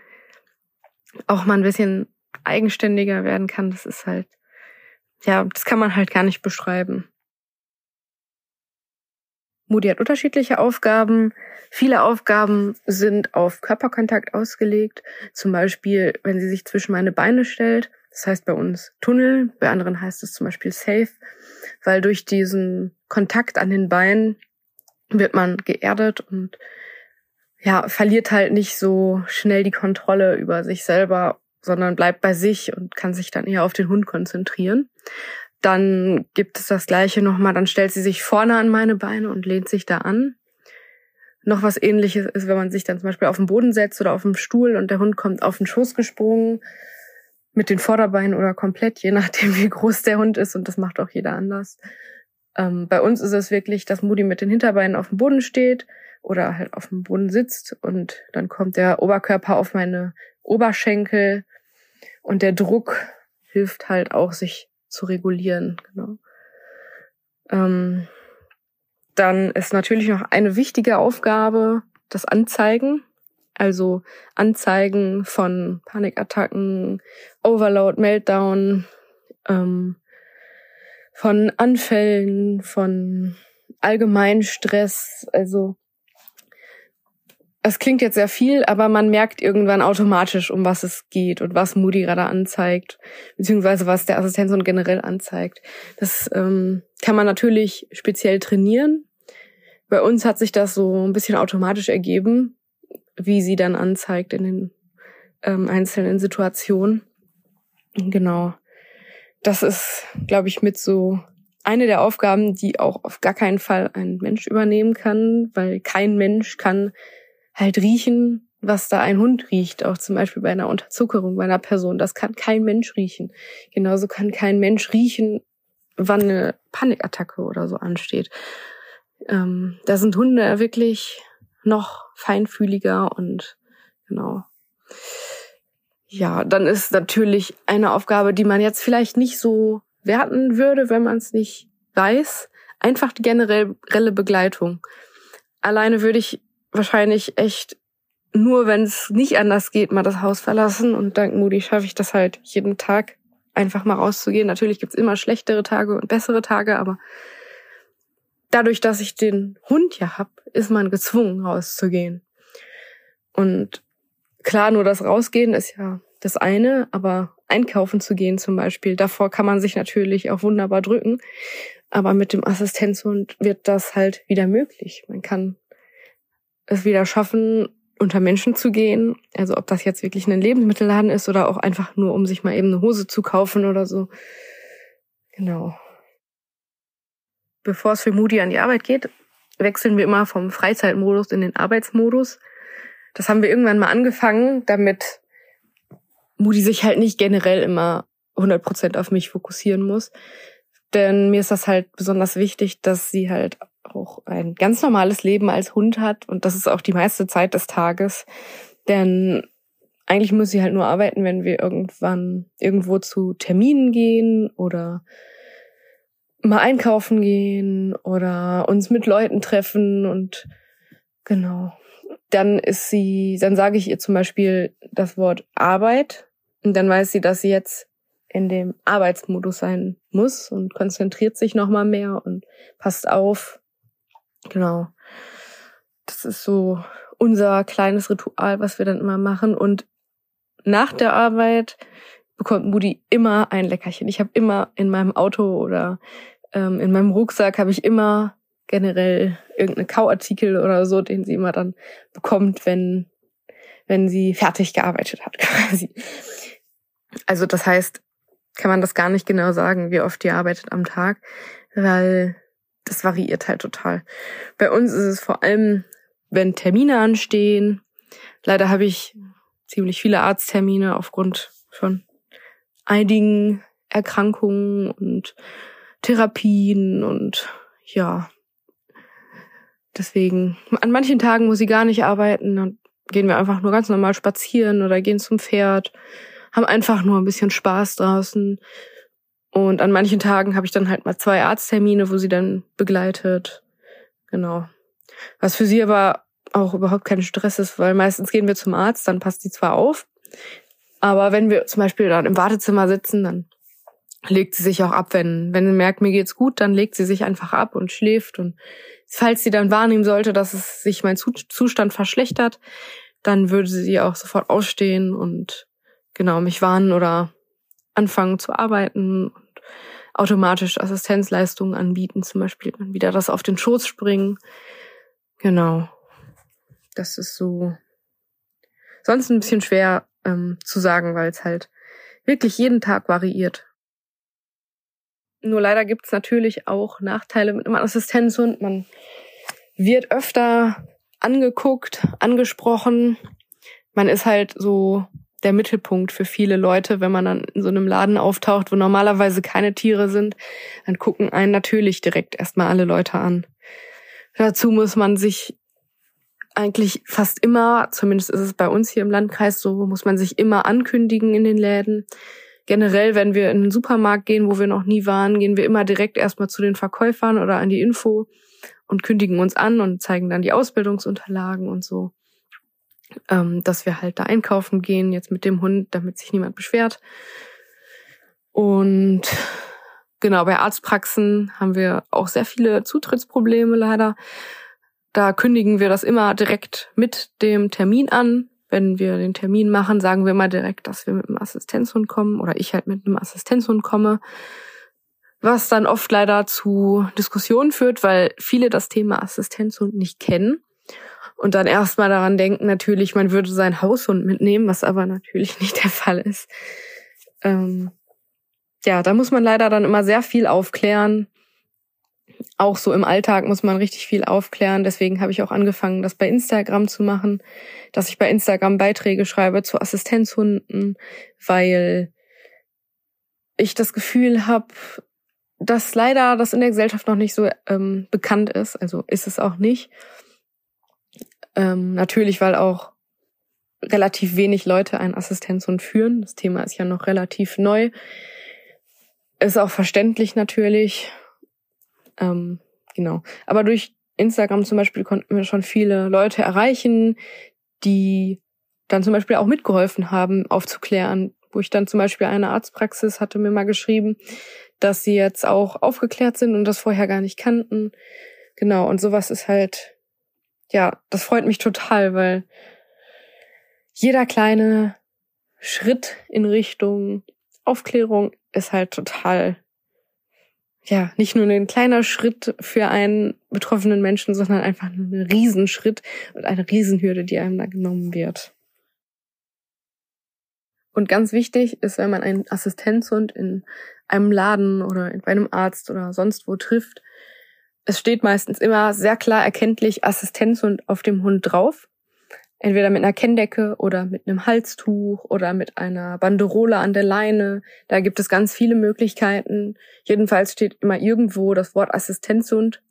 auch mal ein bisschen eigenständiger werden kann, das ist halt, ja, das kann man halt gar nicht beschreiben. Moody hat unterschiedliche Aufgaben. Viele Aufgaben sind auf Körperkontakt ausgelegt. Zum Beispiel, wenn sie sich zwischen meine Beine stellt. Das heißt bei uns Tunnel, bei anderen heißt es zum Beispiel Safe, weil durch diesen Kontakt an den Beinen wird man geerdet und ja, verliert halt nicht so schnell die Kontrolle über sich selber, sondern bleibt bei sich und kann sich dann eher auf den Hund konzentrieren. Dann gibt es das gleiche nochmal, dann stellt sie sich vorne an meine Beine und lehnt sich da an. Noch was ähnliches ist, wenn man sich dann zum Beispiel auf den Boden setzt oder auf den Stuhl und der Hund kommt auf den Schoß gesprungen mit den Vorderbeinen oder komplett, je nachdem wie groß der Hund ist und das macht auch jeder anders. Ähm, bei uns ist es wirklich, dass Moody mit den Hinterbeinen auf dem Boden steht oder halt auf dem Boden sitzt und dann kommt der Oberkörper auf meine Oberschenkel und der Druck hilft halt auch, sich zu regulieren. Genau. Ähm, dann ist natürlich noch eine wichtige Aufgabe das Anzeigen. Also Anzeigen von Panikattacken, Overload, Meltdown, ähm, von Anfällen, von allgemeinen Stress. Also es klingt jetzt sehr viel, aber man merkt irgendwann automatisch, um was es geht und was Moody gerade anzeigt, beziehungsweise was der Assistenzhund generell anzeigt. Das ähm, kann man natürlich speziell trainieren. Bei uns hat sich das so ein bisschen automatisch ergeben, wie sie dann anzeigt in den ähm, einzelnen Situationen. Genau. Das ist, glaube ich, mit so eine der Aufgaben, die auch auf gar keinen Fall ein Mensch übernehmen kann, weil kein Mensch kann halt riechen, was da ein Hund riecht, auch zum Beispiel bei einer Unterzuckerung bei einer Person. Das kann kein Mensch riechen. Genauso kann kein Mensch riechen, wann eine Panikattacke oder so ansteht. Ähm, da sind Hunde wirklich noch feinfühliger und genau. Ja, dann ist natürlich eine Aufgabe, die man jetzt vielleicht nicht so werten würde, wenn man es nicht weiß, einfach die generelle Begleitung. Alleine würde ich wahrscheinlich echt nur, wenn es nicht anders geht, mal das Haus verlassen. Und dank Moody schaffe ich das halt jeden Tag, einfach mal rauszugehen. Natürlich gibt's immer schlechtere Tage und bessere Tage, aber dadurch, dass ich den Hund ja hab, ist man gezwungen, rauszugehen. Und klar, nur das Rausgehen ist ja das eine, aber einkaufen zu gehen zum Beispiel, davor kann man sich natürlich auch wunderbar drücken. Aber mit dem Assistenzhund wird das halt wieder möglich. Man kann es wieder schaffen, unter Menschen zu gehen. Also ob das jetzt wirklich ein Lebensmittelladen ist oder auch einfach nur, um sich mal eben eine Hose zu kaufen oder so. Genau. Bevor es für Moody an die Arbeit geht, wechseln wir immer vom Freizeitmodus in den Arbeitsmodus. Das haben wir irgendwann mal angefangen, damit Moody sich halt nicht generell immer 100% auf mich fokussieren muss. Denn mir ist das halt besonders wichtig, dass sie halt auch ein ganz normales Leben als Hund hat und das ist auch die meiste Zeit des Tages. Denn eigentlich muss sie halt nur arbeiten, wenn wir irgendwann irgendwo zu Terminen gehen oder mal einkaufen gehen oder uns mit Leuten treffen und genau. Dann ist sie, dann sage ich ihr zum Beispiel das Wort Arbeit und dann weiß sie, dass sie jetzt in dem Arbeitsmodus sein muss und konzentriert sich nochmal mehr und passt auf, Genau. Das ist so unser kleines Ritual, was wir dann immer machen. Und nach der Arbeit bekommt Moody immer ein Leckerchen. Ich habe immer in meinem Auto oder ähm, in meinem Rucksack habe ich immer generell irgendeinen Kauartikel oder so, den sie immer dann bekommt, wenn wenn sie fertig gearbeitet hat quasi. Also das heißt, kann man das gar nicht genau sagen, wie oft die arbeitet am Tag, weil das variiert halt total. Bei uns ist es vor allem, wenn Termine anstehen. Leider habe ich ziemlich viele Arzttermine aufgrund von einigen Erkrankungen und Therapien und ja. Deswegen, an manchen Tagen muss sie gar nicht arbeiten und gehen wir einfach nur ganz normal spazieren oder gehen zum Pferd, haben einfach nur ein bisschen Spaß draußen. Und an manchen Tagen habe ich dann halt mal zwei Arzttermine, wo sie dann begleitet. Genau. Was für sie aber auch überhaupt kein Stress ist, weil meistens gehen wir zum Arzt, dann passt sie zwar auf, aber wenn wir zum Beispiel dann im Wartezimmer sitzen, dann legt sie sich auch ab, wenn, wenn sie merkt, mir geht's gut, dann legt sie sich einfach ab und schläft. Und falls sie dann wahrnehmen sollte, dass es sich mein Zustand verschlechtert, dann würde sie auch sofort ausstehen und genau mich warnen oder anfangen zu arbeiten automatisch Assistenzleistungen anbieten, zum Beispiel wieder das auf den Schoß springen. Genau. Das ist so sonst ein bisschen schwer ähm, zu sagen, weil es halt wirklich jeden Tag variiert. Nur leider gibt es natürlich auch Nachteile mit einem Assistenzhund. Man wird öfter angeguckt, angesprochen. Man ist halt so der Mittelpunkt für viele Leute, wenn man dann in so einem Laden auftaucht, wo normalerweise keine Tiere sind, dann gucken einen natürlich direkt erstmal alle Leute an. Dazu muss man sich eigentlich fast immer, zumindest ist es bei uns hier im Landkreis so, muss man sich immer ankündigen in den Läden. Generell, wenn wir in den Supermarkt gehen, wo wir noch nie waren, gehen wir immer direkt erstmal zu den Verkäufern oder an die Info und kündigen uns an und zeigen dann die Ausbildungsunterlagen und so, ähm, dass wir halt da einkaufen gehen, jetzt mit dem Hund, damit sich niemand beschwert. Und genau, bei Arztpraxen haben wir auch sehr viele Zutrittsprobleme leider. Da kündigen wir das immer direkt mit dem Termin an. Wenn wir den Termin machen, sagen wir immer direkt, dass wir mit einem Assistenzhund kommen oder ich halt mit einem Assistenzhund komme. Was dann oft leider zu Diskussionen führt, weil viele das Thema Assistenzhund nicht kennen und dann erstmal daran denken, natürlich, man würde seinen Haushund mitnehmen, was aber natürlich nicht der Fall ist. Ähm, ja, da muss man leider dann immer sehr viel aufklären auch so im Alltag muss man richtig viel aufklären. Deswegen habe ich auch angefangen, das bei Instagram zu machen, dass ich bei Instagram Beiträge schreibe zu Assistenzhunden, weil ich das Gefühl habe, dass leider das in der Gesellschaft noch nicht so ähm, bekannt ist. Also ist es auch nicht. Ähm, natürlich, weil auch relativ wenig Leute einen Assistenzhund führen. Das Thema ist ja noch relativ neu. Ist auch verständlich natürlich. Ähm, genau. Aber durch Instagram zum Beispiel konnten wir schon viele Leute erreichen, die dann zum Beispiel auch mitgeholfen haben, aufzuklären. Wo ich dann zum Beispiel eine Arztpraxis hatte mir mal geschrieben, dass sie jetzt auch aufgeklärt sind und das vorher gar nicht kannten. Genau, und sowas ist halt, ja, das freut mich total, weil jeder kleine Schritt in Richtung Aufklärung ist halt total ja, nicht nur ein kleiner Schritt für einen betroffenen Menschen, sondern einfach ein Riesenschritt und eine Riesenhürde, die einem da genommen wird. Und ganz wichtig ist, wenn man einen Assistenzhund in einem Laden oder bei einem Arzt oder sonst wo trifft, es steht meistens immer sehr klar erkenntlich Assistenzhund auf dem Hund drauf entweder mit einer Kenndecke oder mit einem Halstuch oder mit einer Banderole an der Leine. Da gibt es ganz viele Möglichkeiten. Jedenfalls steht immer irgendwo das Wort Assistenzhund.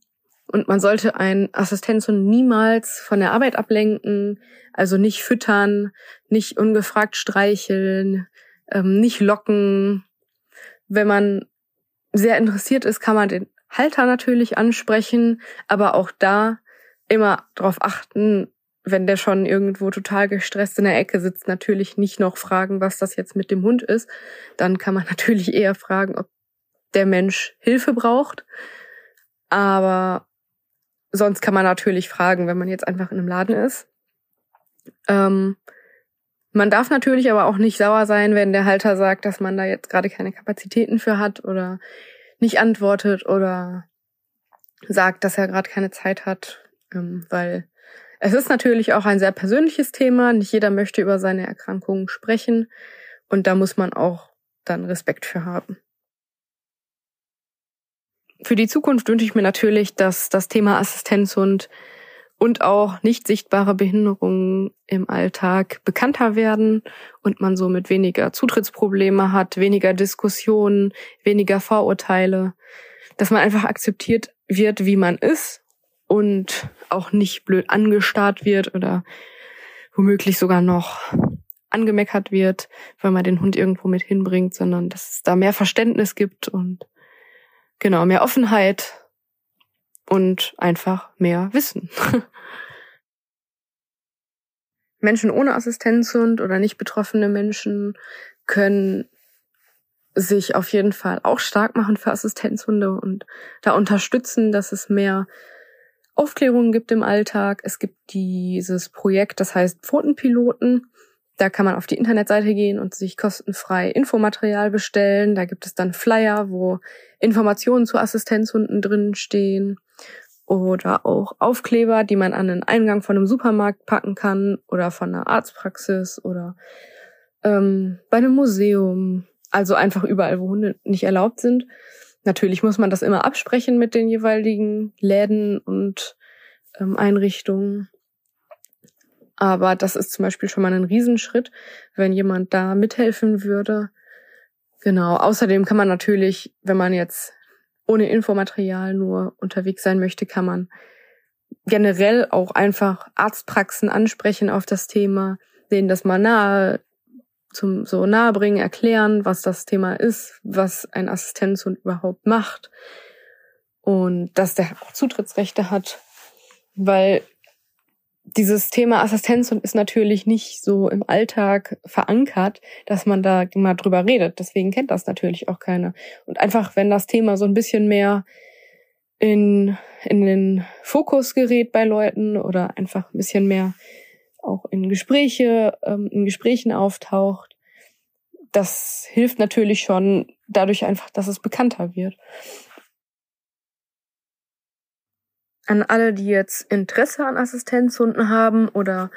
Und man sollte einen Assistenzhund niemals von der Arbeit ablenken, also nicht füttern, nicht ungefragt streicheln, ähm, nicht locken. Wenn man sehr interessiert ist, kann man den Halter natürlich ansprechen, aber auch da immer darauf achten, wenn der schon irgendwo total gestresst in der Ecke sitzt, natürlich nicht noch fragen, was das jetzt mit dem Hund ist. Dann kann man natürlich eher fragen, ob der Mensch Hilfe braucht. Aber sonst kann man natürlich fragen, wenn man jetzt einfach in einem Laden ist. Ähm, man darf natürlich aber auch nicht sauer sein, wenn der Halter sagt, dass man da jetzt gerade keine Kapazitäten für hat oder nicht antwortet oder sagt, dass er gerade keine Zeit hat, ähm, weil es ist natürlich auch ein sehr persönliches Thema. Nicht jeder möchte über seine Erkrankungen sprechen. Und da muss man auch dann Respekt für haben. Für die Zukunft wünsche ich mir natürlich, dass das Thema Assistenzhund und auch nicht sichtbare Behinderungen im Alltag bekannter werden und man somit weniger Zutrittsprobleme hat, weniger Diskussionen, weniger Vorurteile, dass man einfach akzeptiert wird, wie man ist und auch nicht blöd angestarrt wird oder womöglich sogar noch angemeckert wird, weil man den Hund irgendwo mit hinbringt, sondern dass es da mehr Verständnis gibt und genau, mehr Offenheit und einfach mehr Wissen. Menschen ohne Assistenzhund oder nicht betroffene Menschen können sich auf jeden Fall auch stark machen für Assistenzhunde und da unterstützen, dass es mehr Aufklärungen gibt im Alltag. Es gibt dieses Projekt, das heißt Pfotenpiloten. Da kann man auf die Internetseite gehen und sich kostenfrei Infomaterial bestellen. Da gibt es dann Flyer, wo Informationen zu Assistenzhunden drin stehen oder auch Aufkleber, die man an den Eingang von einem Supermarkt packen kann oder von einer Arztpraxis oder ähm, bei einem Museum. Also einfach überall, wo Hunde nicht erlaubt sind. Natürlich muss man das immer absprechen mit den jeweiligen Läden und ähm, Einrichtungen. Aber das ist zum Beispiel schon mal ein Riesenschritt, wenn jemand da mithelfen würde. Genau. Außerdem kann man natürlich, wenn man jetzt ohne Infomaterial nur unterwegs sein möchte, kann man generell auch einfach Arztpraxen ansprechen auf das Thema, denen das mal nahe zum so nahe bringen, erklären, was das Thema ist, was ein Assistenzhund überhaupt macht und dass der auch Zutrittsrechte hat, weil dieses Thema Assistenzhund ist natürlich nicht so im Alltag verankert, dass man da mal drüber redet. Deswegen kennt das natürlich auch keiner. Und einfach, wenn das Thema so ein bisschen mehr in, in den Fokus gerät bei Leuten oder einfach ein bisschen mehr auch in Gespräche, ähm, in Gesprächen auftaucht, das hilft natürlich schon dadurch einfach, dass es bekannter wird. An alle, die jetzt Interesse an Assistenzhunden haben oder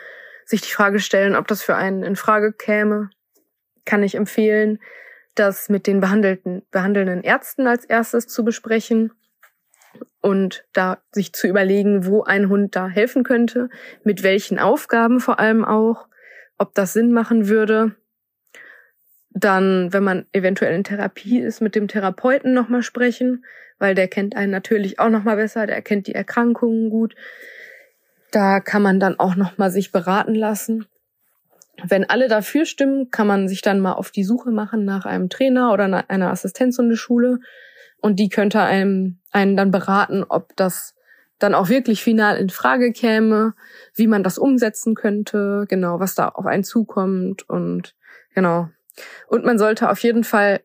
sich die Frage stellen, ob das für einen in Frage käme, kann ich empfehlen, das mit den behandelten, behandelnden Ärzten als erstes zu besprechen und da sich zu überlegen, wo ein Hund da helfen könnte, mit welchen Aufgaben vor allem auch, ob das Sinn machen würde. Dann, wenn man eventuell in Therapie ist, mit dem Therapeuten nochmal sprechen, weil der kennt einen natürlich auch noch mal besser, der kennt die Erkrankungen gut. Da kann man dann auch noch mal sich beraten lassen. Wenn alle dafür stimmen, kann man sich dann mal auf die Suche machen nach einem Trainer oder einer Assistenzhundeschule und die könnte einem einen dann beraten, ob das dann auch wirklich final in Frage käme, wie man das umsetzen könnte, genau, was da auf einen zukommt und genau. Und man sollte auf jeden Fall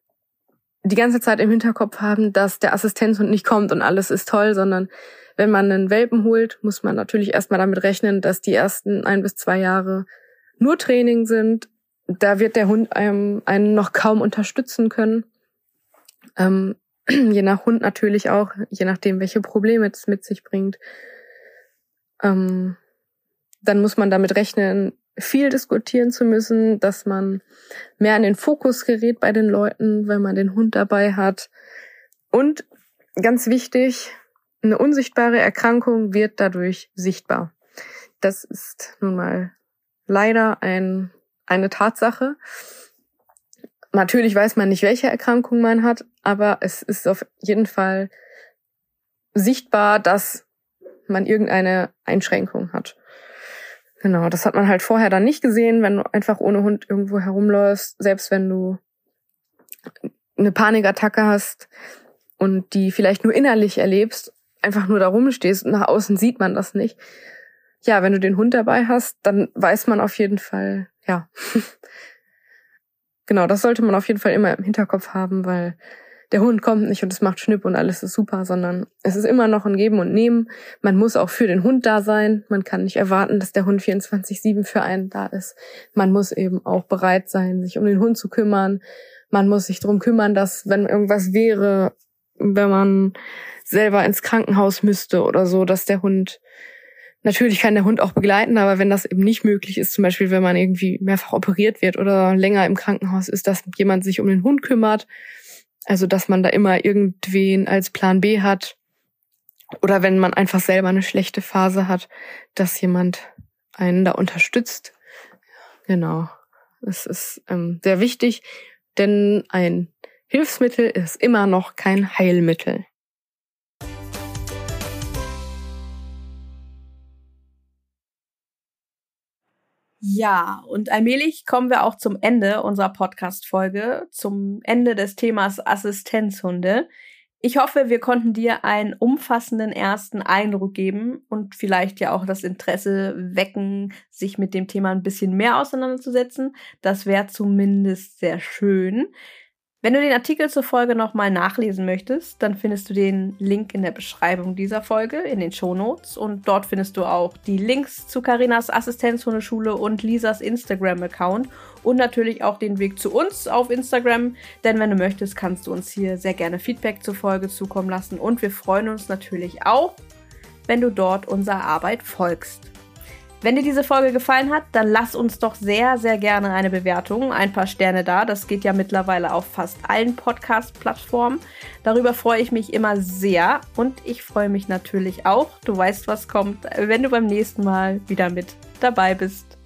die ganze Zeit im Hinterkopf haben, dass der Assistenzhund nicht kommt und alles ist toll, sondern wenn man einen Welpen holt, muss man natürlich erstmal damit rechnen, dass die ersten ein bis zwei Jahre nur Training sind. Da wird der Hund einem, einen noch kaum unterstützen können. Ähm, je nach Hund natürlich auch, je nachdem, welche Probleme es mit sich bringt. Ähm, dann muss man damit rechnen, viel diskutieren zu müssen, dass man mehr in den Fokus gerät bei den Leuten, wenn man den Hund dabei hat. Und ganz wichtig, eine unsichtbare Erkrankung wird dadurch sichtbar. Das ist nun mal leider ein, eine Tatsache. Natürlich weiß man nicht, welche Erkrankung man hat, aber es ist auf jeden Fall sichtbar, dass man irgendeine Einschränkung hat. Genau, das hat man halt vorher dann nicht gesehen, wenn du einfach ohne Hund irgendwo herumläufst, selbst wenn du eine Panikattacke hast und die vielleicht nur innerlich erlebst, einfach nur da rumstehst und nach außen sieht man das nicht. Ja, wenn du den Hund dabei hast, dann weiß man auf jeden Fall, ja. genau, das sollte man auf jeden Fall immer im Hinterkopf haben, weil der Hund kommt nicht und es macht Schnipp und alles ist super, sondern es ist immer noch ein Geben und Nehmen. Man muss auch für den Hund da sein. Man kann nicht erwarten, dass der Hund 24-7 für einen da ist. Man muss eben auch bereit sein, sich um den Hund zu kümmern. Man muss sich darum kümmern, dass, wenn irgendwas wäre, wenn man selber ins Krankenhaus müsste oder so, dass der Hund Natürlich kann der Hund auch begleiten, aber wenn das eben nicht möglich ist, zum Beispiel wenn man irgendwie mehrfach operiert wird oder länger im Krankenhaus ist, dass jemand sich um den Hund kümmert, also dass man da immer irgendwen als Plan B hat oder wenn man einfach selber eine schlechte Phase hat, dass jemand einen da unterstützt. Genau, es ist ähm, sehr wichtig, denn ein Hilfsmittel ist immer noch kein Heilmittel. Ja, und allmählich kommen wir auch zum Ende unserer Podcast-Folge, zum Ende des Themas Assistenzhunde. Ich hoffe, wir konnten dir einen umfassenden ersten Eindruck geben und vielleicht ja auch das Interesse wecken, sich mit dem Thema ein bisschen mehr auseinanderzusetzen. Das wäre zumindest sehr schön. Wenn du den Artikel zur Folge nochmal nachlesen möchtest, dann findest du den Link in der Beschreibung dieser Folge, in den Shownotes. Und dort findest du auch die Links zu Karinas Assistenzhundeschule und Lisas Instagram-Account und natürlich auch den Weg zu uns auf Instagram. Denn wenn du möchtest, kannst du uns hier sehr gerne Feedback zur Folge zukommen lassen. Und wir freuen uns natürlich auch, wenn du dort unserer Arbeit folgst. Wenn dir diese Folge gefallen hat, dann lass uns doch sehr, sehr gerne eine Bewertung, ein paar Sterne da. Das geht ja mittlerweile auf fast allen Podcast-Plattformen. Darüber freue ich mich immer sehr und ich freue mich natürlich auch, du weißt, was kommt, wenn du beim nächsten Mal wieder mit dabei bist.